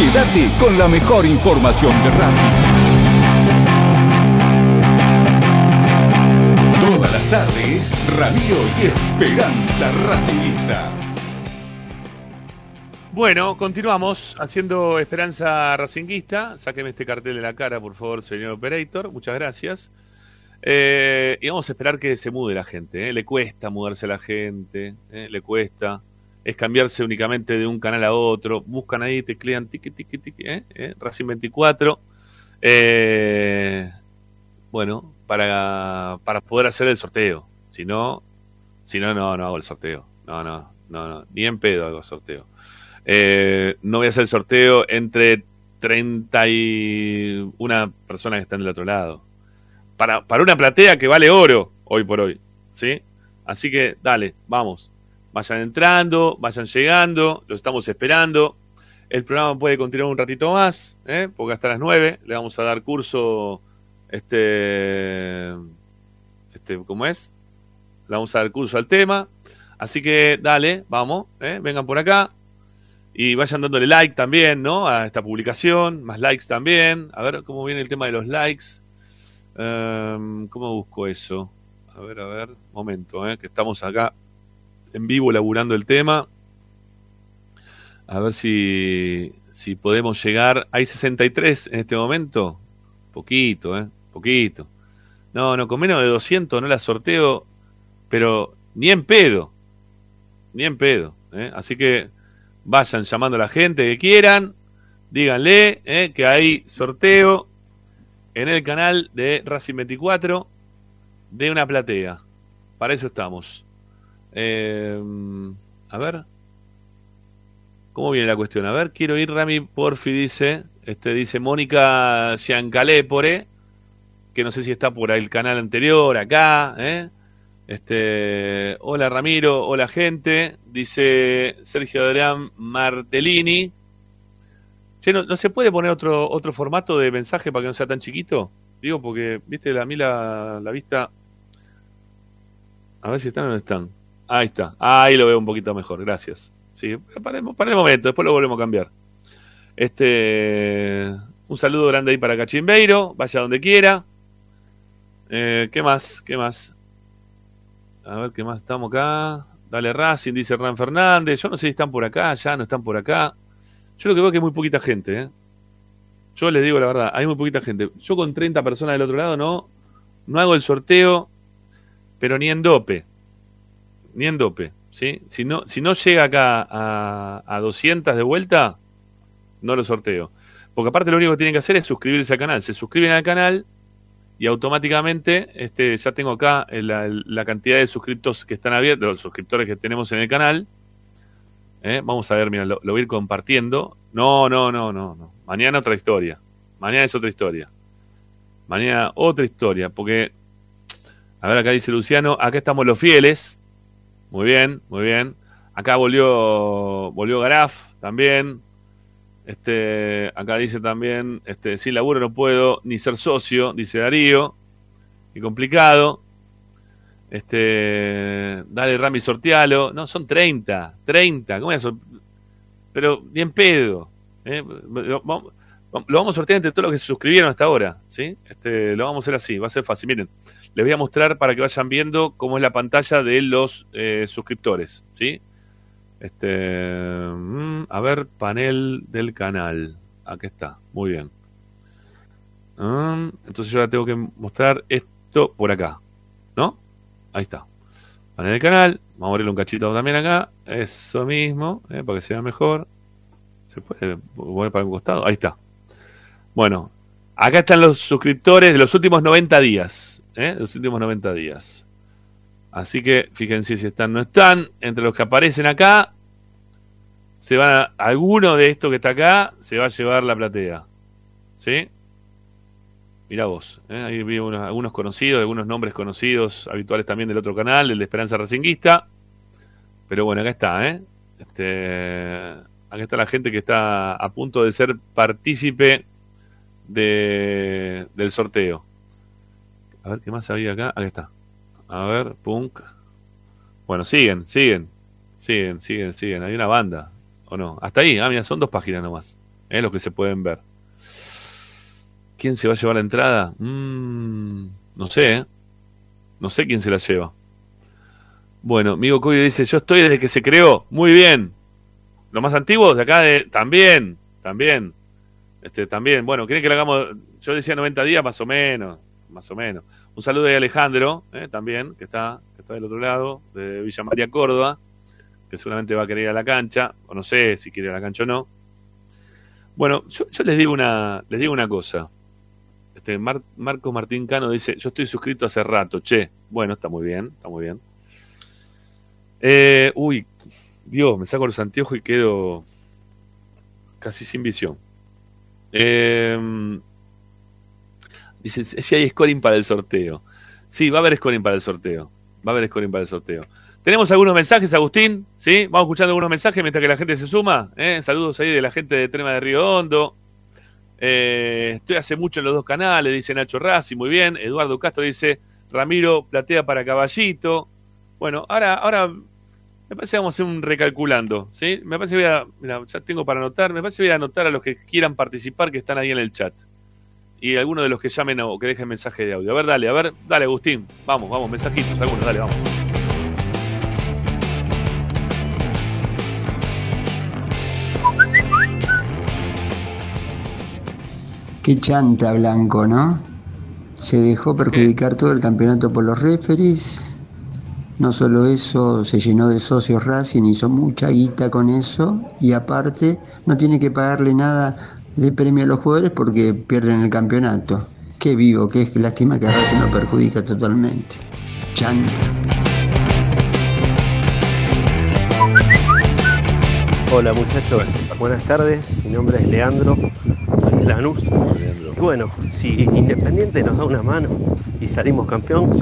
Quédate con la mejor información de Racing. Todas las tardes, Ramiro y Esperanza Racingista. Bueno, continuamos haciendo Esperanza Racinguista. Sáqueme este cartel de la cara, por favor, señor Operator. Muchas gracias. Eh, y vamos a esperar que se mude la gente. ¿eh? Le cuesta mudarse la gente, ¿eh? le cuesta. Es cambiarse únicamente de un canal a otro. Buscan ahí, teclean tiqui, tiqui, tiqui, ¿eh? ¿Eh? Racing 24. Eh, bueno, para, para poder hacer el sorteo. Si no, si no, no, no hago el sorteo. No, no, no, no. Ni en pedo hago sorteo. Eh, no voy a hacer el sorteo entre 31 personas que están del otro lado. Para, para una platea que vale oro hoy por hoy. ¿Sí? Así que dale, vamos. Vayan entrando, vayan llegando, lo estamos esperando. El programa puede continuar un ratito más, ¿eh? porque hasta las 9 le vamos a dar curso. Este. Este, ¿Cómo es? Le vamos a dar curso al tema. Así que dale, vamos, ¿eh? vengan por acá. Y vayan dándole like también, ¿no? A esta publicación, más likes también. A ver cómo viene el tema de los likes. Em, ¿Cómo busco eso? A ver, a ver, momento, ¿eh? que estamos acá en vivo laburando el tema. A ver si, si podemos llegar. Hay 63 en este momento. Poquito, ¿eh? Poquito. No, no, con menos de 200 no la sorteo, pero ni en pedo. Ni en pedo. ¿eh? Así que vayan llamando a la gente que quieran. Díganle ¿eh? que hay sorteo en el canal de Racing 24 de una platea. Para eso estamos. Eh, a ver. ¿Cómo viene la cuestión? A ver, quiero ir, Rami, porfi, dice. Este dice Mónica Ciancalépore, que no sé si está por el canal anterior, acá, ¿eh? Este, hola Ramiro, hola gente, dice Sergio Adrián Martellini. Che, ¿no, no se puede poner otro, otro formato de mensaje para que no sea tan chiquito? Digo, porque, viste, a mí la, la vista... A ver si están o no están. Ahí está. Ahí lo veo un poquito mejor. Gracias. Sí, paremos, para el momento, después lo volvemos a cambiar. Este, un saludo grande ahí para Cachimbeiro, vaya donde quiera. Eh, ¿Qué más? ¿Qué más? A ver qué más estamos acá. Dale Racing, dice Hernán Fernández. Yo no sé si están por acá, ya no están por acá. Yo lo que veo es que hay muy poquita gente, ¿eh? Yo les digo la verdad, hay muy poquita gente. Yo con 30 personas del otro lado no, no hago el sorteo, pero ni en dope. Ni en dope, ¿sí? Si no, si no llega acá a, a 200 de vuelta, no lo sorteo. Porque aparte lo único que tienen que hacer es suscribirse al canal. Se suscriben al canal y automáticamente este, ya tengo acá la, la cantidad de suscriptos que están abiertos, los suscriptores que tenemos en el canal. ¿Eh? Vamos a ver, mira, lo, lo, voy a ir compartiendo. No, no, no, no, no. Mañana otra historia. Mañana es otra historia. Mañana otra historia, porque, a ver, acá dice Luciano, acá estamos los fieles. Muy bien, muy bien. Acá volvió, volvió Garaf también. Este, acá dice también, este, sin laburo no puedo ni ser socio, dice Darío. Y complicado. Este, dale Rami sortealo. No, son 30, 30. ¿Cómo es eso? Pero bien pedo. ¿eh? Lo, vamos- lo vamos a sortear entre todos los que se suscribieron hasta ahora. ¿sí? Este, lo vamos a hacer así, va a ser fácil. Miren, les voy a mostrar para que vayan viendo cómo es la pantalla de los eh, suscriptores. ¿sí? Este, mm, a ver, panel del canal. Aquí está, muy bien. Mm, entonces yo ahora tengo que mostrar esto por acá. ¿No? Ahí está. Panel del canal. Vamos a abrirle un cachito también acá. Eso mismo, eh, para que se vea mejor. Se puede mover para un costado. Ahí está. Bueno, acá están los suscriptores de los últimos 90 días. ¿Eh? Los últimos 90 días. Así que fíjense si están o no están. Entre los que aparecen acá, se van a, alguno de estos que está acá se va a llevar la platea. ¿Sí? Mirá vos. ¿eh? Ahí vi unos- algunos conocidos, algunos nombres conocidos, habituales también del otro canal, el de Esperanza Racinguista. Pero bueno, acá está, ¿eh? Este, acá está la gente que está a punto de ser partícipe de, del sorteo. A ver qué más había acá. Acá está. A ver, punk. Bueno, siguen, siguen. Siguen, siguen, siguen. Hay una banda. ¿O no? Hasta ahí. Ah, mira, son dos páginas nomás. ¿eh? Los que se pueden ver. ¿Quién se va a llevar la entrada? Mm, no sé, ¿eh? No sé quién se la lleva. Bueno, amigo Coyo dice, yo estoy desde que se creó. Muy bien. Los más antiguos de acá de... También, también. Este, también. Bueno, ¿quieren que lo hagamos? Yo decía 90 días, más o menos. Más o menos. Un saludo de Alejandro, ¿eh? también, que está, que está del otro lado, de Villa María, Córdoba, que seguramente va a querer ir a la cancha, o no sé si quiere ir a la cancha o no. Bueno, yo, les digo una, les digo una cosa. Este, Mar- Marcos Martín Cano dice, yo estoy suscrito hace rato, che. Bueno, está muy bien, está muy bien. Eh, uy, Dios, me saco los anteojos y quedo casi sin visión. Eh, dice, si hay scoring para el sorteo. Sí, va a haber scoring para el sorteo. Va a haber scoring para el sorteo. Tenemos algunos mensajes, Agustín. ¿Sí? Vamos escuchando algunos mensajes mientras que la gente se suma. ¿eh? Saludos ahí de la gente de Trema de Río Hondo. Eh, estoy hace mucho en los dos canales, dice Nacho Rassi, muy bien. Eduardo Castro dice, Ramiro platea para caballito. Bueno, ahora, ahora me parece que vamos a hacer un recalculando, ¿sí? Me parece que voy a, ya tengo para anotar, me parece que voy a anotar a los que quieran participar que están ahí en el chat. Y algunos de los que llamen o que dejen mensaje de audio. A ver, dale, a ver, dale Agustín, vamos, vamos, mensajitos, algunos, dale, vamos. Qué chanta Blanco, ¿no? Se dejó perjudicar todo el campeonato por los referees. No solo eso, se llenó de socios Racing, hizo mucha guita con eso. Y aparte, no tiene que pagarle nada de premio a los jugadores porque pierden el campeonato. Qué vivo, qué lástima que a Racing lo perjudica totalmente. Chanta. Hola muchachos, buenas tardes, mi nombre es Leandro, soy Lanús. Y bueno, si Independiente nos da una mano y salimos campeón,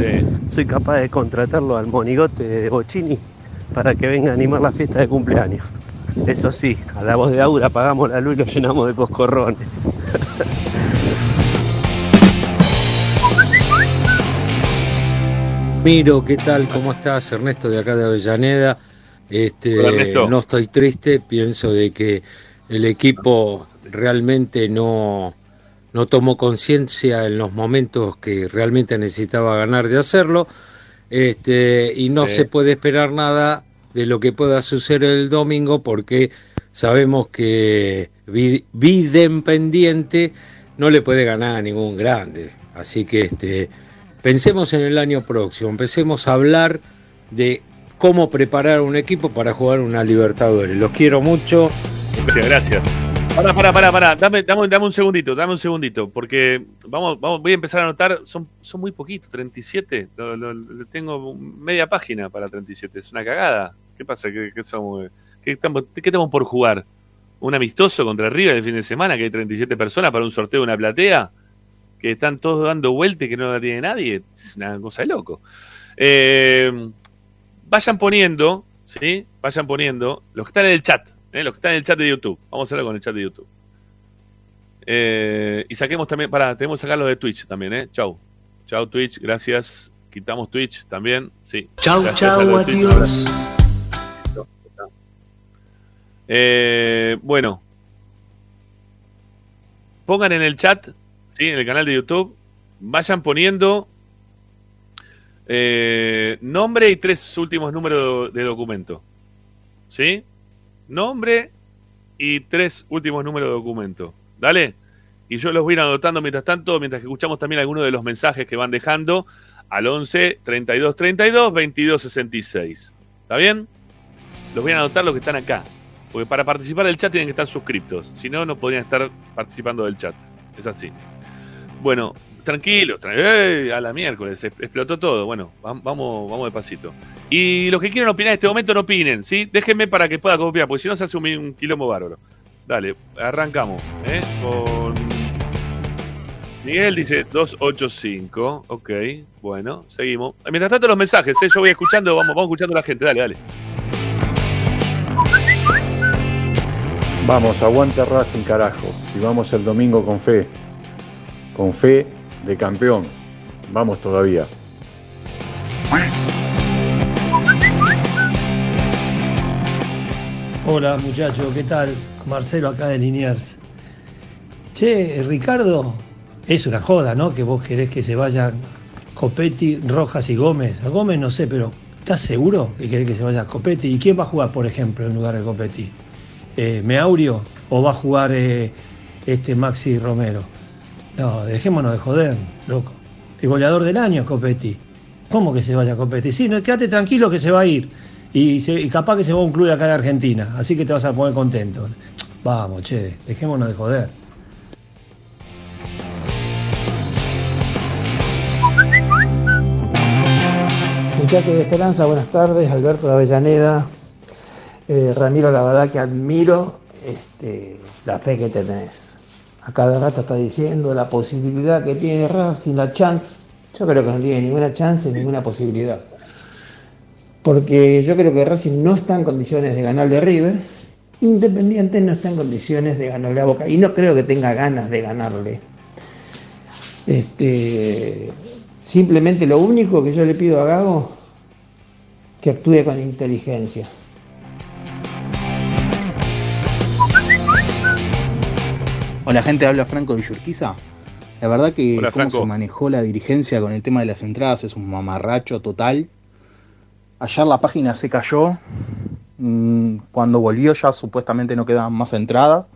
soy capaz de contratarlo al monigote de Bocini para que venga a animar la fiesta de cumpleaños. Eso sí, a la voz de Aura apagamos la luz y lo llenamos de coscorrones. Miro, ¿qué tal? ¿Cómo estás? Ernesto de acá de Avellaneda. Este, Hola, Ernesto. no estoy triste, pienso de que el equipo realmente no, no tomó conciencia en los momentos que realmente necesitaba ganar de hacerlo. Este, y no Sí. se puede esperar nada de lo que pueda suceder el domingo porque sabemos que Vi- Vidempendiente no le puede ganar a ningún grande. Así que este, pensemos en el año próximo, empecemos a hablar de cómo preparar un equipo para jugar una Libertadores. Los quiero mucho. Gracias, gracias. Pará, pará, pará, pará. Dame, dame, dame un segundito, dame un segundito, porque vamos, vamos, voy a empezar a anotar, son, son muy poquitos, 37. Lo, lo- lo- tengo media página para 37, es una cagada. ¿Qué pasa? ¿Qué, qué somos? ¿Qué estamos, ¿Qué estamos por jugar? ¿Un amistoso contra River el fin de semana que hay 37 personas para un sorteo de una platea? Que están todos dando vuelta y que no la tiene nadie. Es una cosa de loco. Eh, vayan poniendo, ¿sí? Vayan poniendo, los que están en el chat, ¿eh? los que están en el chat de YouTube. Vamos a hacerlo con el chat de YouTube. Eh, y saquemos también, para, tenemos que sacarlo de Twitch también, ¿eh? Chau. Chau Twitch, gracias. Quitamos Twitch también, sí. Chau, Gracias chau, los adiós. Eh, bueno. Pongan en el chat, ¿sí? en el canal de YouTube, vayan poniendo eh, nombre y tres últimos números de documento. ¿Sí? Nombre y tres últimos números de documento. Dale. Y yo los voy a ir anotando mientras tanto, mientras que escuchamos también algunos de los mensajes que van dejando al 11 32 32 22 66. ¿Está bien? Los voy a anotar los que están acá. Porque para participar del chat tienen que estar suscriptos. Si no, no podrían estar participando del chat. Es así. Bueno, tranquilo. tra- ¡Ey! a la miércoles. es- Explotó todo. Bueno, vam- vamos, vamos despacito. Y los que quieran opinar en este momento, no opinen. ¿sí? Déjenme para que pueda copiar. Porque si no, se hace un, un quilombo bárbaro. Dale, arrancamos. ¿eh? Con. Miguel dice 285. Ok, bueno, seguimos. Mientras tanto, los mensajes. ¿eh? Yo voy escuchando. Vamos, vamos escuchando a la gente. Dale, dale. Vamos, aguante Racing carajo. Y vamos el domingo con fe. Con fe de campeón. Vamos todavía. Hola muchachos, ¿qué tal? Marcelo acá de Liniers. Che, Ricardo, es una joda, ¿no? Que vos querés que se vayan Copetti, Rojas y Gómez. A Gómez no sé, pero ¿estás seguro que querés que se vaya Copetti? ¿Y quién va a jugar, por ejemplo, en lugar de Copetti? Eh, ¿Meaurio o va a jugar eh, este Maxi Romero? No, dejémonos de joder, loco. El goleador del año, Copetti. ¿Cómo que se vaya Copetti? Sí, no, quédate tranquilo que se va a ir. Y, capaz que se va a un club acá de Argentina. Así que te vas a poner contento. Vamos, che, dejémonos de joder. Muchachos de Esperanza, buenas tardes. Alberto de Avellaneda. Eh, Ramiro, la verdad que admiro este, la fe que tenés. A cada rato está diciendo la posibilidad que tiene Racing, la chance. Yo creo que no tiene ninguna chance, ninguna posibilidad. Porque yo creo que Racing no está en condiciones de ganarle a River. Independiente no está en condiciones de ganarle a Boca. Y no creo que tenga ganas de ganarle. Este, simplemente lo único que yo le pido a Gago que actúe con inteligencia. Hola gente, habla Franco de Yurquiza. La verdad que Hola, cómo Franco. se manejó la dirigencia con el tema de las entradas es un mamarracho total. Ayer la página se cayó. Mm, Cuando volvió ya supuestamente no quedaban más entradas.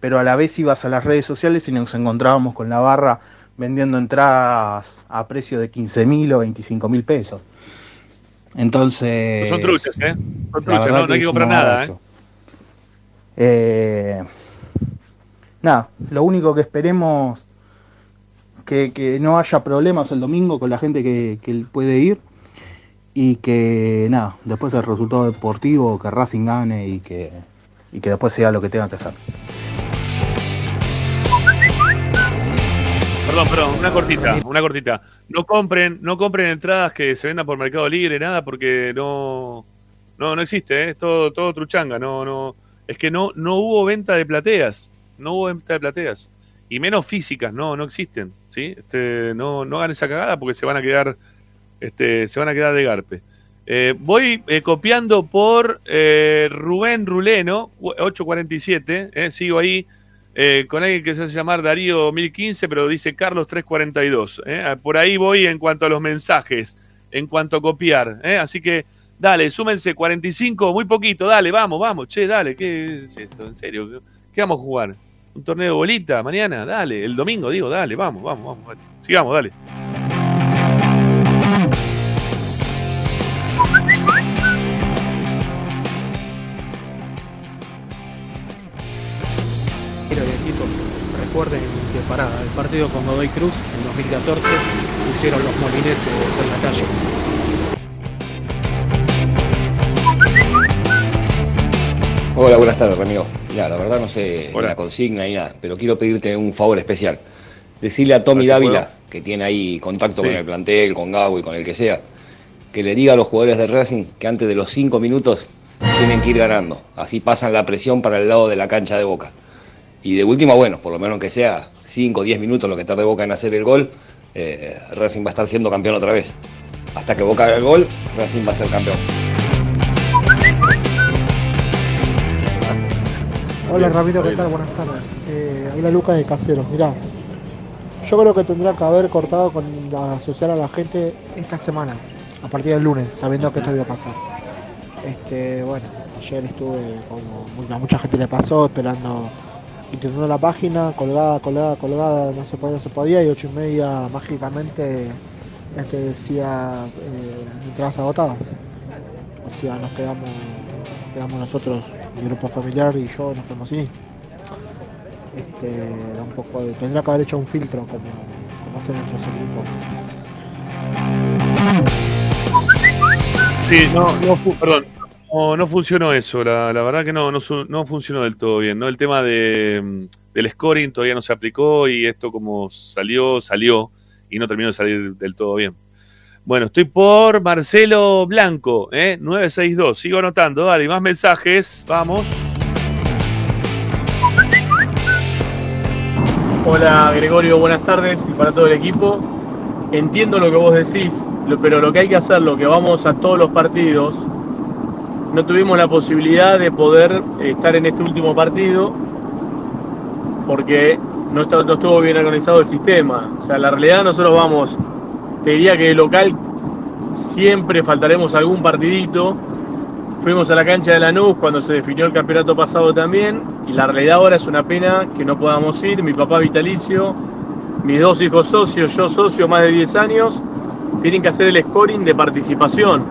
Pero a la vez ibas a las redes sociales y nos encontrábamos con la barra vendiendo entradas a precio de 15 mil o 25 mil pesos. Entonces... No son truchas, ¿eh? Son truchas, no, no hay que comprar nada, ¿eh? Eh, nada, lo único que esperemos que, que no haya problemas el domingo con la gente que, que puede ir y que nada, después el resultado deportivo, que Racing gane y que, y que después sea lo que tenga que hacer. Perdón, perdón, una cortita, una cortita. No compren, no compren entradas que se vendan por Mercado Libre, nada, porque no, no, no existe, ¿eh? es todo, todo truchanga, no, no, es que no, no hubo venta de plateas, no hubo venta de plateas, y menos físicas, no, no existen, ¿sí? Este, no, no hagan esa cagada porque se van a quedar, este, se van a quedar de garpe. Eh, voy eh, copiando por eh, Rubén Ruleno, 847, eh, sigo ahí con alguien que se hace llamar Darío 1015, pero dice Carlos 342. ¿eh? Ah, Por ahí voy en cuanto a los mensajes, en cuanto a copiar. Así que dale, súmense 45, muy poquito, dale, vamos, vamos, che, dale, ¿qué es esto? ¿En serio? ¿Qué vamos a jugar? ¿Un torneo de bolita mañana? Dale, el domingo, digo, dale, vamos, vamos, vamos. dale. Sigamos, dale. Recuerden que para el partido con Godoy Cruz en 2014 hicieron los molinetes en la calle. Hola, buenas tardes, Ramiro. Mira, la verdad no sé la consigna ni nada, pero quiero pedirte un favor especial. Decirle a Tommy ¿Sí Dávila, que tiene ahí contacto Sí. con el plantel, con Gago y con el que sea, que le diga a los jugadores de Racing que antes de los cinco minutos tienen que ir ganando. Así pasan la presión para el lado de la cancha de Boca. Y de última, bueno, por lo menos que sea 5 o 10 minutos lo que tarde Boca en hacer el gol, eh, Racing va a estar siendo campeón otra vez. Hasta que Boca haga el gol, Racing va a ser campeón. Hola Ramiro, ¿qué tal? Buenas tardes. Eh, habla Lucas de Caseros. Mirá, yo creo que tendría que haber cortado con la social a la gente esta semana, a partir del lunes, sabiendo que esto iba a pasar. Este, bueno, ayer estuve como a mucha gente le pasó, esperando, intentando la página, colgada, colgada, colgada, no se podía, no se podía, y ocho y media mágicamente este decía eh, entradas agotadas. O sea, nos quedamos, quedamos nosotros, mi grupo familiar y yo nos quedamos ir. Este, da un poco tendría que haber hecho un filtro como, como hacen otros equipos. Sí, no, no, perdón. No, no funcionó eso, la, la verdad que no, no, no funcionó del todo bien, ¿no? El tema de, mm, del scoring todavía no se aplicó y esto como salió, salió y no terminó de salir del todo bien. Bueno, estoy por Marcelo Blanco, ¿eh? 962. Sigo anotando, dale, más mensajes, vamos. Hola Gregorio, buenas tardes y para todo el equipo. Entiendo lo que vos decís, pero lo que hay que hacer, lo que vamos a todos los partidos, no tuvimos la posibilidad de poder estar en este último partido porque no, está- no estuvo bien organizado el sistema. O sea, la realidad nosotros vamos, te diría que de local siempre faltaremos algún partidito. Fuimos a la cancha de Lanús cuando se definió el campeonato pasado también y la realidad ahora es una pena que no podamos ir. Mi papá vitalicio, mis dos hijos socios, yo socio más de 10 años, tienen que hacer el scoring de participación.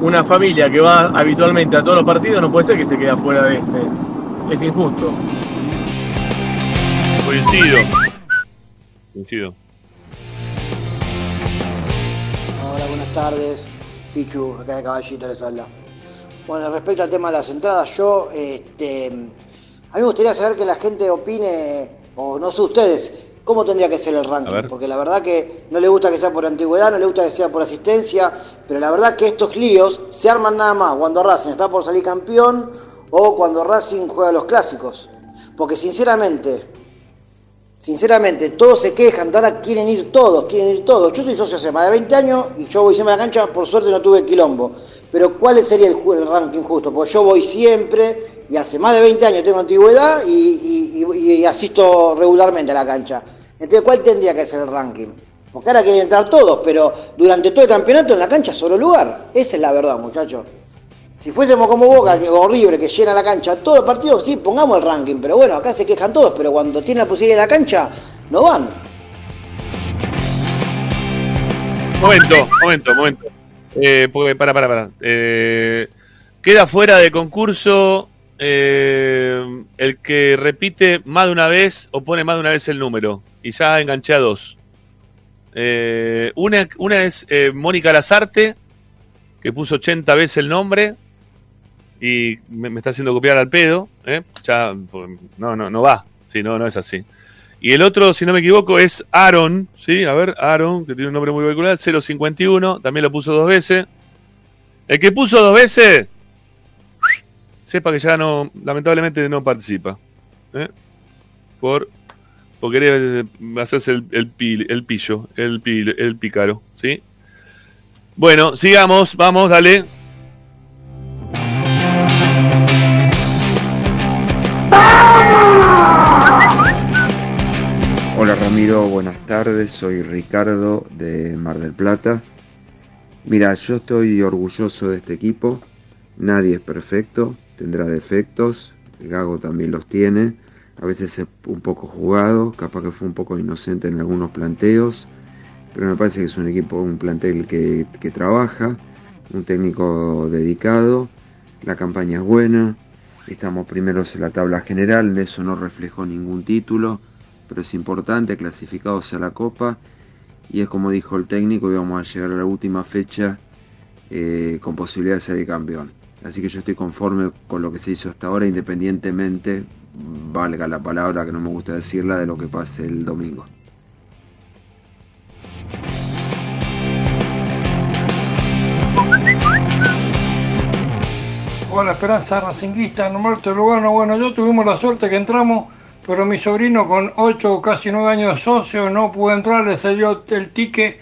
Una familia que va habitualmente a todos los partidos no puede ser que se quede fuera de este. Es injusto. Coincido. Coincido. Tardes. Pichu, acá de Caballito les habla. Bueno, respecto al tema de las entradas, yo, este, a mí me gustaría saber que la gente opine, o no sé ustedes, cómo tendría que ser el ranking. Porque la verdad que no le gusta que sea por antigüedad, no le gusta que sea por asistencia, pero la verdad que estos líos se arman nada más cuando Racing está por salir campeón o cuando Racing juega los clásicos. Porque sinceramente, Sinceramente, todos se quejan, ahora quieren ir todos, quieren ir todos. Yo soy socio hace más de 20 años y yo voy siempre a la cancha, por suerte no tuve quilombo. Pero ¿cuál sería el, ranking justo? Porque yo voy siempre y hace más de 20 años tengo antigüedad y- y asisto regularmente a la cancha. Entonces, ¿cuál tendría que ser el ranking? Porque ahora quieren entrar todos, pero durante todo el campeonato en la cancha solo lugar. Esa es la verdad, muchachos. Si fuésemos como Boca que- o que llena la cancha todo el partido, sí, pongamos el ranking. Pero bueno, acá se quejan todos, pero cuando tienen la posibilidad de la cancha, no van. Momento, momento, momento. Eh, para, para, para. Eh, queda fuera de concurso eh, el que repite más de una vez o pone más de una vez el número. Y ya enganché a dos. Eh, una, una es eh, Mónica Lazarte, que puso 80 veces el nombre y me, está haciendo copiar al pedo. ¿eh? Ya, no, no, no va. Sí, no, no es así. Y el otro, si no me equivoco, es Aaron, ¿sí? A ver, Aaron, que tiene un nombre muy peculiar, 051, también lo puso dos veces. El que puso dos veces, sepa que ya no, lamentablemente no participa. ¿eh? Por, por querer eh, hacerse el, el, pil- el pillo, el, pil- el pícaro, ¿sí? Bueno, sigamos, vamos, dale. Hola Ramiro, buenas tardes, soy Ricardo de Mar del Plata. Mira, yo estoy orgulloso de este equipo, nadie es perfecto, tendrá defectos, Gago también los tiene, a veces es un poco jugado, capaz que fue un poco inocente en algunos planteos, pero me parece que es un equipo, un plantel que, que trabaja, un técnico dedicado, la campaña es buena, estamos primeros en la tabla general, eso no reflejó ningún título, pero es importante, clasificados a la Copa, y es como dijo el técnico, íbamos a llegar a la última fecha eh, con posibilidad de ser campeón. Así que yo estoy conforme con lo que se hizo hasta ahora, independientemente, valga la palabra que no me gusta decirla, de lo que pase el domingo. con la esperanza racinguista en Humberto Lugano. Bueno, yo tuvimos la suerte que entramos, pero mi sobrino con 8 o casi 9 años de socio no pudo entrar, le salió el ticket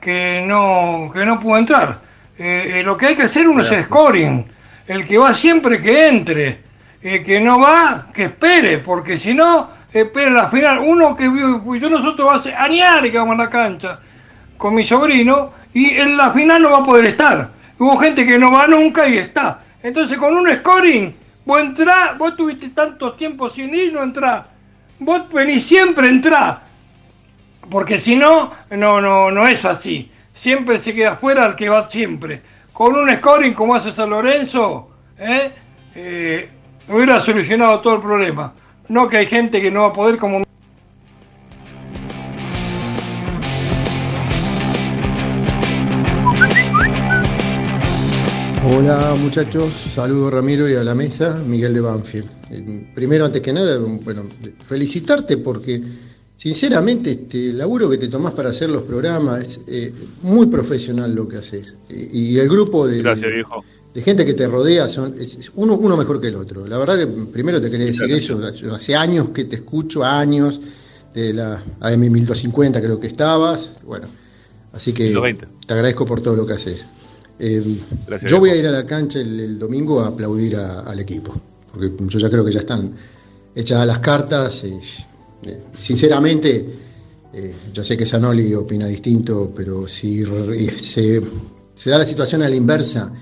que no, que no pudo entrar. Eh, eh, lo que hay que hacer uno es scoring. El que va siempre que entre. El que no va, que espere, porque si no, espere la final. Uno que pues yo nosotros hace años que vamos a la cancha con mi sobrino y en la final no va a poder estar. Hubo gente que no va nunca y está. Entonces con un scoring, vos entrás, vos tuviste tanto tiempo sin ir, no entrás. Vos venís siempre, entrás. Porque si no, no, no, no es así. Siempre se queda fuera el que va siempre. Con un scoring como hace San Lorenzo, ¿eh? Eh, hubiera solucionado todo el problema. No que hay gente que no va a poder como... Hola muchachos, saludo Ramiro y a la mesa, Miguel de Banfield. Eh, Primero, antes que nada, bueno, felicitarte porque sinceramente este el laburo que te tomás para hacer los programas es eh, muy profesional lo que haces. Y, y el grupo de, Gracias, viejo. de gente que te rodea son es- es uno, uno mejor que el otro. La verdad que primero te quería decir eso, hace años que te escucho, años, de la AM 1250 creo que estabas, bueno, así que 1220. te agradezco por todo lo que haces. Eh, Gracias, yo voy a ir a la cancha el, el domingo a aplaudir a- al equipo, porque yo ya creo que ya están echadas las cartas. eh, eh, sinceramente, eh, yo sé que Zanoli opina distinto, pero si se, se da la situación a la inversa,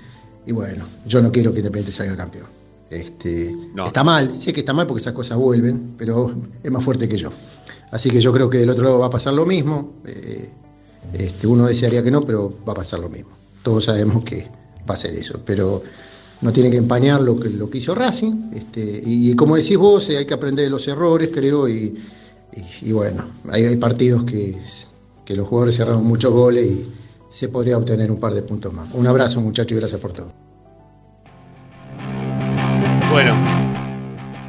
y bueno, yo no quiero que Independiente salga campeón. Este, Está mal, sé que está mal porque esas cosas vuelven, pero es más fuerte que yo. Así que yo creo que del otro lado va a pasar lo mismo. eh, este, uno desearía que no, pero va a pasar lo mismo. Todos sabemos que va a ser eso, pero no tiene que empañar lo que, lo que hizo Racing. Este, y, como decís vos, eh, hay que aprender de los errores, creo, y, y- bueno, hay, hay partidos que, que los jugadores cerraron muchos goles y se podría obtener un par de puntos más. Un abrazo, muchachos, y gracias por todo. Bueno,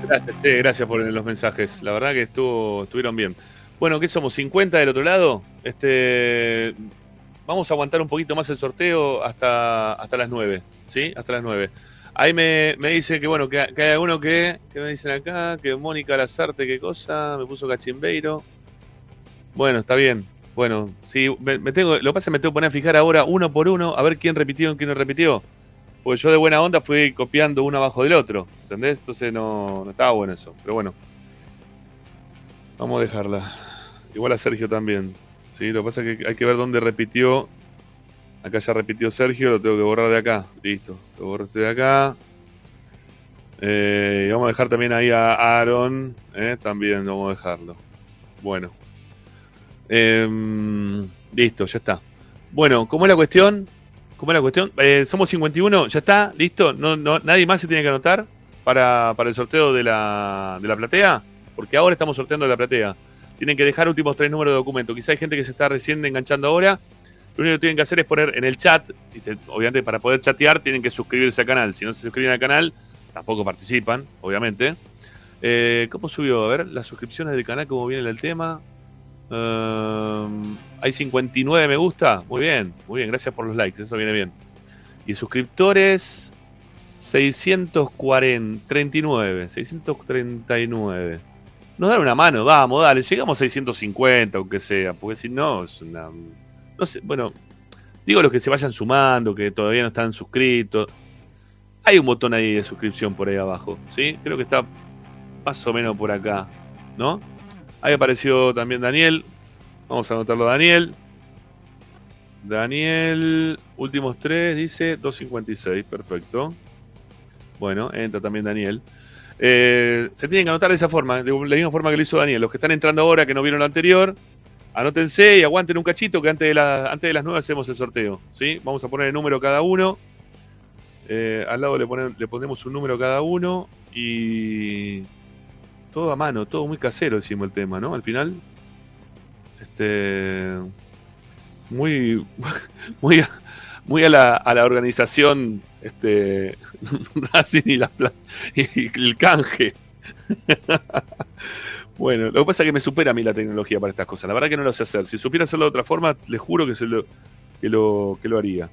gracias, gracias por los mensajes. La verdad que estuvo, estuvieron bien. Bueno, ¿qué somos? ¿50 del otro lado? Este, vamos a aguantar un poquito más el sorteo hasta, hasta las 9, ¿sí? Hasta las 9. Ahí me, me dice que, bueno, que, hay alguno que, que me dicen acá, que Mónica Lazarte, qué cosa, me puso cachimbeiro. Bueno, está bien. Bueno, sí, me, tengo, lo que pasa es que me tengo que poner a fijar ahora uno por uno, a ver quién repitió y quién no repitió. Pues yo de buena onda fui copiando uno abajo del otro, ¿entendés? Entonces no, no estaba bueno eso. Pero bueno, vamos a dejarla. Igual a Sergio también. Sí, lo que pasa es que hay que ver dónde repitió. Acá ya repitió Sergio, lo tengo que borrar de acá. Listo, lo borro este de acá. Eh, vamos a dejar también ahí a Aaron. eh, También vamos a dejarlo. Bueno. Em, listo, ya está. Bueno, ¿cómo es la cuestión? ¿Cómo es la cuestión? Eh, somos 51, ya está, listo. No, no, nadie más se tiene que anotar para, para el sorteo de la, de la platea, porque ahora estamos sorteando la platea. Tienen que dejar últimos tres números de documento. Quizá hay gente que se está recién enganchando ahora. Lo único que tienen que hacer es poner en el chat, obviamente para poder chatear tienen que suscribirse al canal. Si no se suscriben al canal, tampoco participan, obviamente. Eh, ¿Cómo subió? A ver, las suscripciones del canal, cómo viene el tema. Um, hay 59 me gusta. Muy bien, muy bien. Gracias por los likes. Eso viene bien. Y suscriptores 640, 39, 639. Nos dan una mano, vamos, dale. Llegamos a 650, aunque sea. Porque si no, es una. No sé, bueno. Digo los que se vayan sumando, que todavía no están suscritos. Hay un botón ahí de suscripción por ahí abajo, ¿sí? Creo que está más o menos por acá, ¿no? Ahí apareció también Daniel. Vamos a anotarlo Daniel. Daniel, últimos tres, dice 256, perfecto. Bueno, entra también Daniel. Eh, se tienen que anotar de esa forma, de la misma forma que lo hizo Daniel. Los que están entrando ahora, que no vieron lo anterior, anótense y aguanten un cachito que antes de, la- antes de las 9 hacemos el sorteo. ¿sí? Vamos a poner el número cada uno. Eh, al lado le, ponen- le ponemos un número cada uno y todo a mano, todo muy casero decimos el tema, ¿no? Al final, este, muy, [laughs] muy, muy a la, a la organización, este, [laughs] Racing y, la, y el canje. [laughs] bueno, lo que pasa es que me supera a mí la tecnología para estas cosas. La verdad que no lo sé hacer. Si supiera hacerlo de otra forma, les juro que, se lo, que, lo, que lo haría.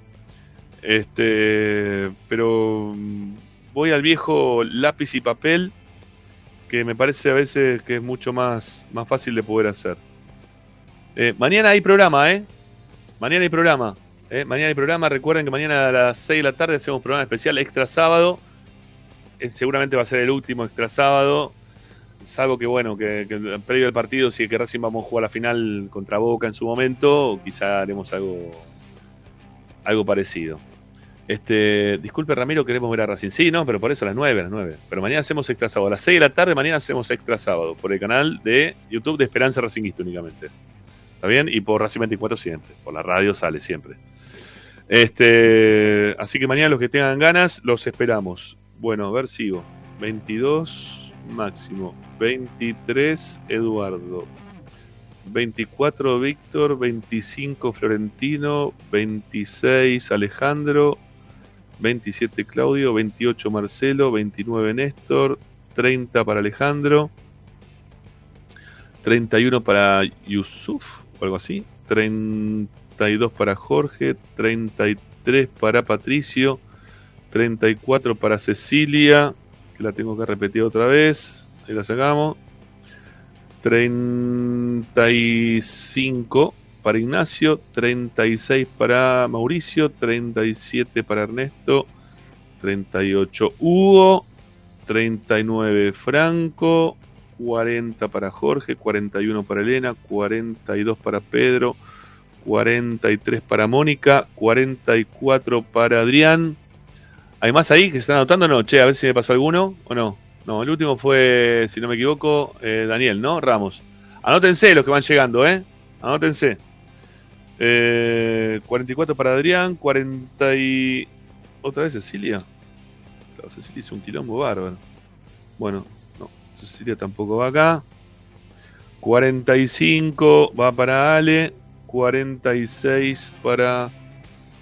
Este, pero mm, voy al viejo lápiz y papel, que me parece a veces que es mucho más, más fácil de poder hacer. Eh, mañana hay programa, ¿eh? Mañana hay programa. ¿Eh? Mañana hay programa. Recuerden que mañana a las 6 de la tarde hacemos programa especial extra sábado. Eh, seguramente va a ser el último extra sábado. Salvo que, bueno, que, previo al partido, si es que Racing vamos a jugar la final contra Boca en su momento, quizá haremos algo, algo parecido. Este, disculpe Ramiro, queremos ver a Racing. Sí, no, pero por eso a las 9, a las 9. Pero mañana hacemos extra sábado. A las 6 de la tarde, mañana hacemos extra sábado. Por el canal de YouTube de Esperanza Racingista únicamente. ¿Está bien? Y por Racing 24 siempre. Por la radio sale siempre. Este, así que mañana los que tengan ganas, los esperamos. Bueno, a ver, sigo. 22 Máximo. 23 Eduardo. 24 Víctor. 25 Florentino. 26 Alejandro. 27 Claudio. 28 Marcelo. 29 Néstor. 30 para Alejandro. 31 para Yusuf o algo así. 32 para Jorge. 33 para Patricio. 34 para Cecilia. Que la tengo que repetir otra vez. Ahí la sacamos. 35 para Ignacio. 36 para Mauricio. 37 para Ernesto. 38 Hugo. 39 Franco. 40 para Jorge, 41 para Elena, 42 para Pedro, 43 para Mónica, 44 para Adrián. ¿Hay más ahí que se están anotando? No, che, a ver si me pasó alguno o no. No, el último fue, si no me equivoco, eh, Daniel, ¿no? Ramos. Anótense los que van llegando, ¿eh? Anótense. Eh, 44 para Adrián, 40 y... ¿Otra vez Cecilia? Claro, Cecilia hizo un quilombo bárbaro. Bueno, Cecilia tampoco va acá. 45 va para Ale. 46 para.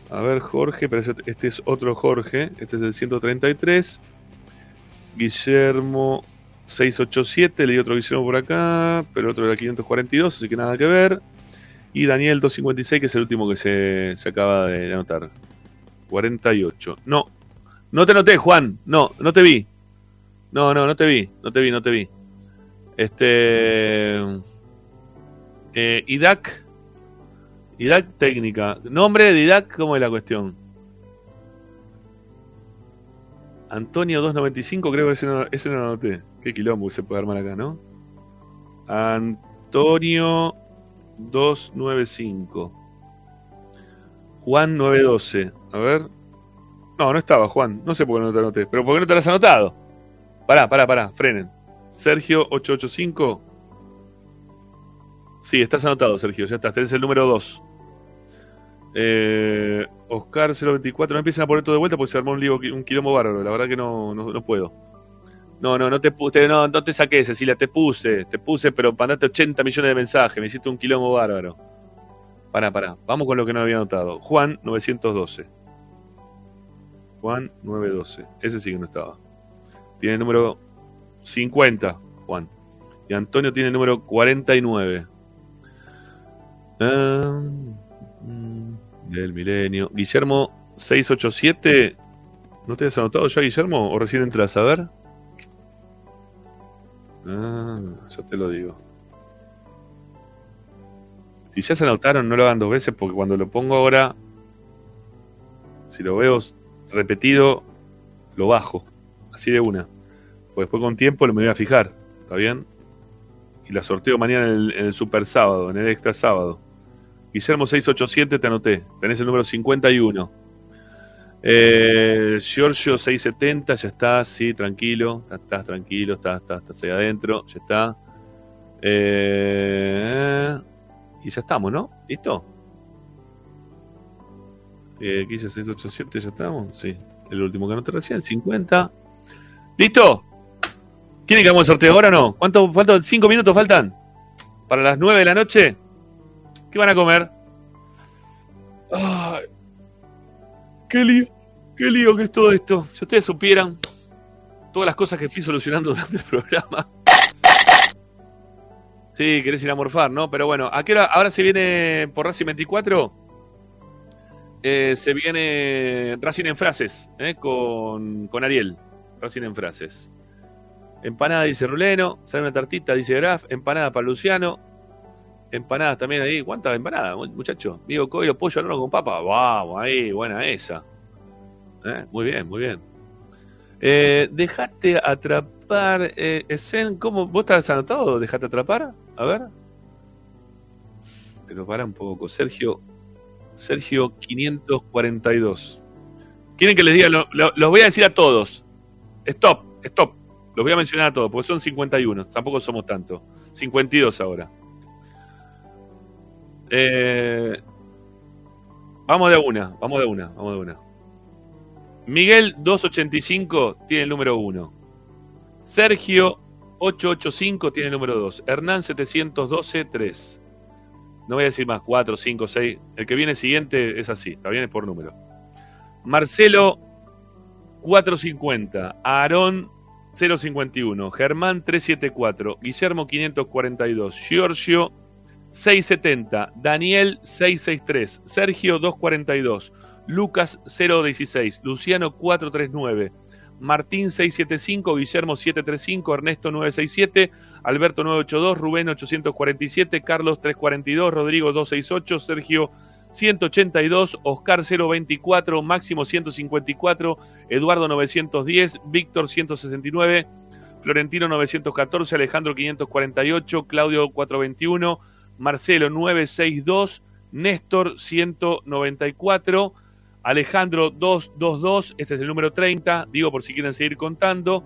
A ver, Jorge, pero este es otro Jorge. Este es el 133. Guillermo 687. Leí otro Guillermo por acá. Pero otro era 542, así que nada que ver. Y Daniel 256, que es el último que se, se acaba de anotar. 48. No, no te anoté, Juan. No, no te vi. No, no, no te vi, no te vi, no te vi. Este. Eh, IDAC. IDAC técnica. Nombre de IDAC, ¿cómo es la cuestión? Antonio 295, creo que ese no, ese lo anoté. Qué quilombo se puede armar acá, ¿no? Antonio 295. Juan 912. A ver. No, no estaba, Juan. No sé por qué no te anoté. Pero ¿por qué no te lo has anotado? Pará, pará, pará, frenen. Sergio 885. Sí, estás anotado, Sergio, ya estás. Tenés el número 2. Eh, Oscar 024. No empiecen a poner todo de vuelta porque se armó un, lío, un quilombo bárbaro. La verdad que no, no, puedo. No, no, no te, puse, no, no te saqué, Cecilia, te puse, te puse, pero mandaste 80 millones de mensajes, me hiciste un quilombo bárbaro. Pará, pará, vamos con lo que no había anotado. Juan 912. Juan 912. Ese sí que no estaba. Tiene el número 50, Juan. Y Antonio tiene el número 49. Ah, mm, del milenio. Guillermo 687. ¿No te has anotado ya, Guillermo? ¿O recién entras a ver? Ah, ya te lo digo. Si ya se anotaron, no lo hagan dos veces porque cuando lo pongo ahora, si lo veo repetido, lo bajo. Así de una. Pues después con tiempo lo me voy a fijar. ¿Está bien? Y la sorteo mañana en el, super sábado, en el extra sábado. Guillermo 687 te anoté. Tenés el número 51. Eh, Giorgio 670, ya está, sí, tranquilo. Estás, tranquilo, estás, estás, ahí adentro, ya está. Eh, y ya estamos, ¿no? ¿Listo? Eh, 687, ya estamos. Sí, el último que anoté recién, 50. ¿Listo? ¿Quieren que hagamos el sorteo ahora o no? ¿Cuánto, faltan? ¿Cinco minutos faltan? ¿Para las nueve de la noche? ¿Qué van a comer? Ay, qué lío, qué lío que es todo esto. Si ustedes supieran todas las cosas que fui solucionando [laughs] durante el programa. Sí, querés ir a morfar, ¿no? Pero bueno. Ahora se viene por Racing 24. Eh, se viene Racing en frases, ¿eh? con, con Ariel. Racing en frases. Empanada, dice Ruleno. Sale una tartita, dice Graf. Empanada para Luciano. Empanadas también ahí. ¿Cuántas empanadas, muchacho? Digo, Coelho, pollo al horno con papa. Vamos, ahí, buena esa. Eh, Muy bien, muy bien. Eh, dejaste atrapar. Eh, Esen, ¿cómo? ¿Vos estás anotado? ¿Dejaste atrapar? A ver. Pero para un poco. Sergio. Sergio 542. ¿Quieren que les diga? Lo- lo- los voy a decir a todos. Stop, stop. Los voy a mencionar a todos, porque son 51. Tampoco somos tanto. 52 ahora. Eh, vamos de una, vamos de una, vamos de una. Miguel 285 tiene el número 1. Sergio 885 tiene el número 2. Hernán 712 3. No voy a decir más, 4, 5, 6. El que viene siguiente es así, está bien, es por número. Marcelo 450. Aarón 051. Germán 374. Guillermo 542. Giorgio 670. Daniel 663. Sergio 242. Lucas 016. Luciano 439. Martín 675, Guillermo 735, Ernesto 967, Alberto 982, Rubén 847, Carlos 342, Rodrigo 268, Sergio 182, Oscar 024, Máximo 154, Eduardo 910, Víctor 169, Florentino 914, Alejandro 548, Claudio 421, Marcelo 962, Néstor 194, Alejandro 222, este es el número 30, digo por si quieren seguir contando.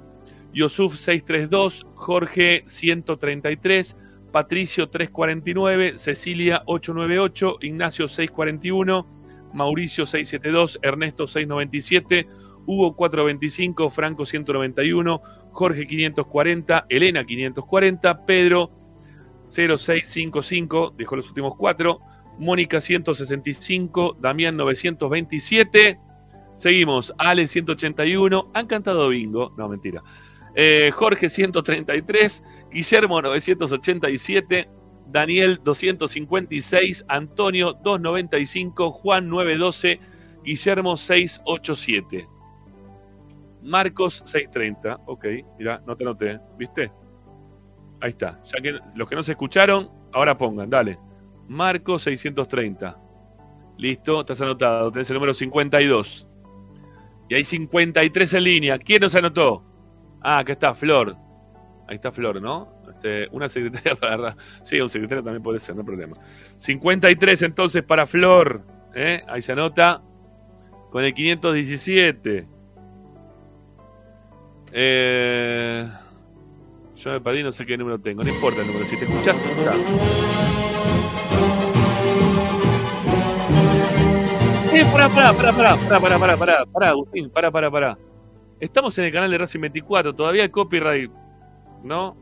Yosuf 632, Jorge 133, Patricio 349, Cecilia 898, Ignacio 641, Mauricio 672, Ernesto 697, Hugo 425, Franco 191, Jorge 540, Elena 540, Pedro 0655, dejó los últimos cuatro, Mónica 165, Damián 927. Seguimos, Ale 181. Han cantado bingo. No, mentira. Eh, Jorge 133, Guillermo 987, Daniel 256, Antonio 295, Juan 912, Guillermo 687. Marcos 630. Ok, mira, no te noté. ¿Viste? Ahí está. Ya que los que no se escucharon, ahora pongan, dale. Marco 630. Listo, estás anotado. Tenés el número 52. Y hay 53 en línea. ¿Quién nos anotó? Ah, acá está Flor. Ahí está Flor, ¿no? Este, una secretaria [laughs] para. Sí, un secretario también puede ser, no hay problema. 53 entonces para Flor. ¿eh? Ahí se anota. Con el 517. Eh, yo me perdí, no sé qué número tengo. No importa el número. Si te escuchaste, está. Eh, pará, pará, pará, pará, pará, pará, pará, Agustín, pará, pará, pará. Estamos en el canal de Racing 24, todavía el copyright, ¿no?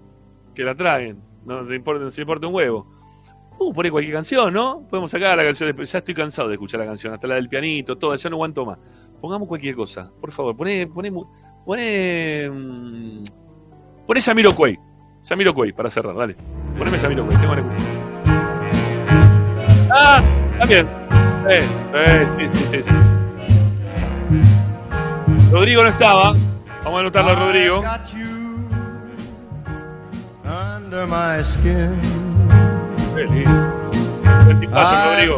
Que la traguen, no se importa, no se importa un huevo. Uh, poné cualquier canción, ¿no? Podemos sacar la canción, de- ya estoy cansado de escuchar la canción, hasta la del pianito, todo, ya no aguanto más. Pongamos cualquier cosa, por favor, poné, poné, mu- poné, mm, poné Yamiro Cuey, Yamiro Cuey, para cerrar, dale. Poneme Yamiro Cuey, tengo escuchar. Ah, también. Eh, eh, sí, sí, sí. Rodrigo no estaba. Vamos a anotarlo a Rodrigo. under my skin. Lindo. 24, I've Rodrigo.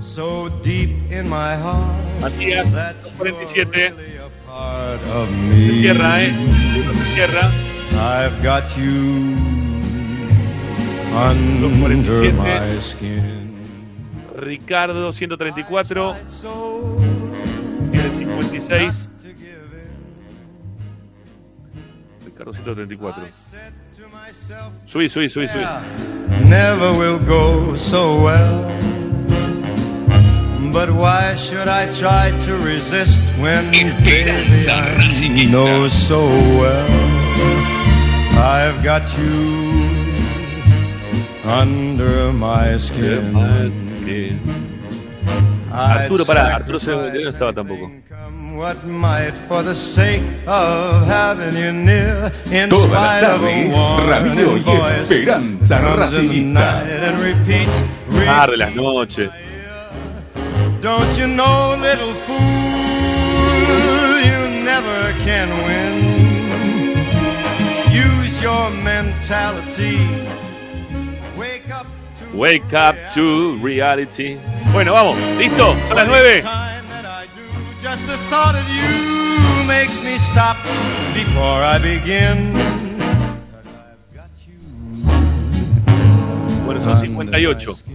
So deep in my heart Matías, that 47. part of Se me. cierra, ¿eh? Se cierra. I've got you under 47. my skin. Ricardo, 134. Tiene 56. Ricardo, 134. Subí, subí, subí, subí. never will go so well. But why should I try to resist when baby, I know so well I've got you under my skin. Arturo, pará, Arturo se- no estaba tampoco. What might for the sake of having you near in Todas las spite of a tardes, warning Ramiro y voice Esperanza comes in the Racingista. night and repeats Tarde las noches. Don't you know, little fool, you never can win. Use your mentality. Wake up to Wake up to reality. Bueno, vamos, listo, son las nueve. Just the thought of you makes me stop before I begin. Bueno, son 58.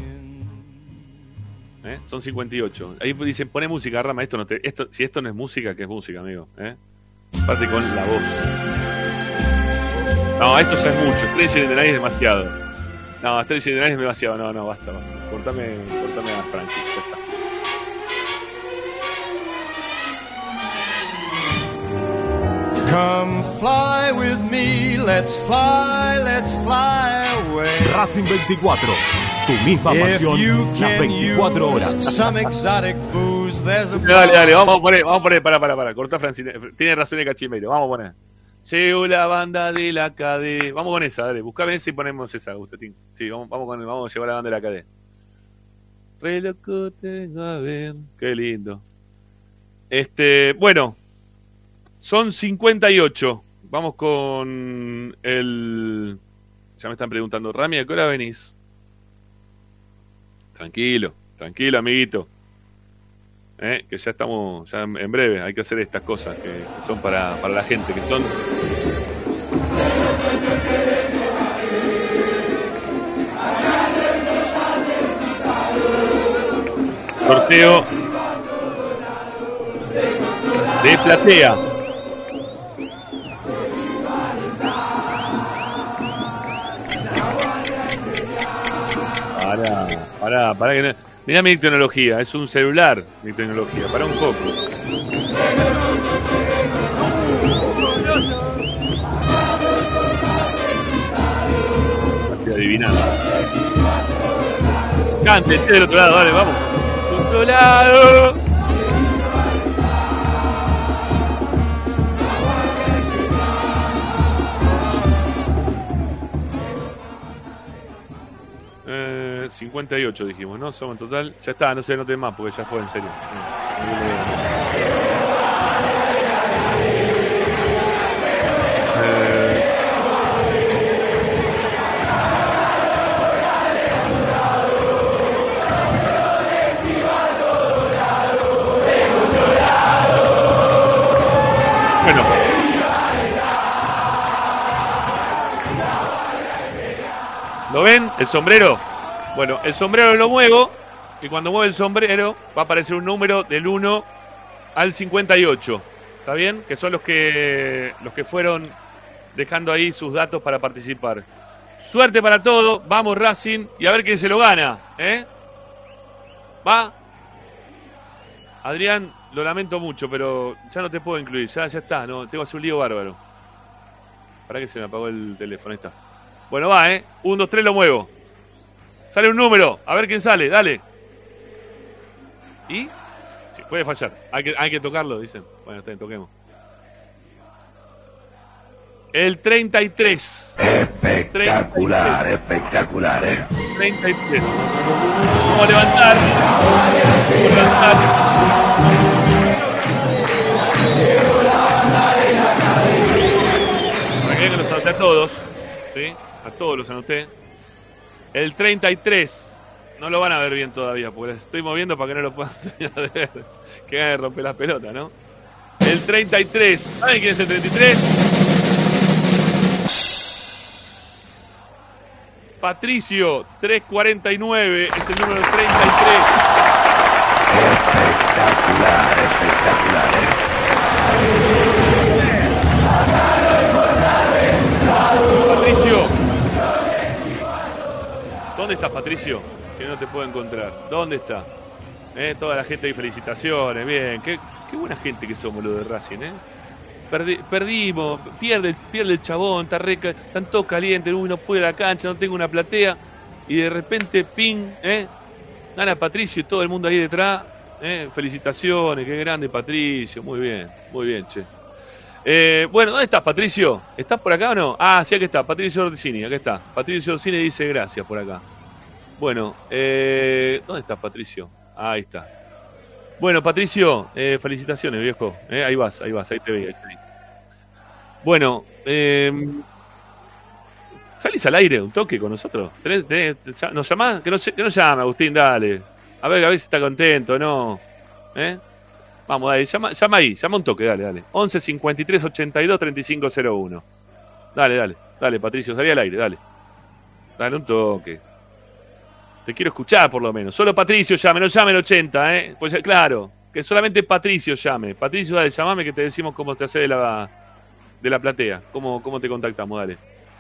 ¿Eh? Son 58. Ahí dicen, pone música, Rama. Esto no te, esto, si esto no es música, ¿qué es música, amigo? ¿Eh? Aparte con la voz. No, esto ya es mucho. Stranger in the es demasiado. No, Stranger in the es demasiado. No, no, basta. basta. Cortame, cortame a Frankie. Ya está. Come fly with me, let's fly, let's fly away. Racing 24, tu misma pasión las can 24 horas. use some exotic booze, there's a [laughs] Dale, dale, vamos a poner, vamos a poner, para, para, para, corta Francine. Tiene razón el cachimeiro, vamos a poner. Llegó la banda de la KD. Vamos con esa, dale, buscame esa y ponemos esa, Agustín. Sí, vamos, vamos, con, vamos a llevar la banda de la KD. Re loco te vengo a ver. Qué lindo. Este, bueno, son 58. Vamos con el. Ya me están preguntando, Rami, ¿a qué hora venís? Tranquilo, tranquilo, amiguito. Eh, que ya estamos, ya en breve, hay que hacer estas cosas que, que son para, para la gente, que son... Sorteo de platea. Para, para que no. Mira mi tecnología, es un celular mi tecnología, para un poco. Estoy adivinando. Cante, del otro lado, dale, vamos. Otro lado. Eh, 58 dijimos, ¿no? Somos en total. Ya está, no se note más porque ya fue en serio. Eh, Bueno. ¿Lo ven? El sombrero. Bueno, el sombrero lo muevo y cuando mueve el sombrero va a aparecer un número del 1 al 58. ¿Está bien? Que son los que los que fueron dejando ahí sus datos para participar. Suerte para todos, vamos Racing y a ver quién se lo gana, ¿eh? ¿Va? Adrián, lo lamento mucho, pero ya no te puedo incluir, ya, ya está, no, tengo un lío bárbaro. Para que se me apagó el teléfono, ahí está. Bueno, va, ¿eh? Un, dos, tres, lo muevo. Sale un número, a ver quién sale, dale. ¿Y? Sí, puede fallar. Hay que, hay que tocarlo, dicen. Bueno, está bien, toquemos. El 33. Espectacular, espectacular, eh. 33. Vamos a levantar. Vamos a levantar. Para que los anoté a todos. ¿sí? A todos los anoté. El 33. No lo van a ver bien todavía, porque les estoy moviendo para que no lo puedan [laughs] terminar de ver. Que gane de romper la pelota, ¿no? El 33. ¿Saben quién es el 33? Patricio 349 es el número 33. Espectacular, espectacular, ¿Dónde estás, Patricio? Que no te puedo encontrar. ¿Dónde está? Eh, toda la gente ahí, felicitaciones. Bien, qué, qué buena gente que somos los de Racing, ¿eh? Perdi- perdimos, pierde, pierde el chabón, está re, están todos calientes, uy, no a la cancha, no tengo una platea. Y de repente, ping, ¿eh? Gana Patricio y todo el mundo ahí detrás. ¿eh? Felicitaciones, qué grande Patricio. Muy bien, muy bien, che. Eh, bueno, ¿dónde estás, Patricio? ¿Estás por acá o no? Ah, sí, aquí está, Patricio Orsini, acá está. Patricio Orsini dice gracias por acá. Bueno, eh, ¿dónde estás, Patricio? Ahí está. Bueno, Patricio, eh, felicitaciones, viejo. Eh, ahí vas, ahí vas, ahí te vi. Bueno, eh, ¿salís al aire un toque con nosotros? ¿Tenés- tenés- ¿Nos llamás? Que no, que no llame, Agustín, dale. A ver, a ver si está contento, ¿no? Vamos, dale, llama, llama ahí, llama un toque, dale, dale. 11 53 82 35 01. Dale, dale, dale, Patricio, salí al aire, dale. Dale un toque. Te quiero escuchar por lo menos. Solo Patricio llame, no llame el 80, ¿eh? Pues claro, que solamente Patricio llame. Patricio, dale, llamame que te decimos cómo te hace de la, de la platea. Cómo, cómo te contactamos, dale.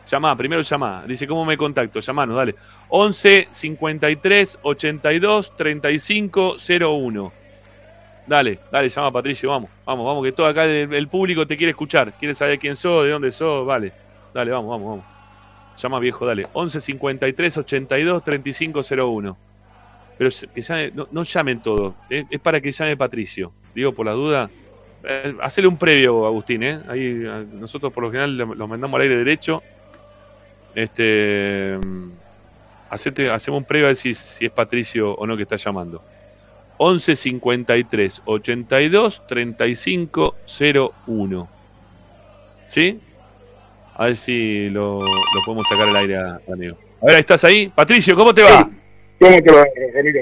Llamá, primero llamá. Dice, ¿cómo me contacto? Llamanos, dale. 11 53 82 35 01. Dale, dale, llama Patricio, vamos, vamos, vamos, que todo acá el, el público te quiere escuchar. Quiere saber quién sos, de dónde sos, vale. Dale, vamos, vamos, vamos. Llama viejo, dale. 11 53 82 35 01. Pero que llame, no, no llamen todos. eh, Es para que llame Patricio. Digo, por la duda. Eh, hacele un previo, Agustín, ¿eh? Ahí nosotros por lo general lo- los mandamos al aire derecho. Este. mm, hacete- hacemos un previo a ver si, si es Patricio o no que está llamando. 11 53 82 35 01. ¿Sí? A ver si lo, lo podemos sacar al aire, a- amigo. A ver, ¿estás ahí? Patricio, ¿cómo te va? ¿Cómo te va, Ramiro?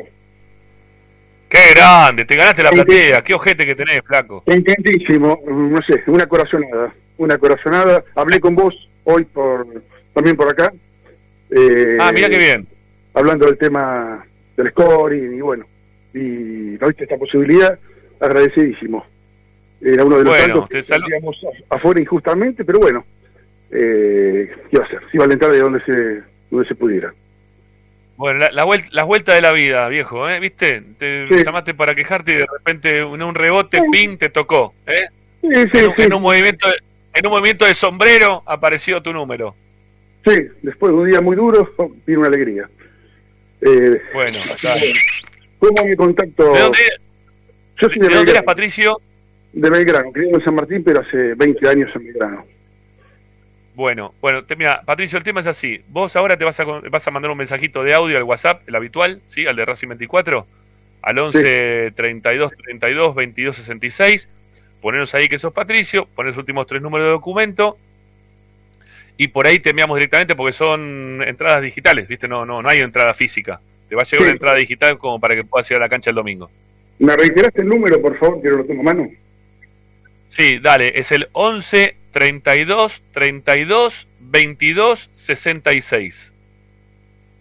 ¡Qué grande! Te ganaste la platea. ¡Qué ojete que tenés, flaco! Contentísimo, no sé, una corazonada, una corazonada. Hablé con vos hoy por también por acá. eh, Ah, mira qué bien. Hablando del tema del scoring y bueno, y no viste esta posibilidad, agradecidísimo. Era uno de los Bueno, tantos que afuera injustamente, pero bueno, eh, ¿qué iba a hacer? Se iba a alentar de donde se, donde se pudiera. Bueno, la, la vuelta, las vueltas de la vida, viejo, ¿eh? ¿Viste? Te Sí. llamaste para quejarte y de repente en un rebote, ping, te tocó, ¿eh? Sí, en, un, en un movimiento de, en un movimiento de sombrero apareció tu número. Sí, después de un día muy duro, vino una alegría. Eh, Bueno. ¿Cómo me contacto? ¿De dónde, Yo soy de, de dónde eras, Patricio? de Belgrano, criado en San Martín, pero hace 20 años en Belgrano. Bueno, bueno, te, mira, Patricio, el tema es así. Vos ahora te vas a, vas a mandar un mensajito de audio al WhatsApp, el habitual, ¿sí? Al de Racing 24, al 11 32 32 22 66. Poneros ahí que sos Patricio, poner los últimos tres números de documento y por ahí te enviamos directamente porque son entradas digitales, ¿viste? No, no, no hay entrada física. Te va a llegar Sí. una entrada digital como para que puedas ir a la cancha el domingo. ¿Me reiteraste el número, por favor, que no lo tengo a mano? Sí, dale, es el 11 32 32 22 66.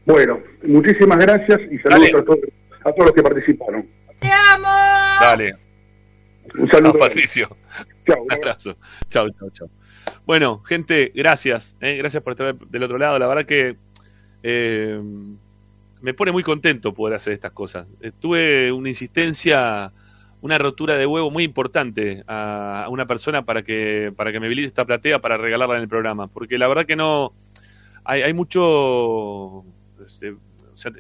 Bueno, muchísimas gracias y saludos a todos, a todos los que participaron. Dale. Un saludo. Chao, Patricio. Chao. Un abrazo. Chao, chao, chao. Bueno, gente, gracias. eh, gracias por estar del otro lado. La verdad que eh, me pone muy contento poder hacer estas cosas. Eh, tuve una insistencia, una rotura de huevo muy importante a, una persona para que, para que me habilite esta platea para regalarla en el programa. Porque la verdad que no. Hay, hay mucho. este, o sea,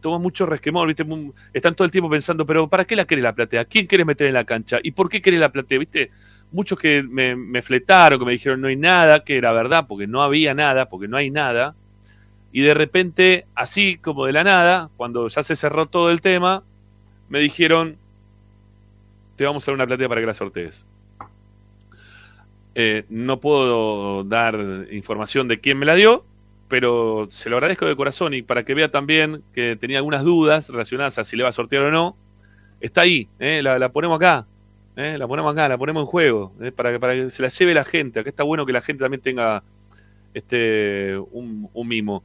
toma mucho resquemor, ¿viste? Están todo el tiempo pensando, pero ¿para qué la querés la platea? ¿Quién querés meter en la cancha? ¿Y por qué querés la platea? ¿Viste? Muchos que me, me fletaron, que me dijeron no hay nada, que era verdad, porque no había nada, porque no hay nada. Y de repente, así como de la nada, cuando ya se cerró todo el tema, me dijeron, te vamos a dar una platea para que la sortees. Eh, no puedo dar información de quién me la dio, pero se lo agradezco de corazón y para que vea también que tenía algunas dudas relacionadas a si le va a sortear o no, está ahí, ¿eh? la, ponemos acá, ¿eh? la ponemos acá, la ponemos en juego, para, que, para que se la lleve la gente. Acá está bueno que la gente también tenga este un, un mimo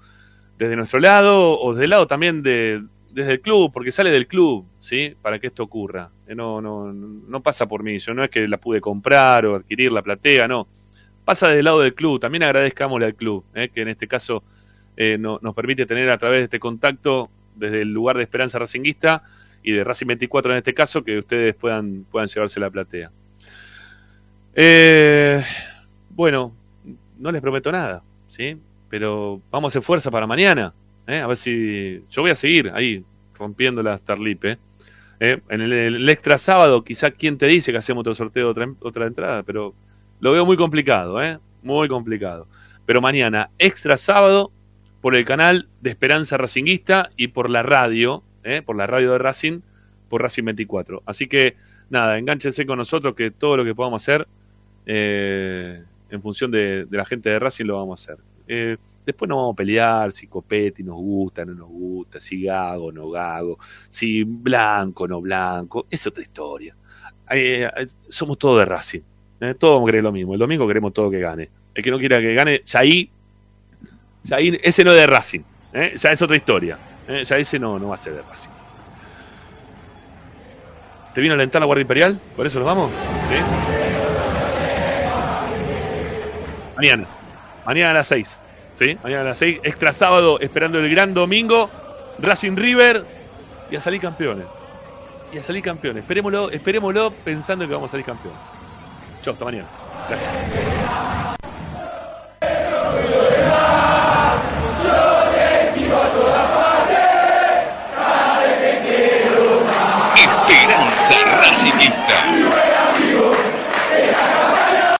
desde nuestro lado o desde el lado también de desde el club, porque sale del club, ¿sí? Para que esto ocurra. Eh, No, no, no pasa por mí, yo no es que la pude comprar o adquirir la platea, no pasa del lado del club. También agradezcámosle al club, eh, que en este caso eh, no- nos permite tener a través de este contacto desde el lugar de Esperanza Racinguista y de Racing 24 en este caso, que ustedes puedan, puedan llevarse la platea. Eh, bueno, no les prometo nada, ¿sí? Pero vamos a hacer fuerza para mañana, ¿eh? A ver si... Yo voy a seguir ahí, rompiendo la Starlip, ¿eh? En el, extra sábado, quizá quién te dice que hacemos otro sorteo, otra, otra entrada, pero lo veo muy complicado, ¿eh? Muy complicado. Pero mañana, extra sábado, por el canal de Esperanza Racinguista y por la radio, ¿eh? por la radio de Racing, por Racing 24. Así que, nada, enganchense con nosotros que todo lo que podamos hacer eh, en función de, de la gente de Racing lo vamos a hacer. Eh, después nos vamos a pelear si Copetti nos gusta, no nos gusta, si Gago, no Gago, si Blanco, no Blanco, es otra historia. Eh, eh, somos todos de Racing, eh, todos querer lo mismo. El domingo queremos todo que gane. El que no quiera que gane, ya ahí, ya ahí ese no es de Racing, eh, ya es otra historia. ya ese no, no va a ser de Racing. ¿Te vino a alentar la Guardia Imperial? ¿Por eso nos vamos? ¿Sí? Mañana. Mañana a las 6. ¿Sí? Mañana a las 6. Extra sábado, esperando el gran domingo. Racing River. Y a salir campeones. Y a salir campeones. Esperémoslo, esperémoslo pensando que vamos a salir campeones. Chau, hasta mañana. Gracias. Esperanza Racing.